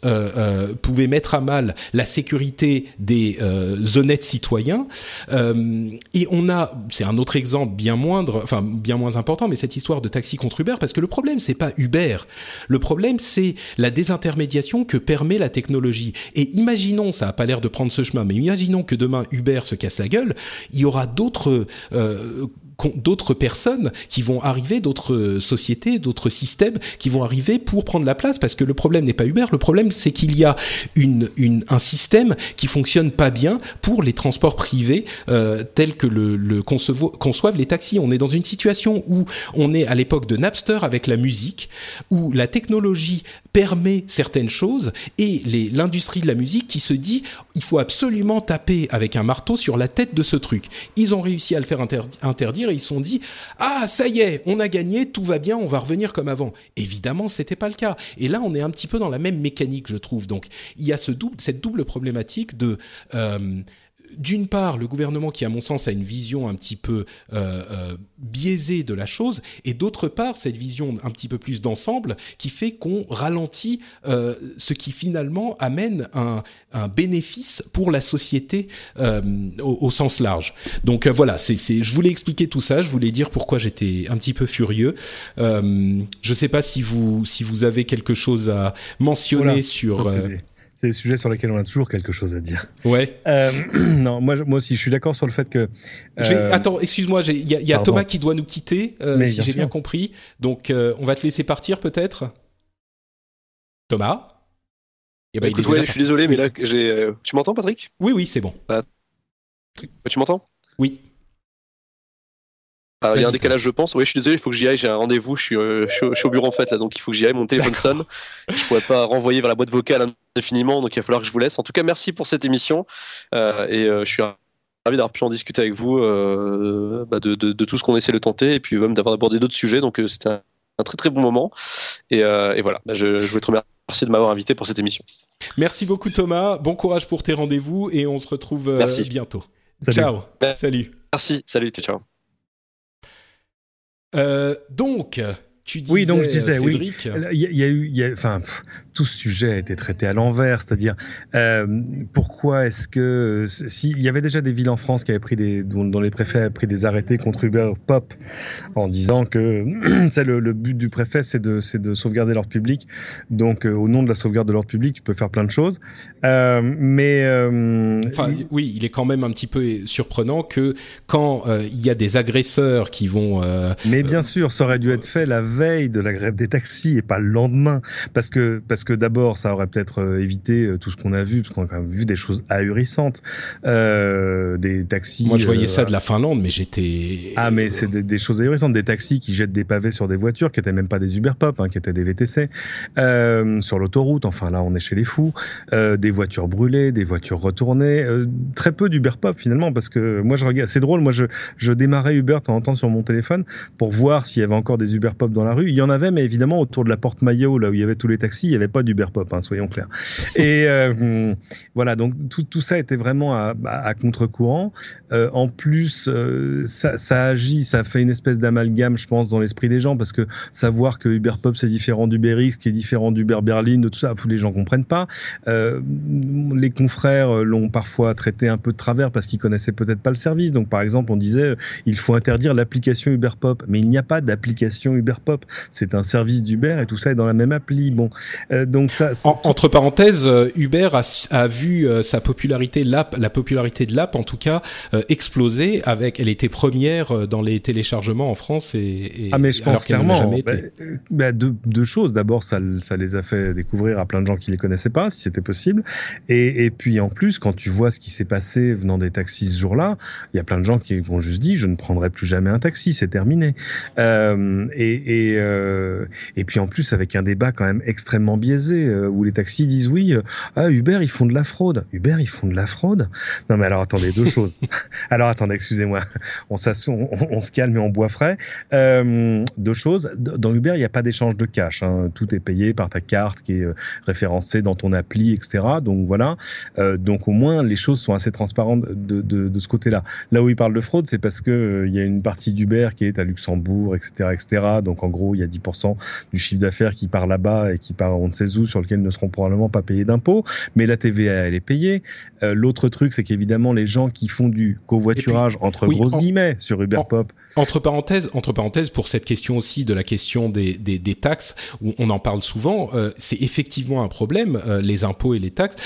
pouvait mettre à mal la sécurité des honnêtes citoyens. et on a, c'est un autre exemple bien moindre, enfin bien moins important, mais cette histoire de taxi contre Uber, parce que le problème c'est pas Uber, le problème c'est la désintermédiation que permet la technologie. Et imaginons, ça a pas l'air de prendre ce chemin, mais imaginons que demain Uber se casse la gueule, il y aura d'autres euh, d'autres personnes qui vont arriver, d'autres sociétés, d'autres systèmes qui vont arriver pour prendre la place parce que le problème n'est pas Uber, le problème c'est qu'il y a un système qui fonctionne pas bien pour les transports privés euh, tels que le, le conçoivent les taxis. On est dans une situation où on est à l'époque de Napster avec la musique, où la technologie permet certaines choses et l'industrie de la musique qui se dit il faut absolument taper avec un marteau sur la tête de ce truc. Ils ont réussi à le faire interdire et ils se sont dit ah ça y est, on a gagné, tout va bien, on va revenir comme avant. Évidemment, c'était pas le cas. Et là, on est un petit peu dans la même mécanique, je trouve. Donc, il y a ce double, cette double problématique de euh, d'une part, le gouvernement qui, à mon sens, a une vision un petit peu euh, euh, biaisée de la chose, et d'autre part, cette vision un petit peu plus d'ensemble qui fait qu'on ralentit euh, ce qui finalement amène un, bénéfice pour la société au, sens large. Donc voilà, c'est, je voulais expliquer tout ça, je voulais dire pourquoi j'étais un petit peu furieux. je ne sais pas si vous, si vous avez quelque chose à mentionner sur c'est des sujets sur lesquels on a toujours quelque chose à dire. Ouais. Euh, non, moi, moi aussi, je suis d'accord sur le fait que. Euh, attends, excuse-moi, il y a, Thomas qui doit nous quitter, euh, si j'ai bien compris. Donc, on va te laisser partir peut-être? Thomas? Eh ben, je suis désolé, mais là, j'ai. Tu m'entends, Patrick? Oui, oui, c'est bon. Bah, tu m'entends? Oui. Ah, il y a un décalage, je pense. Oui, je suis désolé, il faut que j'y aille. J'ai un rendez-vous. Je suis, je, suis, au bureau en fait là, donc il faut que j'y aille. Mon téléphone sonne. Je pourrais pas renvoyer vers la boîte vocale indéfiniment, donc il va falloir que je vous laisse. En tout cas, merci pour cette émission et je suis ravi d'avoir pu en discuter avec vous bah, de, de, tout ce qu'on essaie de tenter et puis même d'avoir abordé d'autres sujets. Donc c'était un, un, très très bon moment. Et, et voilà, bah, je, je voulais te remercier Merci de m'avoir invité pour cette émission. Merci beaucoup Thomas, bon courage pour tes rendez-vous et on se retrouve euh, bientôt. Ciao, salut. Merci, salut, ciao. Euh, donc, tu disais, oui, donc je disais, oui. Il y, a eu, enfin, tout ce sujet a été traité à l'envers, c'est-à-dire euh, pourquoi est-ce que s'il y avait déjà des villes en France qui avaient pris des dont, les préfets avaient pris des arrêtés contre Uber Pop en disant que c'est le, le, but du préfet c'est de c'est de sauvegarder l'ordre public, donc euh, au nom de la sauvegarde de l'ordre public tu peux faire plein de choses, euh, mais enfin oui il est quand même un petit peu surprenant que quand il y a des agresseurs qui vont mais bien sûr ça aurait dû être fait la veille de la grève des taxis et pas le lendemain. Parce que parce que d'abord, ça aurait peut-être euh, évité euh, tout ce qu'on a vu, parce qu'on a quand même vu des choses ahurissantes, euh, des taxis. Moi, je voyais ça de la Finlande, mais j'étais. Ah, mais c'est des, choses ahurissantes, des taxis qui jettent des pavés sur des voitures, qui étaient même pas des Uber Pop, hein, qui étaient des VTC, euh, sur l'autoroute. Enfin, là, on est chez les fous. Des voitures brûlées, des voitures retournées, très peu d'Uber Pop finalement, parce que moi, je regarde. C'est drôle, moi, je, je démarrais Uber de temps en temps sur mon téléphone pour voir s'il y avait encore des Uber Pop dans la rue. Il y en avait, mais évidemment autour de la porte Maillot, là où il y avait tous les taxis, il y avait pas d'Uber Pop, hein, soyons clairs. Et euh, voilà, donc tout, tout, ça était vraiment à, contre-courant. Euh, en plus, euh, ça, agit, ça fait une espèce d'amalgame, je pense, dans l'esprit des gens, parce que savoir que Uber Pop c'est différent d'UberX, qui est différent d'Uber Berlin, de tout ça, les gens comprennent pas. les confrères l'ont parfois traité un peu de travers parce qu'ils connaissaient peut-être pas le service. Donc, par exemple, on disait il faut interdire l'application Uber Pop, mais il n'y a pas d'application Uber Pop. C'est un service d'Uber et tout ça est dans la même appli. Bon, donc ça entre parenthèses, euh, Uber a, vu euh, sa popularité, l'app, la popularité de l'app en tout cas, euh, exploser. Avec, elle était première dans les téléchargements en France et, ah mais je pense clairement. Jamais bah, bah, deux, choses. D'abord, ça, ça les a fait découvrir à plein de gens qui les connaissaient pas, si c'était possible. Et, et puis en plus, quand tu vois ce qui s'est passé venant des taxis ce jour-là, il y a plein de gens qui ont juste dit je ne prendrai plus jamais un taxi, c'est terminé. Euh, et et, et puis en plus avec un débat quand même extrêmement biaisé où les taxis disent oui, euh, ah, Uber, ils font de la fraude. Uber, ils font de la fraude? Non, mais alors attendez, deux choses. alors attendez, excusez-moi. On, on, on, se calme et on boit frais. Euh, deux choses. Dans Uber, il n'y a pas d'échange de cash. Hein. Tout est payé par ta carte qui est euh, référencée dans ton appli, etc. Donc voilà. Euh, donc au moins, les choses sont assez transparentes de, de, de ce côté-là. Là où il parle de fraude, c'est parce que euh, il y a une partie d'Uber qui est à Luxembourg, etc., etc. Donc en gros, il y a 10% du chiffre d'affaires qui part là-bas et qui part on où, sur lequel ne seront probablement pas payés d'impôts, mais la TVA elle est payée. Euh, l'autre truc, c'est qu'évidemment les gens qui font du covoiturage entre grosses guillemets sur Uber Pop. Entre parenthèses, entre parenthèses, pour cette question aussi de la question des, des, des taxes, où on en parle souvent, euh, c'est effectivement un problème, euh, les impôts et les taxes,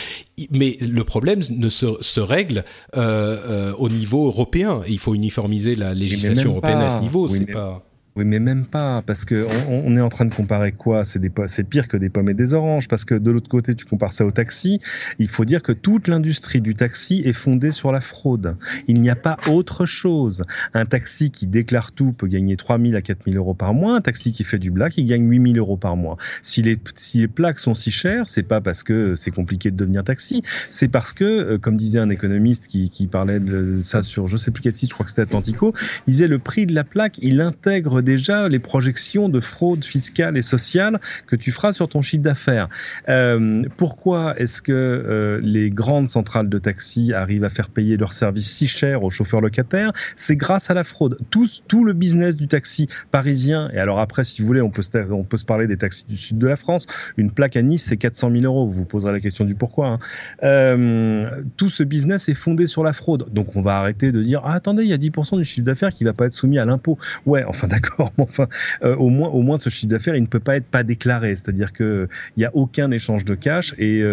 mais le problème ne se, se règle au niveau européen. Il faut uniformiser la législation européenne à ce niveau. c'est pas. Oui, mais même pas, parce que on, est en train de comparer quoi? C'est des, c'est pire que des pommes et des oranges, parce que de l'autre côté, tu compares ça au taxi. Il faut dire que toute l'industrie du taxi est fondée sur la fraude. Il n'y a pas autre chose. Un taxi qui déclare tout peut gagner 3 000 à 4 000 euros par mois. Un taxi qui fait du black, il gagne 8 000 euros par mois. Si les, si les plaques sont si chères, c'est pas parce que c'est compliqué de devenir taxi, c'est parce que, euh, comme disait un économiste qui, qui parlait de ça sur je sais plus quel site, je crois que c'était Atlantico, il disait le prix de la plaque, il intègre déjà les projections de fraude fiscale et sociale que tu feras sur ton chiffre d'affaires. Euh, pourquoi est-ce que euh, les grandes centrales de taxi arrivent à faire payer leurs services si cher aux chauffeurs locataires? C'est grâce à la fraude. Tout, le business du taxi parisien, et alors après, si vous voulez, on peut, se, parler des taxis du sud de la France. Une plaque à Nice, c'est 400 000 euros. Vous vous poserez la question du pourquoi. Hein. Euh, tout ce business est fondé sur la fraude. Donc on va arrêter de dire, ah, attendez, il y a 10% du chiffre d'affaires qui va pas être soumis à l'impôt. Ouais, enfin d'accord d'accord. Enfin, au moins, au moins, ce chiffre d'affaires, il ne peut pas être pas déclaré. C'est-à-dire que il y a aucun échange de cash et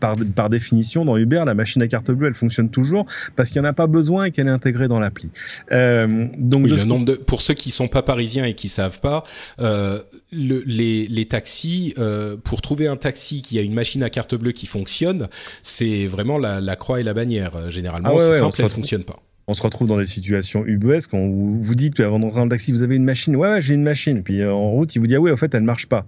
par par définition, dans Uber, la machine à carte bleue, elle fonctionne toujours parce qu'il n'y en a pas besoin et qu'elle est intégrée dans l'appli. donc, le nombre de, pour ceux qui sont pas parisiens et qui savent pas, le, les, les taxis, pour trouver un taxi qui a une machine à carte bleue qui fonctionne, c'est vraiment la, la, croix et la bannière. Généralement, ah c'est simple, elle fonctionne pas on se retrouve dans des situations ubuesques quand vous, vous dites avant d'entrer dans le taxi, vous avez une machine. Ouais, ouais j'ai une machine. Puis euh, en route, il vous dit ah oui, en fait, elle ne marche pas.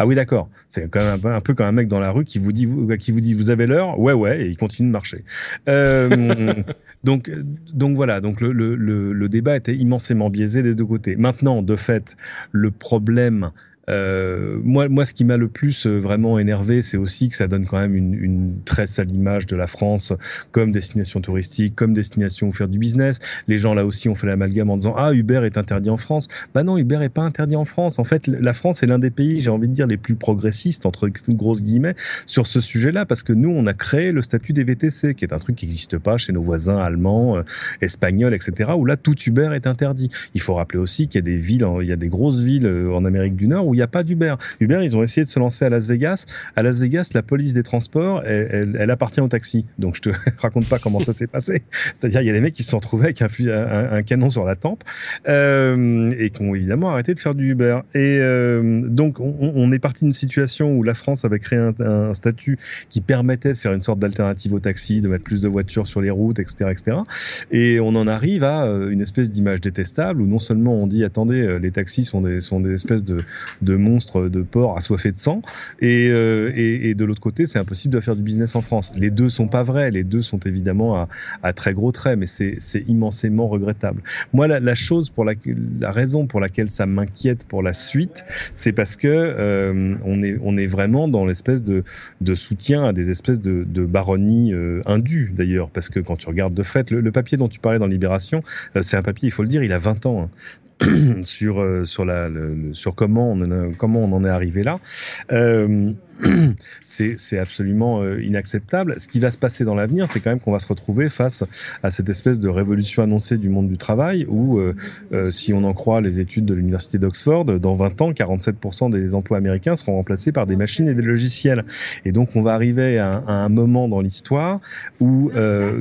Ah oui, d'accord. C'est quand même un peu, comme un mec dans la rue qui vous dit, qui vous dit, vous avez l'heure? Ouais, ouais, et il continue de marcher. Euh, donc, voilà. Donc le, débat était immensément biaisé des deux côtés. Maintenant, de fait, le problème euh, moi, moi, ce qui m'a le plus euh, vraiment énervé, c'est aussi que ça donne quand même une, une très sale image de la France comme destination touristique, comme destination où faire du business. Les gens là aussi ont fait l'amalgame en disant ah Uber est interdit en France. Bah non, Uber est pas interdit en France. En fait, la France est l'un des pays, j'ai envie de dire, les plus progressistes entre grosses guillemets sur ce sujet-là, parce que nous, on a créé le statut des VTC, qui est un truc qui n'existe pas chez nos voisins allemands, euh, espagnols, etc. Où là, tout Uber est interdit. Il faut rappeler aussi qu'il y a des villes, il y a des grosses villes en Amérique du Nord où n'y a pas d'Uber. Uber, ils ont essayé de se lancer à Las Vegas. À Las Vegas, la police des transports, elle, appartient au taxi. Donc je te raconte pas comment ça s'est passé. C'est-à-dire, il y a des mecs qui se sont retrouvés avec un, canon sur la tempe euh, et qui ont évidemment arrêté de faire du Uber. Et euh, donc, on, est parti d'une situation où la France avait créé un, statut qui permettait de faire une sorte d'alternative au taxi, de mettre plus de voitures sur les routes, etc., etc. Et on en arrive à euh, une espèce d'image détestable où non seulement on dit attendez, les taxis sont des espèces de monstres de porc assoiffé de sang. Euh, et, et, de l'autre côté, c'est impossible de faire du business en France. Les deux sont pas vrais. Les deux sont évidemment à, à très gros traits, mais c'est immensément regrettable. Moi, la, chose pour la, raison pour laquelle ça m'inquiète pour la suite, c'est parce que euh, on est on est vraiment dans l'espèce de, de soutien à des espèces de, de baronnies euh, indues d'ailleurs, parce que quand tu regardes de fait le, papier dont tu parlais dans Libération, c'est un papier, il faut le dire, il a 20 ans. Hein. sur euh, sur la le, sur comment on comment on en est arrivé là. Euh, c'est absolument euh, inacceptable. Ce qui va se passer dans l'avenir, c'est quand même qu'on va se retrouver face à cette espèce de révolution annoncée du monde du travail où, euh, euh, si on en croit les études de l'université d'Oxford, dans 20 ans, 47% des emplois américains seront remplacés par des machines et des logiciels. Et donc, on va arriver à, un moment dans l'histoire où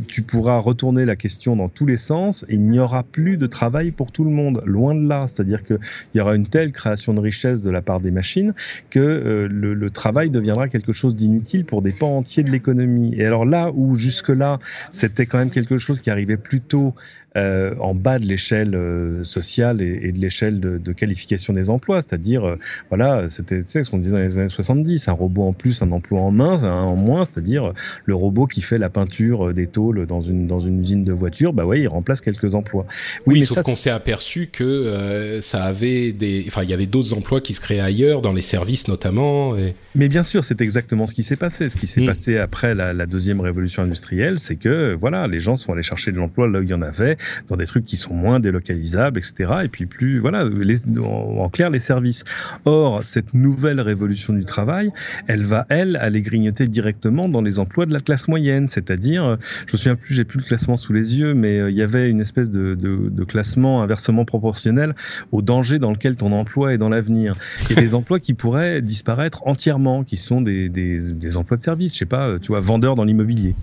tu pourras retourner la question dans tous les sens et il n'y aura plus de travail pour tout le monde. Loin de là. C'est-à-dire qu'il y aura une telle création de richesse de la part des machines que le, le travail deviendra quelque chose d'inutile pour des pans entiers de l'économie. Et alors là où jusque-là, c'était quand même quelque chose qui arrivait plutôt euh, en bas de l'échelle euh, sociale et, de l'échelle de, qualification des emplois, c'est-à-dire euh, voilà, c'était ce qu'on disait dans les années 70, un robot en plus, un emploi en main, en moins, c'est-à-dire le robot qui fait la peinture des tôles dans une dans une usine de voiture, bah ouais, il remplace quelques emplois. Oui, sauf qu'on s'est aperçu que ça avait des, enfin il y avait d'autres emplois qui se créaient ailleurs, dans les services notamment. Et... Mais bien sûr, c'est exactement ce qui s'est passé. Ce qui s'est mm. passé après la, la, deuxième révolution industrielle, c'est que voilà, les gens sont allés chercher de l'emploi là où il y en avait dans des trucs qui sont moins délocalisables, etc. Et puis plus, voilà, les, en, clair, les services. Or, cette nouvelle révolution du travail, elle va, elle, aller grignoter directement dans les emplois de la classe moyenne. C'est-à-dire, je me souviens plus, j'ai plus le classement sous les yeux, mais euh, il y avait une espèce de, de, de classement inversement proportionnel au danger dans lequel ton emploi est dans l'avenir. A des emplois qui pourraient disparaître entièrement, qui sont des, des, des emplois de service. Je sais pas, tu vois, vendeur dans l'immobilier.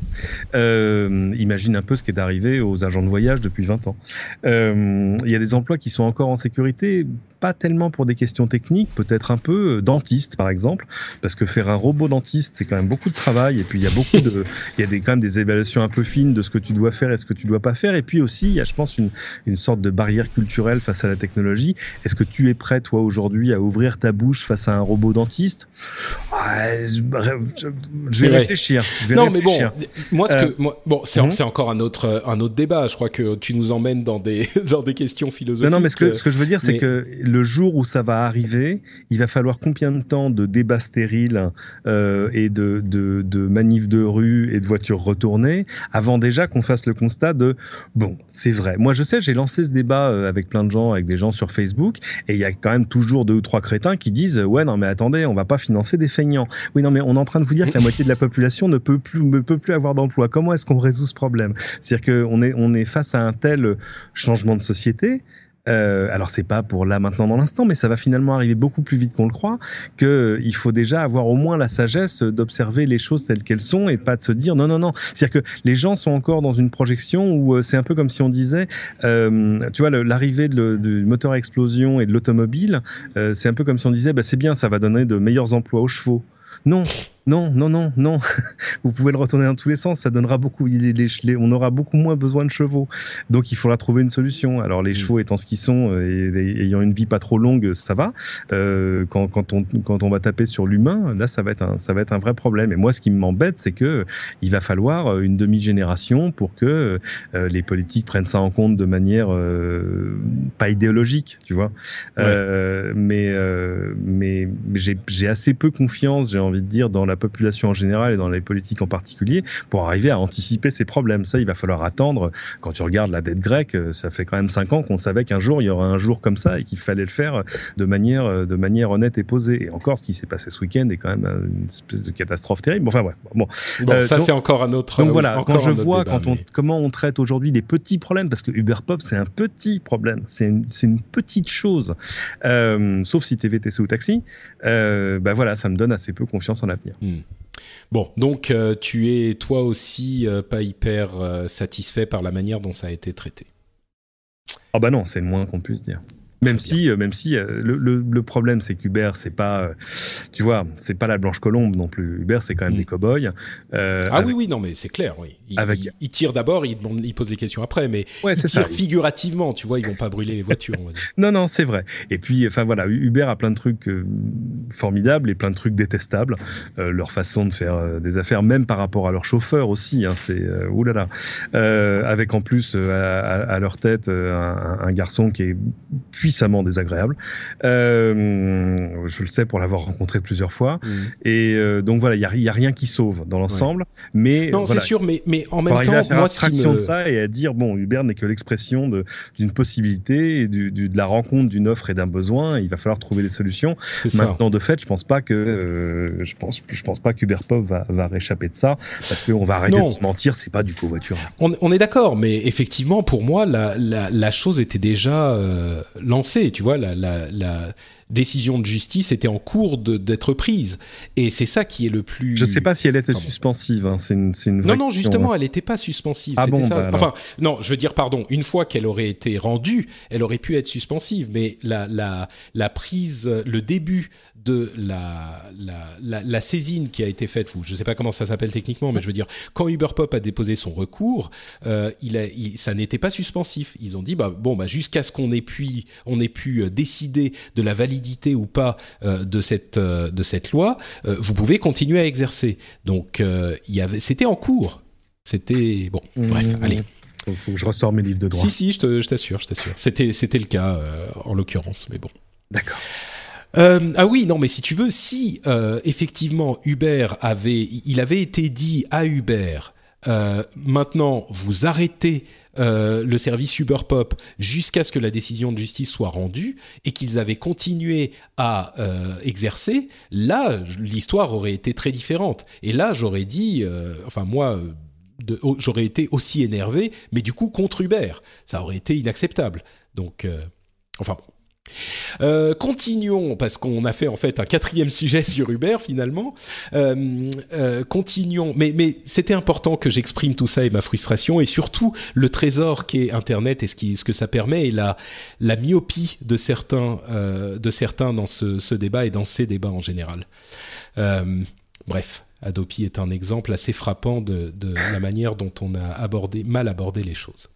Euh, imagine un peu ce qui est arrivé aux agents de voyage depuis 20 ans. Euh, il y a des emplois qui sont encore en sécurité pas tellement pour des questions techniques, peut-être un peu euh, dentiste par exemple, parce que faire un robot dentiste c'est quand même beaucoup de travail et puis il y a beaucoup de, il y a des quand même des évaluations un peu fines de ce que tu dois faire et ce que tu dois pas faire et puis aussi il y a je pense une une sorte de barrière culturelle face à la technologie. Est-ce que tu es prêt toi aujourd'hui à ouvrir ta bouche face à un robot dentiste? Je, vais réfléchir. non mais bon, moi ce que euh, moi, bon c'est mhm. c'est encore un autre un autre débat. Je crois que tu nous emmènes dans des dans des questions philosophiques. Non, non mais ce que ce que je veux dire c'est que le jour où ça va arriver, il va falloir combien de temps de débats stériles euh, et de, de, de manifs de rue et de voitures retournées avant déjà qu'on fasse le constat de bon, c'est vrai. Moi, je sais, j'ai lancé ce débat euh, avec plein de gens, avec des gens sur Facebook, et il y a quand même toujours deux ou trois crétins qui disent ouais non mais attendez, on va pas financer des feignants. Oui non mais on est en train de vous dire que la moitié de la population ne peut plus ne peut plus avoir d'emploi. Comment est-ce qu'on résout ce problème? C'est-à-dire qu'on est on est face à un tel changement de société Euh, alors c'est pas pour là maintenant dans l'instant, mais ça va finalement arriver beaucoup plus vite qu'on le croit. Que il faut déjà avoir au moins la sagesse d'observer les choses telles qu'elles sont et pas de se dire non non non. C'est-à-dire que les gens sont encore dans une projection où euh, c'est un peu comme si on disait, euh, tu vois, l'arrivée du moteur à explosion et de l'automobile, euh, c'est un peu comme si on disait, bah, c'est bien, ça va donner de meilleurs emplois aux chevaux. Non, non, non, non, non. Vous pouvez le retourner dans tous les sens. Ça donnera beaucoup. on aura beaucoup moins besoin de chevaux. Donc il faudra trouver une solution. Alors les mm. chevaux étant ce qu'ils sont euh, et, ayant une vie pas trop longue, ça va. Euh, quand, quand, on, quand on va taper sur l'humain, là ça va être un, ça va être un vrai problème. Et moi, ce qui m'embête, c'est que il va falloir euh, une demi-génération pour que les politiques prennent ça en compte de manière pas idéologique, tu vois. mais mais j'ai assez peu confiance, j'ai envie de dire, dans la la population en général et dans les politiques en particulier pour arriver à anticiper ces problèmes. Ça, il va falloir attendre. Quand tu regardes la dette grecque, euh, ça fait quand même cinq ans qu'on savait qu'un jour il y aurait un jour comme ça et qu'il fallait le faire de manière euh, de manière honnête et posée. Et encore, ce qui s'est passé ce week-end est quand même une espèce de catastrophe terrible. Enfin ouais, bon. bon euh, ça c'est encore un autre. Donc voilà, quand je vois quand on, comment on traite aujourd'hui des petits problèmes, parce que Uber Pop c'est un petit problème, c'est une, une, petite chose, euh, sauf si t'es VTC ou taxi. Euh, ben voilà, ça me donne assez peu confiance en l'avenir. Hmm. Bon, donc euh, tu es toi aussi euh, pas hyper euh, satisfait par la manière dont ça a été traité. Ah bah non, c'est le moins qu'on puisse dire. Même si, euh, même si euh, le, le, le problème, c'est qu'Uber, c'est pas, euh, tu vois, c'est pas la blanche colombe non plus. Uber, c'est quand même mm. des cow-boys. ah oui, oui, non, mais c'est clair, oui. Il, avec... il, tire d'abord, il, il pose les questions après, mais ouais, il tire figurativement, tu vois, ils vont pas brûler les voitures. On va dire. non, non, c'est vrai. Et puis, enfin voilà, Uber a plein de trucs formidables et plein de trucs détestables. leur façon de faire des affaires, même par rapport à leurs chauffeurs aussi, hein, c'est oulala. avec en plus à, à, leur tête un, un garçon qui est puissant désagréable. Euh, je le sais pour l'avoir rencontré plusieurs fois. Mm. Et euh, donc voilà, il y a, rien qui sauve dans l'ensemble. Mais non, c'est sûr, mais mais en même temps, moi, ce qui me... de ça et à dire bon, Uber n'est que l'expression d'une possibilité et du, du, de la rencontre d'une offre et d'un besoin. il va falloir trouver des solutions. Maintenant, de fait, je pense pas que euh, je pense je pense pas qu'Uber Pop va, va réchapper de ça parce qu'on va arrêter de se mentir. C'est pas du covoiturage. On, on est d'accord, mais effectivement, pour moi, la, la, la chose était déjà euh, Tu vois, la, la, la décision de justice était en cours d'être prise. Et c'est ça qui est le plus. Je sais pas si elle était suspensive. Hein. C'est une, une non, non, justement, hein. elle n'était pas suspensive. Ah bon, ça. Bah enfin, non, je veux dire, pardon. Une fois qu'elle aurait été rendue, elle aurait pu être suspensive. Mais la, la, la prise, le début de la, la, la, saisine qui a été faite, ou je ne sais pas comment ça s'appelle techniquement, mais je veux dire, quand Uberpop a déposé son recours, euh, il a, ça n'était pas suspensif. Ils ont dit, bah, bon, bah, jusqu'à ce qu'on ait pu, on ait pu euh, décider de la validité ou pas euh, de, cette, de cette loi, vous pouvez continuer à exercer. Donc, il y avait, c'était en cours. C'était, bon, bref, mmh. allez. Faut, que je ressors mes livres de droit. Si, si, je t'assure, je t'assure. C'était, c'était le cas, en l'occurrence, mais bon. D'accord. Euh, ah oui, non, mais si tu veux, si euh, effectivement Uber avait, il avait été dit à Uber, euh, maintenant vous arrêtez le service Uber Pop jusqu'à ce que la décision de justice soit rendue et qu'ils avaient continué à exercer, là l'histoire aurait été très différente. Et là j'aurais dit, enfin moi j'aurais été aussi énervé, mais du coup contre Uber, ça aurait été inacceptable. Donc, enfin. Euh, continuons parce qu'on a fait en fait un quatrième sujet sur Uber finalement. Euh, euh, continuons, mais c'était important que j'exprime tout ça et ma frustration et surtout le trésor qu'est Internet et ce qui que ça permet et la myopie de certains de certains dans ce, débat et dans ces débats en général. bref. Adopi est un exemple assez frappant de, de la manière dont on a mal abordé les choses.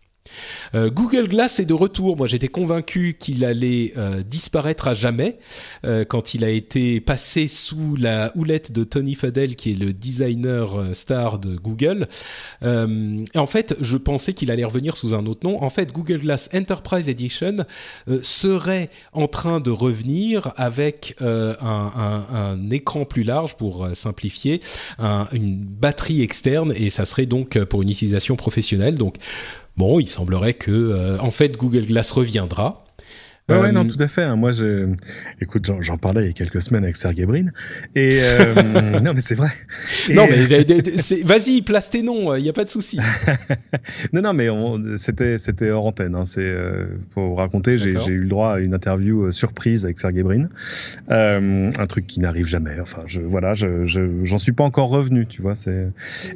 Euh, Google Glass est de retour. Moi, j'étais convaincu qu'il allait euh, disparaître à jamais euh, quand il a été passé sous la houlette de Tony Fadell, qui est le designer star de Google. en fait, je pensais qu'il allait revenir sous un autre nom. En fait, Google Glass Enterprise Edition serait en train de revenir avec un, écran plus large, pour simplifier, une batterie externe, et ça serait donc pour une utilisation professionnelle. Donc Bon, il semblerait que, euh, en fait, Google Glass reviendra. Ouais, ouais, non, tout à fait. Hein. Moi, je, écoute, j'en parlais il y a quelques semaines avec Sergey Brin. Et non, mais c'est vrai. Non, mais vas-y, place tes noms. Il n'y a pas de souci. non, non, mais c'était c'était hors antenne. Hein. C'est pour vous raconter, j'ai eu le droit à une interview surprise avec Sergey Brin, un truc qui n'arrive jamais. Enfin, je voilà, je j'en suis pas encore revenu, tu vois. C'est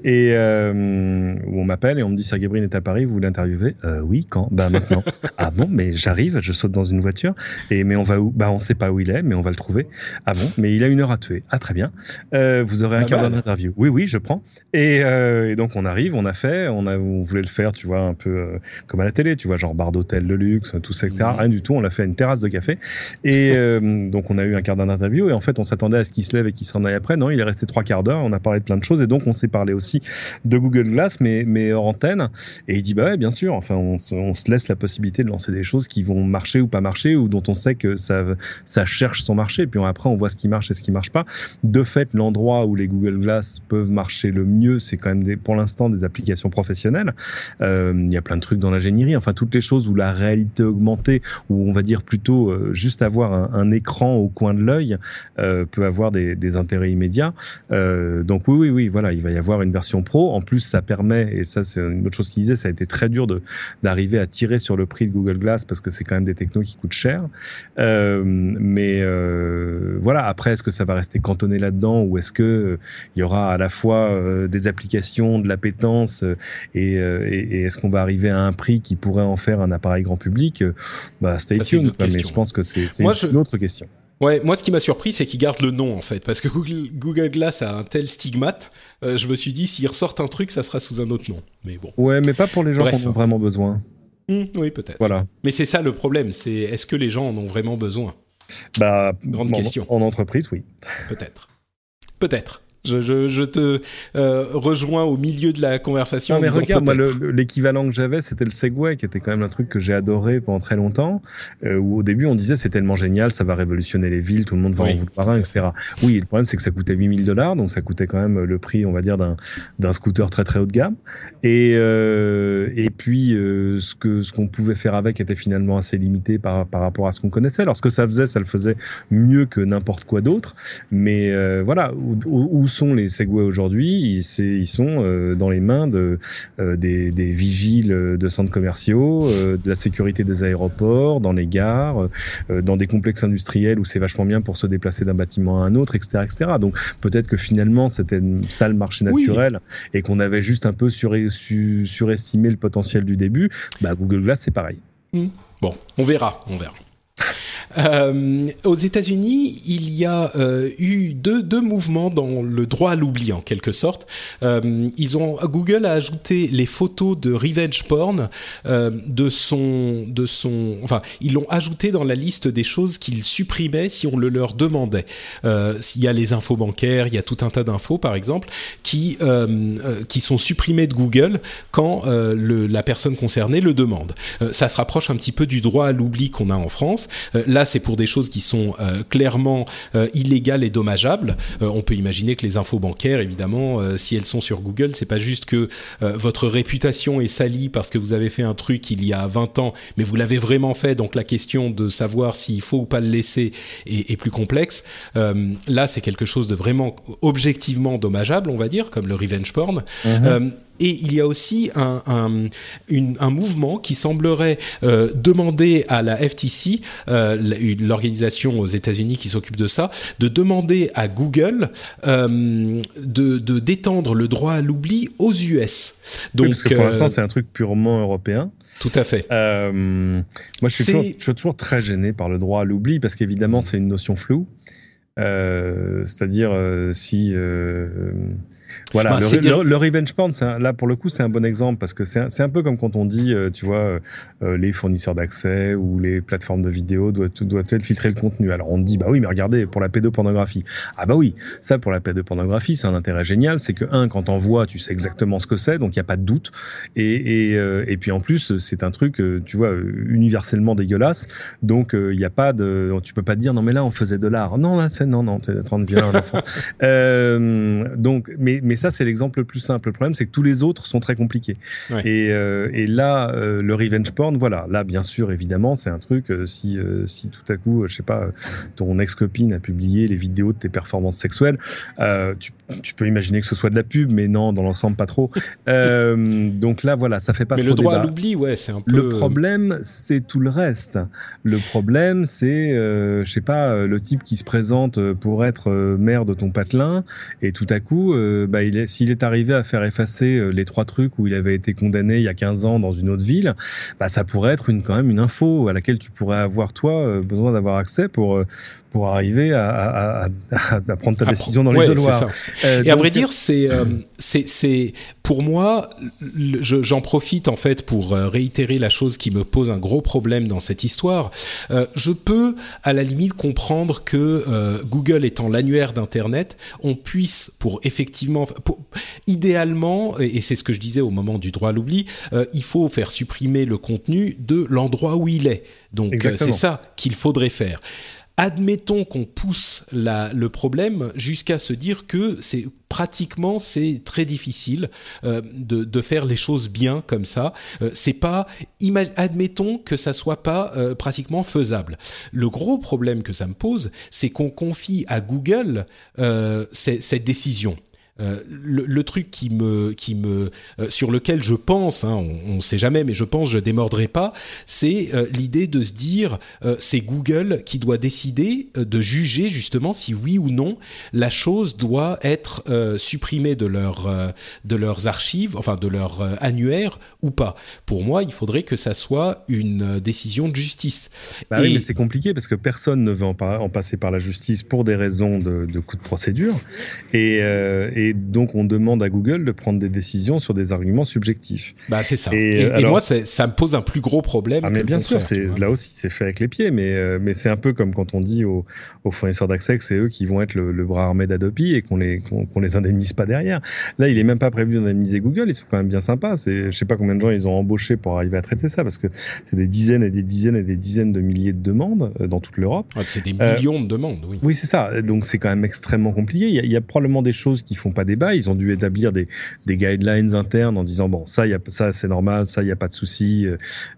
et où on m'appelle et on me dit Sergey Brin est à Paris, vous l'interviewez? Euh, Oui, quand? Ben maintenant. ah bon, mais j'arrive, je saute dans une voiture et mais on va où Ben on sait pas où il est, mais on va le trouver. Ah bon, mais il a une heure à tuer. Ah très bien. Euh, vous aurez un quart d'heure d'interview. Oui, oui, je prends. Et, euh, et, donc on arrive, on a fait, on a, on voulait le faire, tu vois, un peu euh, comme à la télé, tu vois, genre bar d'hôtel de luxe, tout ça, etc. Mmh. Rien du tout. On l'a fait à une terrasse de café. Et donc on a eu un quart d'heure d'interview et en fait on s'attendait à ce qu'il se lève et qu'il s'en aille après. Non, il est resté trois quarts d'heure. On a parlé de plein de choses et donc on s'est parlé aussi de Google Glass, mais mais hors antenne. Et il dit bah ouais, bien sûr. Enfin, on, on, se laisse la possibilité de lancer des choses qui vont marcher ou pas marcher ou dont on sait que ça cherche son marché. Puis après, on voit ce qui marche et ce qui marche pas. De fait, l'endroit où les Google Glass peuvent marcher le mieux, c'est quand même pour l'instant des applications professionnelles. Euh, il y a plein de trucs dans l'ingénierie. Enfin, toutes les choses où la réalité augmentée, où on va dire plutôt euh, juste avoir un, écran au coin de l'œil, euh, peut avoir des, intérêts immédiats. Donc oui, oui, oui, voilà, il va y avoir une version pro. En plus, ça permet, et ça c'est une autre chose qu'il disait, ça a été très dur d'arriver à tirer sur le prix de Google Glass parce que c'est quand même des technos qui coûtent cher. Euh, mais euh, voilà, après, est-ce que ça va rester cantonné là-dedans ou est-ce que euh, il y aura à la fois des applications, de l'appétence et, et, est-ce qu'on va arriver à un prix qui pourrait en faire un appareil grand public Bah, stay tuned. Mais je pense que c'est une autre question. Ouais, moi ce qui m'a surpris, c'est qu'ils gardent le nom en fait, parce que Google, Google Glass a un tel stigmate. Euh, je me suis dit, s'ils ressortent un truc, ça sera sous un autre nom. Mais bon. Ouais, mais pas pour les gens qui en ont vraiment besoin. Mmh, oui, peut-être. Voilà. Mais c'est ça le problème, c'est est-ce que les gens en ont vraiment besoin? Bah, grande question. En entreprise, oui. Peut-être. Peut-être. Je, je, je te euh, rejoins au milieu de la conversation. Non, mais regarde, moi, l'équivalent que j'avais, c'était le Segway, qui était quand même un truc que j'ai adoré pendant très longtemps. Euh, où au début, on disait c'est tellement génial, ça va révolutionner les villes, tout le monde va en vouloir un, etc. Oui, le problème, c'est que ça coûtait 8000 dollars, donc ça coûtait quand même le prix, on va dire, d'un d'un scooter très très haut de gamme. Et euh, et puis euh, ce que ce qu'on pouvait faire avec était finalement assez limité par par rapport à ce qu'on connaissait. Alors ce que ça faisait, ça le faisait mieux que n'importe quoi d'autre. Mais euh, voilà, où, où sont les Segway aujourd'hui ils, ils, sont euh, dans les mains de, euh, des, des, vigiles de centres commerciaux, euh, de la sécurité des aéroports, dans les gares, dans des complexes industriels où c'est vachement bien pour se déplacer d'un bâtiment à un autre, etc. etc. Donc peut-être que finalement c'était une sale marché naturel et qu'on avait juste un peu sur, surestimé le potentiel du début. Bah, Google Glass c'est pareil. Mmh. Bon, on verra, on verra. Euh, aux États-Unis, il y a euh, eu deux, deux, mouvements dans le droit à l'oubli en quelque sorte. Euh, ils ont Google a ajouté les photos de revenge porn euh, de son de son enfin ils l'ont ajouté dans la liste des choses qu'ils supprimaient si on le leur demandait. Euh, il y a les infos bancaires, il y a tout un tas d'infos par exemple qui qui sont supprimées de Google quand le, la personne concernée le demande. ça se rapproche un petit peu du droit à l'oubli qu'on a en France. Là c'est pour des choses qui sont euh, clairement euh, illégales et dommageables. Euh, on peut imaginer que les infos bancaires, évidemment, si elles sont sur Google, c'est pas juste que votre réputation est salie parce que vous avez fait un truc il y a 20 ans, mais vous l'avez vraiment fait. Donc la question de savoir s'il faut ou pas le laisser est, plus complexe. là, c'est quelque chose de vraiment objectivement dommageable, on va dire, comme le revenge porn. Mhm. Et il y a aussi un, un, une, un mouvement qui semblerait euh, demander à la FTC, euh, l'organisation aux États-Unis qui s'occupe de ça, de demander à Google euh, de d'étendre le droit à l'oubli aux US. Donc, parce que pour l'instant, c'est un truc purement européen. Tout à fait. moi, je suis, toujours, je suis, toujours, très gêné par le droit à l'oubli parce qu'évidemment, c'est une notion floue. C'est-à-dire, si voilà, bah, le, revenge porn, là pour le coup, c'est un bon exemple parce que c'est un, un, peu comme quand on dit, euh, tu vois, euh, euh, les fournisseurs d'accès ou les plateformes de vidéo doivent, doivent filtrer le contenu. Alors on dit, bah oui, mais regardez, pour la pédopornographie. Ah bah oui, ça pour la pédopornographie, c'est un intérêt génial, c'est que un, quand on voit, tu sais exactement ce que c'est, donc il y a pas de doute. Et, et, et puis en plus, c'est un truc, tu vois, universellement dégueulasse. Donc il n'y a pas de, tu peux pas te dire, non mais là on faisait de l'art. Non là, c'est non non, t'es en train de virer un enfant. donc, mais mais ça, c'est l'exemple le plus simple. Le problème, c'est que tous les autres sont très compliqués. Et, euh, et, là, euh, le revenge porn, voilà. Là, bien sûr, évidemment, c'est un truc. Euh, si, si tout à coup, je sais pas, ton ex-copine a publié les vidéos de tes performances sexuelles, tu, tu, peux imaginer que ce soit de la pub, mais non, dans l'ensemble, pas trop. donc là, voilà, ça fait pas mais trop le droit à l'oubli, ouais, c'est un peu. Le problème, c'est tout le reste. Le problème, c'est, je sais pas, le type qui se présente pour être maire de ton patelin et tout à coup, bah, s'il est arrivé à faire effacer euh, les trois trucs où il avait été condamné il y a 15 ans dans une autre ville, bah, ça pourrait être une, quand même une info à laquelle tu pourrais avoir, toi, euh, besoin d'avoir accès pour, euh, pour arriver à, à, à, à prendre ta décision dans l'isoloir. Euh, et à vrai dire, c'est euh, c'est pour moi, j'en profite en fait pour euh, réitérer la chose qui me pose un gros problème dans cette histoire. Euh, je peux à la limite comprendre que euh, Google étant l'annuaire d'internet, on puisse pour effectivement, pour, idéalement, et c'est ce que je disais au moment du droit à l'oubli, il faut faire supprimer le contenu de l'endroit où il est. Donc c'est ça qu'il faudrait faire admettons qu'on pousse le problème jusqu'à se dire que c'est pratiquement c'est très difficile euh, de, de, faire les choses bien comme ça. Euh, c'est pas admettons que ça soit pas euh, pratiquement faisable. Le gros problème que ça me pose, c'est qu'on confie à Google cette décision. Euh, le, truc qui me, qui me, euh, sur lequel je pense, hein, on ne sait jamais, mais je pense je démordrai pas, c'est euh, l'idée de se dire c'est Google qui doit décider de juger justement si oui ou non la chose doit être supprimée de leur de leurs archives, enfin de leur annuaire ou pas. Pour moi, il faudrait que ça soit une décision de justice. Bah oui, mais c'est compliqué parce que personne ne veut en, en, passer par la justice pour des raisons de, de coût de procédure et, et et donc on demande à Google de prendre des décisions sur des arguments subjectifs. Bah c'est ça. Et, moi ça me pose un plus gros problème. Ah mais bien sûr, c'est là aussi c'est fait avec les pieds, mais euh, mais c'est un peu comme quand on dit aux, aux fournisseurs d'accès que c'est eux qui vont être le, bras armé d'Adopi et qu'on les qu'on les indemnise pas derrière. Là il est même pas prévu d'indemniser Google, ils sont quand même bien sympas. C'est je sais pas combien de gens ils ont embauché pour arriver à traiter ça parce que c'est des dizaines et des dizaines et des dizaines de milliers de demandes euh, dans toute l'Europe. c'est des millions de demandes, oui. Oui c'est ça. Donc c'est quand même extrêmement compliqué. Il y, a, il y a probablement des choses qui font pas débat. Ils ont dû établir des, des guidelines internes en disant bon ça y a ça c'est normal, ça il y a pas de souci.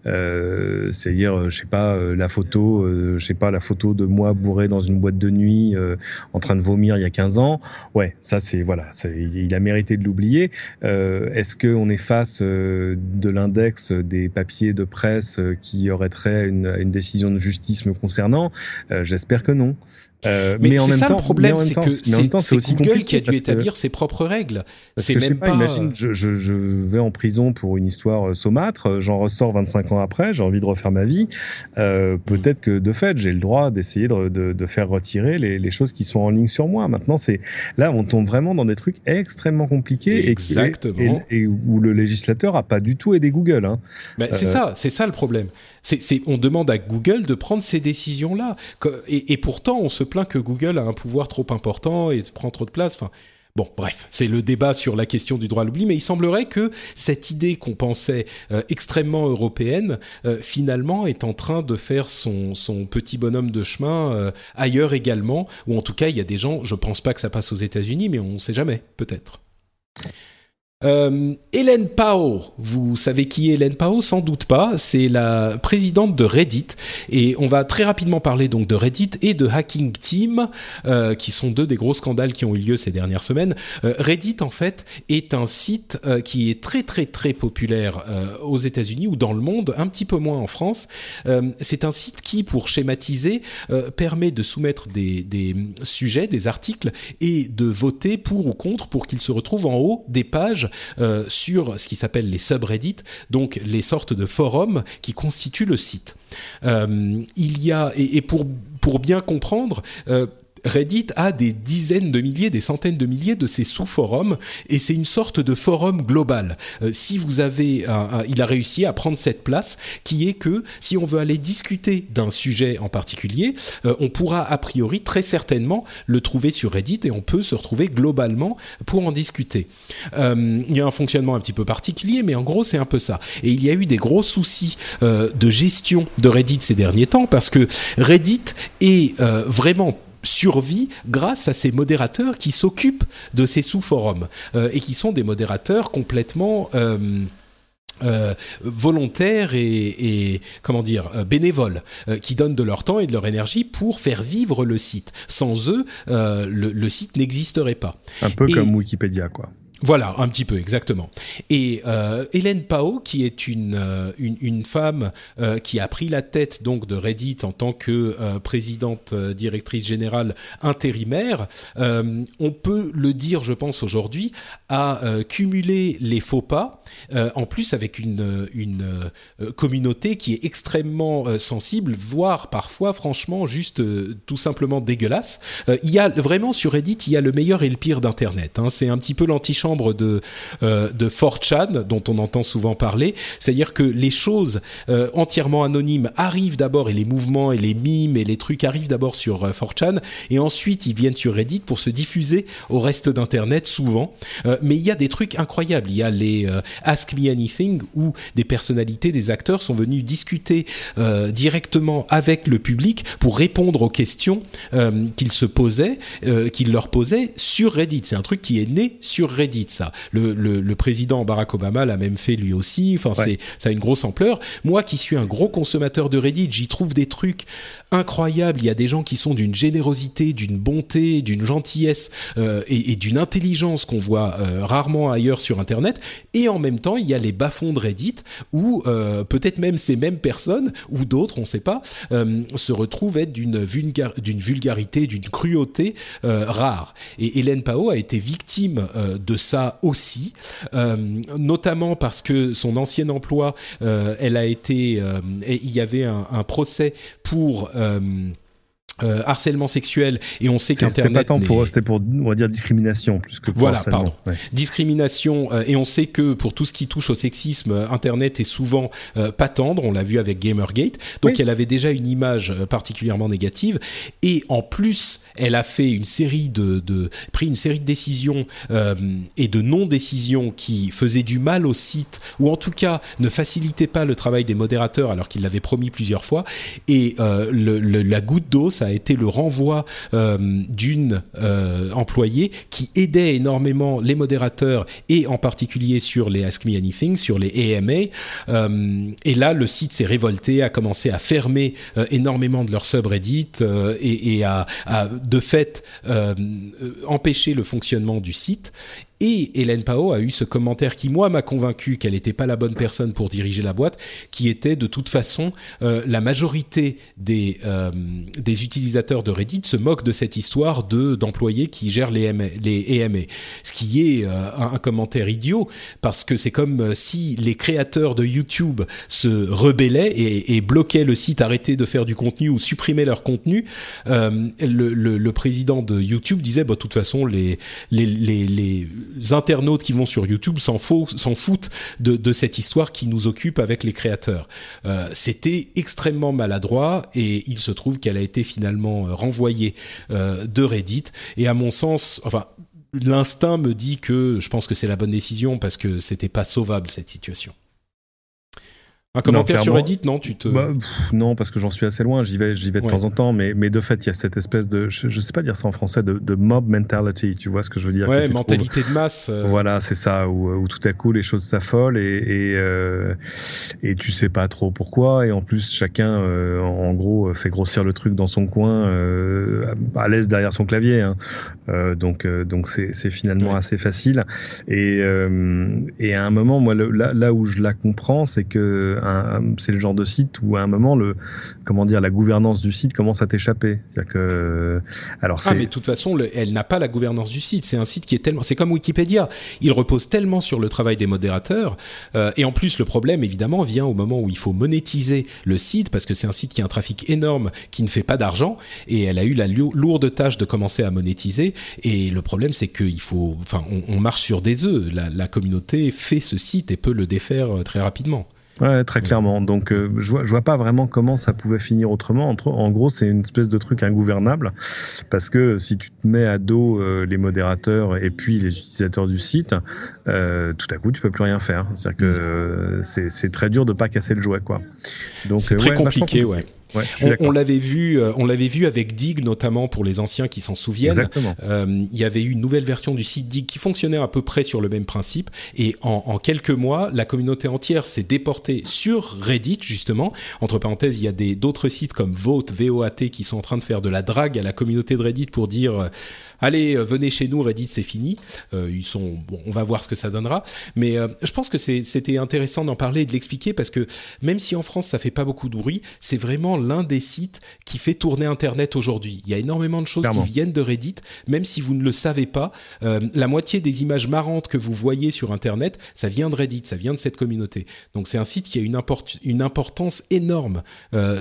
Euh, C'est-à-dire euh, je sais pas euh, la photo, euh, je sais pas la photo de moi bourré dans une boîte de nuit en train de vomir il y a 15 ans. Ouais ça c'est voilà, il a mérité de l'oublier. Est-ce que on est face de l'index des papiers de presse qui aurait trait une, une décision de justice me concernant? J'espère que non. Euh, mais, c'est ça le problème, c'est que c'est Google qui a dû établir ses propres règles. C'est même pas. Imagine, je, je, je, vais en prison pour une histoire euh, saumâtre, euh, j'en ressors 25 ans après, j'ai envie de refaire ma vie. Euh, Peut-être que de fait, j'ai le droit d'essayer de, de, de, faire retirer les, les, choses qui sont en ligne sur moi. Maintenant, c'est là, on tombe vraiment dans des trucs extrêmement compliqués Exactement. Et, et, où le législateur a pas du tout aidé Google. Hein. Ben, c'est ça, c'est ça le problème. C'est, on demande à Google de prendre ces décisions-là, et, et pourtant, on se que Google a un pouvoir trop important et prend trop de place. Enfin, Bon, bref, c'est le débat sur la question du droit à l'oubli, mais il semblerait que cette idée qu'on pensait euh, extrêmement européenne, euh, finalement, est en train de faire son, son petit bonhomme de chemin euh, ailleurs également, ou en tout cas, il y a des gens, je pense pas que ça passe aux États-Unis, mais on ne sait jamais, peut-être. Euh, Hélène Pao, vous savez qui est Hélène Pao? Sans doute pas. C'est la présidente de Reddit et on va très rapidement parler donc de Reddit et de Hacking Team, euh, qui sont deux des gros scandales qui ont eu lieu ces dernières semaines. Euh, Reddit en fait est un site qui est très très très populaire aux États-Unis ou dans le monde, un petit peu moins en France. C'est un site qui, pour schématiser, permet de soumettre des sujets, des articles et de voter pour ou contre pour qu'ils se retrouvent en haut des pages euh, sur ce qui s'appelle les subreddits, donc les sortes de forums qui constituent le site. Euh, il y a et, pour pour bien comprendre. Reddit a des dizaines de milliers, des centaines de milliers de ces sous-forums et c'est une sorte de forum global. Euh, si vous avez, il a réussi à prendre cette place qui est que si on veut aller discuter d'un sujet en particulier, euh, on pourra a priori très certainement le trouver sur Reddit et on peut se retrouver globalement pour en discuter. Euh, il y a un fonctionnement un petit peu particulier, mais en gros c'est un peu ça. Et il y a eu des gros soucis de gestion de Reddit ces derniers temps parce que Reddit est vraiment survit grâce à ces modérateurs qui s'occupent de ces sous-forums et qui sont des modérateurs complètement euh, volontaires et, comment dire euh, bénévoles euh, qui donnent de leur temps et de leur énergie pour faire vivre le site. Sans eux, le, site n'existerait pas. Un peu comme Wikipédia, quoi. Voilà, un petit peu, exactement. Et euh, Hélène Pao, qui est une, euh, une, femme euh, qui a pris la tête donc de Reddit en tant que présidente directrice générale intérimaire, on peut le dire, je pense, aujourd'hui, a cumulé les faux pas, en plus avec une, une communauté qui est extrêmement sensible, voire parfois, franchement, juste tout simplement dégueulasse. il y a vraiment sur Reddit, il y a le meilleur et le pire d'Internet. Hein. C'est un petit peu l'antichambre de euh, de 4chan dont on entend souvent parler, c'est-à-dire que les choses euh, entièrement anonymes arrivent d'abord et les mouvements et les mimes et les trucs arrivent d'abord sur 4chan euh, et ensuite ils viennent sur Reddit pour se diffuser au reste d'internet souvent. mais il y a des trucs incroyables, il y a les Ask Me Anything où des personnalités, des acteurs sont venus discuter directement avec le public pour répondre aux questions qu'ils se posaient, qu'ils leur posaient sur Reddit. C'est un truc qui est né sur Reddit ça. Le, président Barack Obama l'a même fait lui aussi. Enfin, c'est ça a une grosse ampleur. Moi, qui suis un gros consommateur de Reddit, j'y trouve des trucs incroyables. Il y a des gens qui sont d'une générosité, d'une bonté, d'une gentillesse euh, et, d'une intelligence qu'on voit euh, rarement ailleurs sur Internet. Et en même temps, il y a les bas-fonds de Reddit où euh, peut-être même ces mêmes personnes ou d'autres, on ne sait pas, se retrouvent être d'une vulgarité, d'une cruauté rare. Et Hélène Pao a été victime de ça aussi, euh, notamment parce que son ancien emploi, euh, elle a été, euh, il y avait un, un procès pour euh, harcèlement sexuel et on sait qu'internet c'était pas tant pour c'était pour on va dire discrimination plus que pour voilà pardon. discrimination euh, et on sait que pour tout ce qui touche au sexisme euh, internet est souvent pas tendre. On l'a vu avec Gamergate. Donc elle avait déjà une image particulièrement négative. Et en plus elle a fait une série de, de pris une série de décisions et de non décisions qui faisaient du mal au site ou en tout cas ne facilitaient pas le travail des modérateurs alors qu'il l'avait promis plusieurs fois. Et le, la goutte d'eau ça a été le renvoi euh, d'une euh, employée qui aidait énormément les modérateurs et en particulier sur les Ask Me Anything, sur les AMA. Euh, et là, le site s'est révolté, a commencé à fermer énormément de leurs subreddits et, et a, de fait empêché le fonctionnement du site. Et Hélène Pao a eu ce commentaire qui, moi, m'a convaincu qu'elle n'était pas la bonne personne pour diriger la boîte, qui était de toute façon, euh, la majorité des, euh, des utilisateurs de Reddit se moquent de cette histoire de d'employés qui gèrent les, les EMA. Ce qui est euh, un, commentaire idiot, parce que c'est comme si les créateurs de YouTube se rebellaient et, et, bloquaient le site, arrêtaient de faire du contenu ou supprimaient leur contenu. Le, le, président de YouTube disait, bah, de toute façon, les, les, les internautes qui vont sur YouTube s'en foutent de, cette histoire qui nous occupe avec les créateurs. Euh, c'était extrêmement maladroit et il se trouve qu'elle a été finalement euh, renvoyée euh, de Reddit. Et à mon sens, enfin, l'instinct me dit que je pense que c'est la bonne décision parce que c'était pas sauvable cette situation. Un commentaire sur Reddit, non Tu te bah, non parce que j'en suis assez loin. J'y vais, j'y vais de temps en temps, mais mais de fait, il y a cette espèce de, je, je sais pas dire ça en français, de, de, mob mentality. Tu vois ce que je veux dire Ouais, mentalité de masse. Euh. Voilà, c'est ça. Où, où, tout à coup les choses s'affolent et et, euh, et tu sais pas trop pourquoi. Et en plus, chacun, euh, en gros, fait grossir le truc dans son coin, euh, à l'aise derrière son clavier. Hein. Euh, donc donc c'est c'est finalement assez facile. Et et à un moment, moi, là là où je la comprends, c'est que c'est le genre de site où à un moment le comment dire la gouvernance du site commence à t'échapper. C'est-à-dire que alors ah mais de toute façon elle n'a pas la gouvernance du site. C'est un site qui est tellement c'est comme Wikipédia. Il repose tellement sur le travail des modérateurs euh, et en plus le problème évidemment vient au moment où il faut monétiser le site parce que c'est un site qui a un trafic énorme qui ne fait pas d'argent et elle a eu la lourde tâche de commencer à monétiser et le problème c'est qu'il faut enfin on, marche sur des œufs. La, la communauté fait ce site et peut le défaire euh, très rapidement. Ouais, très clairement. Donc, euh, je vois, je vois pas vraiment comment ça pouvait finir autrement. En, gros, c'est une espèce de truc ingouvernable parce que si tu te mets à dos euh, les modérateurs et puis les utilisateurs du site, euh, tout à coup, tu peux plus rien faire. C'est-à-dire que c'est très dur de pas casser le jouet, quoi. Donc, c'est très compliqué, ouais. On, l'avait vu, euh, on l'avait vu avec Dig notamment pour les anciens qui s'en souviennent. Euh, il y avait eu une nouvelle version du site Dig qui fonctionnait à peu près sur le même principe. Et en, quelques mois, la communauté entière s'est déportée sur Reddit justement. Entre parenthèses, il y a des d'autres sites comme Vote, VOAT qui sont en train de faire de la drague à la communauté de Reddit pour dire allez, euh, venez chez nous, Reddit, c'est fini. Euh, ils sont, bon, on va voir ce que ça donnera. Mais euh, je pense que c'était intéressant d'en parler et de l'expliquer parce que même si en France ça fait pas beaucoup de bruit, c'est vraiment l'un des sites qui fait tourner Internet aujourd'hui. Il y a énormément de choses qui viennent de Reddit, même si vous ne le savez pas. la moitié des images marrantes que vous voyez sur Internet, ça vient de Reddit, ça vient de cette communauté. Donc c'est un site qui a une, une importance énorme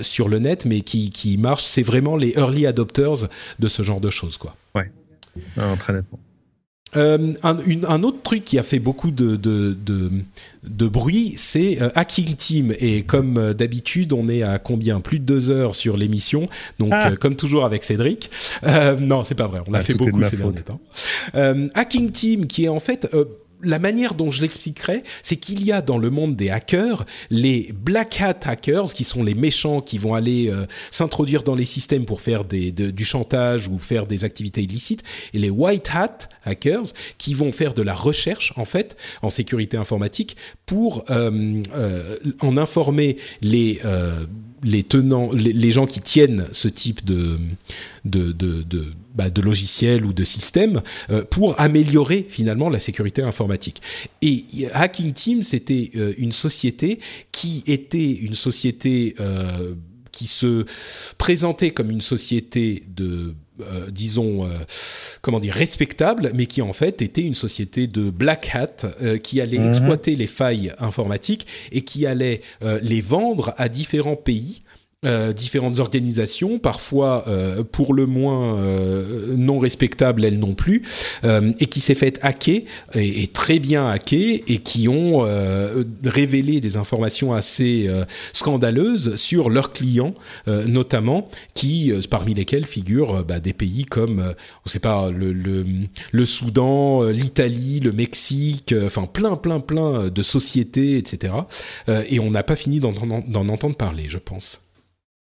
sur le net, mais qui, qui marche. C'est vraiment les early adopters de ce genre de choses, quoi. Non, très nettement. Euh, un, autre truc qui a fait beaucoup de, de, de, bruit, c'est euh, Hacking Team. Et comme euh, d'habitude, on est à combien? Plus de deux heures sur l'émission. Donc, ah. comme toujours avec Cédric. non, c'est pas vrai. On a ah, fait beaucoup ces derniers temps. Hacking Team, qui est en fait la manière dont je l'expliquerai, c'est qu'il y a dans le monde des hackers les black hat hackers, qui sont les méchants qui vont aller euh, s'introduire dans les systèmes pour faire du chantage ou faire des activités illicites, et les white hat hackers, qui vont faire de la recherche en fait en sécurité informatique pour euh, euh, en informer les les tenants, les, gens qui tiennent ce type de de, de, bah, logiciels ou de systèmes euh, pour améliorer finalement la sécurité informatique. Et Hacking Team, c'était euh, une société qui était une société euh, qui se présentait comme une société de euh, disons, euh, comment dire, respectable, mais qui en fait était une société de black hat euh, qui allait mhm. exploiter les failles informatiques et qui allait les vendre à différents pays euh, différentes organisations, parfois euh, pour le moins euh, non respectables elles non plus, et qui s'est fait hacker et, très bien hacker et qui ont révélé des informations assez scandaleuses sur leurs clients, notamment qui parmi lesquels figurent bah, des pays comme on sait pas le, le, le Soudan, l'Italie, le Mexique, enfin plein plein plein de sociétés etc. et on n'a pas fini d'en entendre parler, je pense.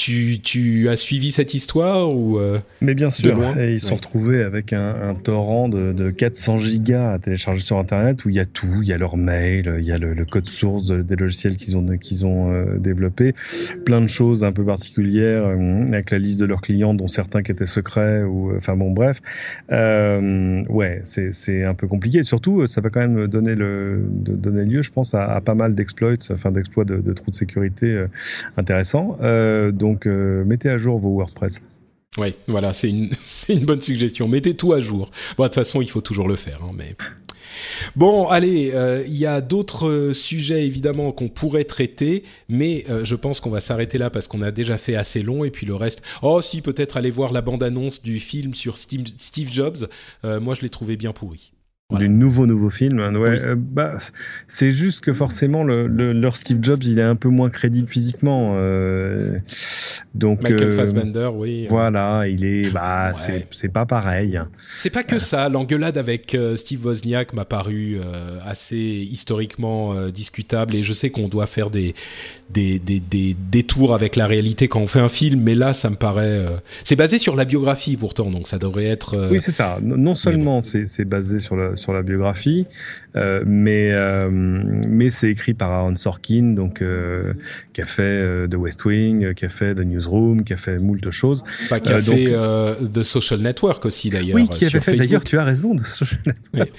Tu, tu, as suivi cette histoire ou euh, Mais bien sûr. Et ils sont retrouvés avec un, un torrent de, de, 400 gigas à télécharger sur Internet où il y a tout. Il y a leur mail, il y a le, le code source des logiciels qu'ils ont qu'ils ont euh, développés, plein de choses un peu particulières euh, avec la liste de leurs clients, dont certains qui étaient secrets ou enfin bon bref. ouais, c'est c'est un peu compliqué. Surtout, ça va quand même donner le de, donner lieu, je pense, à, à pas mal d'exploits, enfin d'exploits de, de, trous de sécurité intéressants. donc donc, euh, mettez à jour vos WordPress. Oui, voilà, c'est une, une, bonne suggestion. Mettez tout à jour. Bon, de toute façon, il faut toujours le faire. Hein, mais... Bon, allez, euh, il y a d'autres euh, sujets évidemment qu'on pourrait traiter, mais je pense qu'on va s'arrêter là parce qu'on a déjà fait assez long et puis le reste. Oh, si, peut-être aller voir la bande-annonce du film sur Steve, Steve Jobs. moi, je l'ai trouvé bien pourri du nouveau nouveau film. Hein, ouais, euh, bah, c'est juste que forcément le, leur Steve Jobs, il est un peu moins crédible physiquement. Euh, donc Michael euh, Fassbender, oui. Voilà, il est, bah, c'est pas pareil. C'est pas que ça. L'engueulade avec Steve Wozniak m'a paru assez historiquement discutable et je sais qu'on doit faire des des, des des détours avec la réalité quand on fait un film, mais là, ça me paraît. c'est basé sur la biographie pourtant, donc ça devrait être. oui, c'est ça. Non seulement c'est basé sur la sur la biographie, mais euh, mais c'est écrit par Aaron Sorkin, donc euh, qui a fait The West Wing, qui a fait The Newsroom, qui a fait moult choses. Bah, qui a fait The Social Network aussi d'ailleurs. Oui, qui a fait d'ailleurs. Tu as raison de Social Network.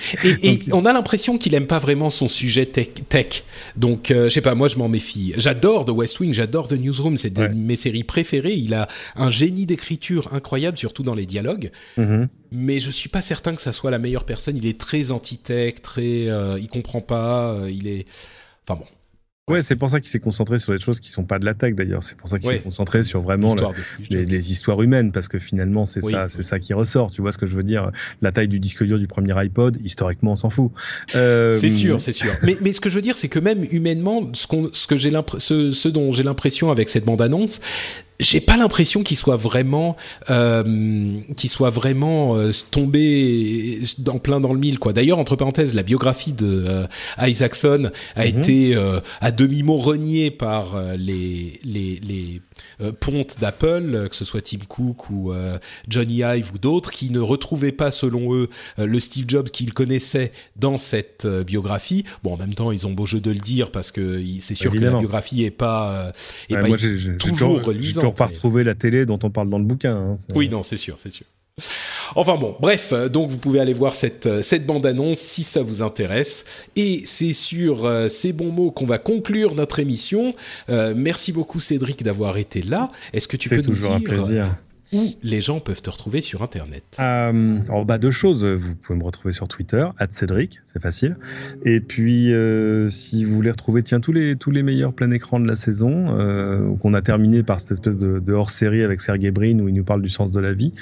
Et, on a l'impression qu'il aime pas vraiment son sujet tech. tech. Donc je sais pas, moi je m'en méfie. J'adore The West Wing, j'adore The Newsroom, c'est de mes séries préférées. Il a un génie d'écriture incroyable, surtout dans les dialogues. Mm-hmm mais je suis pas certain que ça soit la meilleure personne. Il est très anti-tech, très, euh, il comprend pas, euh, il est, enfin bon. Ouais, c'est pour ça qu'il s'est concentré sur des choses qui sont pas de la tech d'ailleurs. C'est pour ça qu'il s'est concentré sur vraiment les, histoires humaines parce que finalement c'est ça, c'est ça qui ressort. Tu vois ce que je veux dire La taille du disque dur du premier iPod, historiquement, on s'en fout. Euh, c'est sûr, c'est sûr. mais, mais ce que je veux dire, c'est que même humainement, ce, qu'on, ce que j'ai ce, ce dont j'ai l'impression avec cette bande annonce, j'ai pas l'impression qu'il soit vraiment euh, qu'il soit vraiment euh, tombé en plein dans le mille quoi. D'ailleurs entre parenthèses la biographie de euh, Isaacson a mhm. été euh, à demi mot reniée par les les, les pontes d'Apple que ce soit Tim Cook ou Johnny Ive ou d'autres qui ne retrouvaient pas selon eux le Steve Jobs qu'ils connaissaient dans cette biographie. Bon en même temps ils ont beau jeu de le dire parce que c'est sûr que la biographie est pas est pas toujours reluisante pas retrouver la télé dont on parle dans le bouquin. Hein, oui, non, c'est sûr, c'est sûr. Enfin bon, bref, euh, donc vous pouvez aller voir cette, euh, cette bande-annonce si ça vous intéresse. Et c'est sur euh, ces bons mots qu'on va conclure notre émission. merci beaucoup Cédric d'avoir été là. Est-ce que tu peux nous dire... toujours un plaisir où les gens peuvent te retrouver sur Internet? Euh, alors, bah, Deux choses. Vous pouvez me retrouver sur Twitter, Cédric, c'est facile. Et puis, euh, si vous voulez retrouver tiens, tous, les, tous les meilleurs plein écran de la saison, euh, qu'on a terminé par cette espèce de, de hors-série avec Sergey Brin où il nous parle du sens de la vie,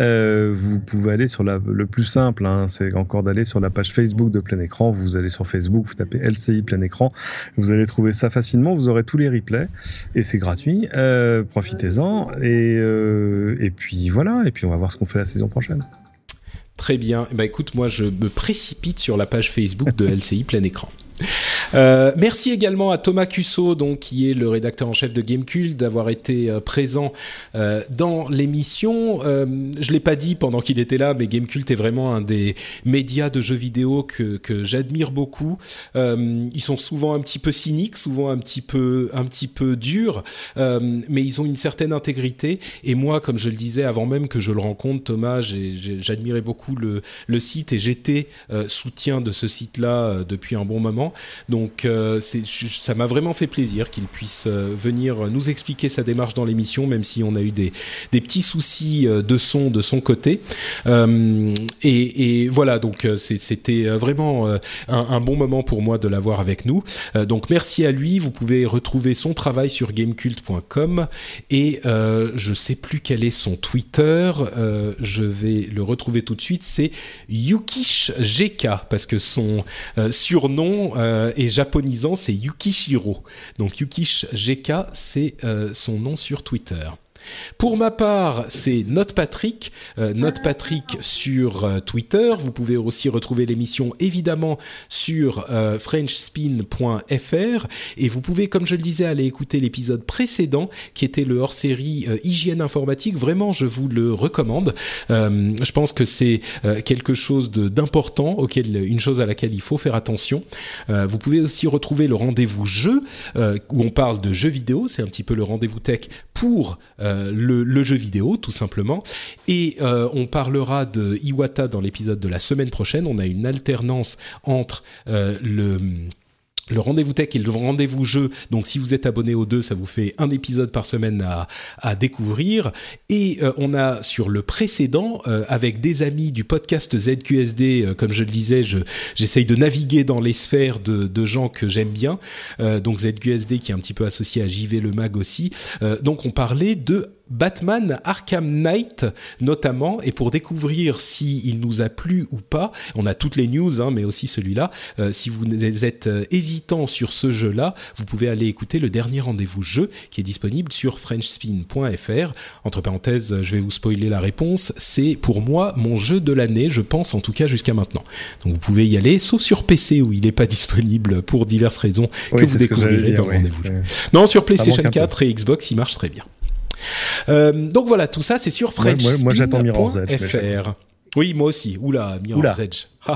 euh, vous pouvez aller sur la, le plus simple, hein, c'est encore d'aller sur la page Facebook de plein écran. Vous allez sur Facebook, vous tapez LCI plein écran, vous allez trouver ça facilement, vous aurez tous les replays et c'est gratuit. Euh, profitez-en. Et euh, et puis voilà, et puis on va voir ce qu'on fait la saison prochaine. Très bien. Bah écoute, moi je me précipite sur la page Facebook de LCI plein écran. Euh, merci également à Thomas Cusso, donc qui est le rédacteur en chef de Gamecult, d'avoir été euh, présent euh, dans l'émission. je l'ai pas dit pendant qu'il était là, mais Gamecult est vraiment un des médias de jeux vidéo que, que j'admire beaucoup. ils sont souvent un petit peu cyniques, souvent un petit peu un petit peu durs, mais ils ont une certaine intégrité. Et moi, comme je le disais avant même que je le rencontre, Thomas, j'admirais beaucoup le, le site et j'étais soutien de ce site-là depuis un bon moment. Donc euh, ça m'a vraiment fait plaisir qu'il puisse euh, venir nous expliquer sa démarche dans l'émission, même si on a eu des, petits soucis euh, de son de son côté. Et, voilà, donc c'était vraiment un, bon moment pour moi de l'avoir avec nous. donc merci à lui. Vous pouvez retrouver son travail sur gamecult.com et je sais plus quel est son Twitter. je vais le retrouver tout de suite. C'est Yukish GK parce que son surnom euh, et japonisant, c'est Yukishiro. Donc Yukish GK, c'est euh, son nom sur Twitter. Pour ma part, c'est Note Patrick, euh, Patrick sur euh, Twitter. Vous pouvez aussi retrouver l'émission évidemment sur euh, frenchspin.fr et vous pouvez, comme je le disais, aller écouter l'épisode précédent qui était le hors-série hygiène informatique. Vraiment, je vous le recommande. je pense que c'est quelque chose d'important, une chose à laquelle il faut faire attention. vous pouvez aussi retrouver le rendez-vous jeu où on parle de jeux vidéo. C'est un petit peu le rendez-vous tech pour euh, le, jeu vidéo, tout simplement. Et euh, on parlera de Iwata dans l'épisode de la semaine prochaine. On a une alternance entre euh, le le rendez-vous tech et le rendez-vous jeu. Donc, si vous êtes abonné aux deux, ça vous fait un épisode par semaine à, découvrir. Et euh, on a sur le précédent, euh, avec des amis du podcast ZQSD, euh, comme je le disais, j'essaye de naviguer dans les sphères de, de gens que j'aime bien. donc, ZQSD qui est un petit peu associé à JV Le Mag aussi. donc, on parlait de Batman Arkham Knight notamment, et pour découvrir si il nous a plu ou pas, on a toutes les news, hein, mais aussi celui-là. Euh, si vous êtes euh, hésitant sur ce jeu-là, vous pouvez aller écouter le dernier rendez-vous jeu qui est disponible sur FrenchSpin.fr. Entre parenthèses, je vais vous spoiler la réponse. C'est pour moi mon jeu de l'année, je pense en tout cas jusqu'à maintenant. Donc vous pouvez y aller, sauf sur PC où il n'est pas disponible pour diverses raisons que vous découvrirez dans le rendez-vous jeu. Non, sur PlayStation 4 et Xbox, il marche très bien. Euh, donc voilà, tout ça, c'est sur FrenchSpin.fr. Oui, moi aussi. Oula, Mirror's Edge.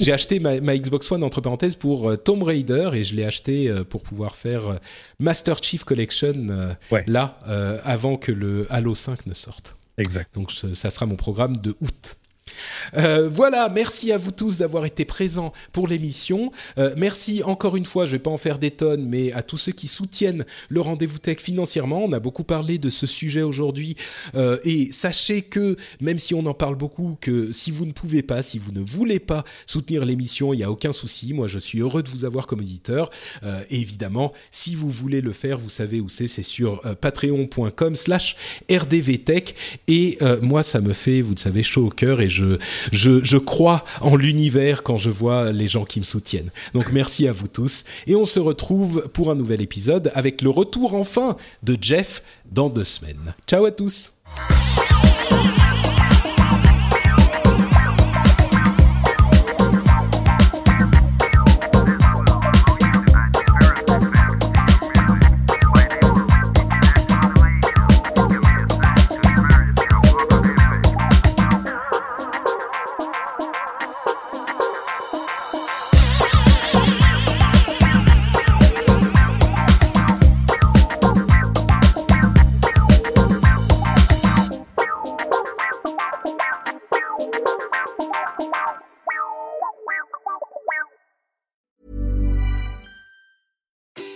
J'ai acheté ma, Xbox One entre parenthèses pour euh, Tomb Raider et je l'ai acheté euh, pour pouvoir faire Master Chief Collection là avant que le Halo 5 ne sorte. Exact. Donc ça sera mon programme de août. Euh, voilà, merci à vous tous d'avoir été présents pour l'émission. Euh, merci encore une fois, je vais pas en faire des tonnes, mais à tous ceux qui soutiennent le rendez-vous tech financièrement. On a beaucoup parlé de ce sujet aujourd'hui euh, et sachez que même si on en parle beaucoup, que si vous ne pouvez pas, si vous ne voulez pas soutenir l'émission, il n'y a aucun souci. Moi, je suis heureux de vous avoir comme éditeur. évidemment, si vous voulez le faire, vous savez où c'est, c'est sur patreon.com/slash rdvtech. Et moi, ça me fait, vous le savez, chaud au cœur et je, crois en l'univers quand je vois les gens qui me soutiennent. Donc merci à vous tous et on se retrouve pour un nouvel épisode avec le retour enfin de Jeff dans deux semaines. Ciao à tous.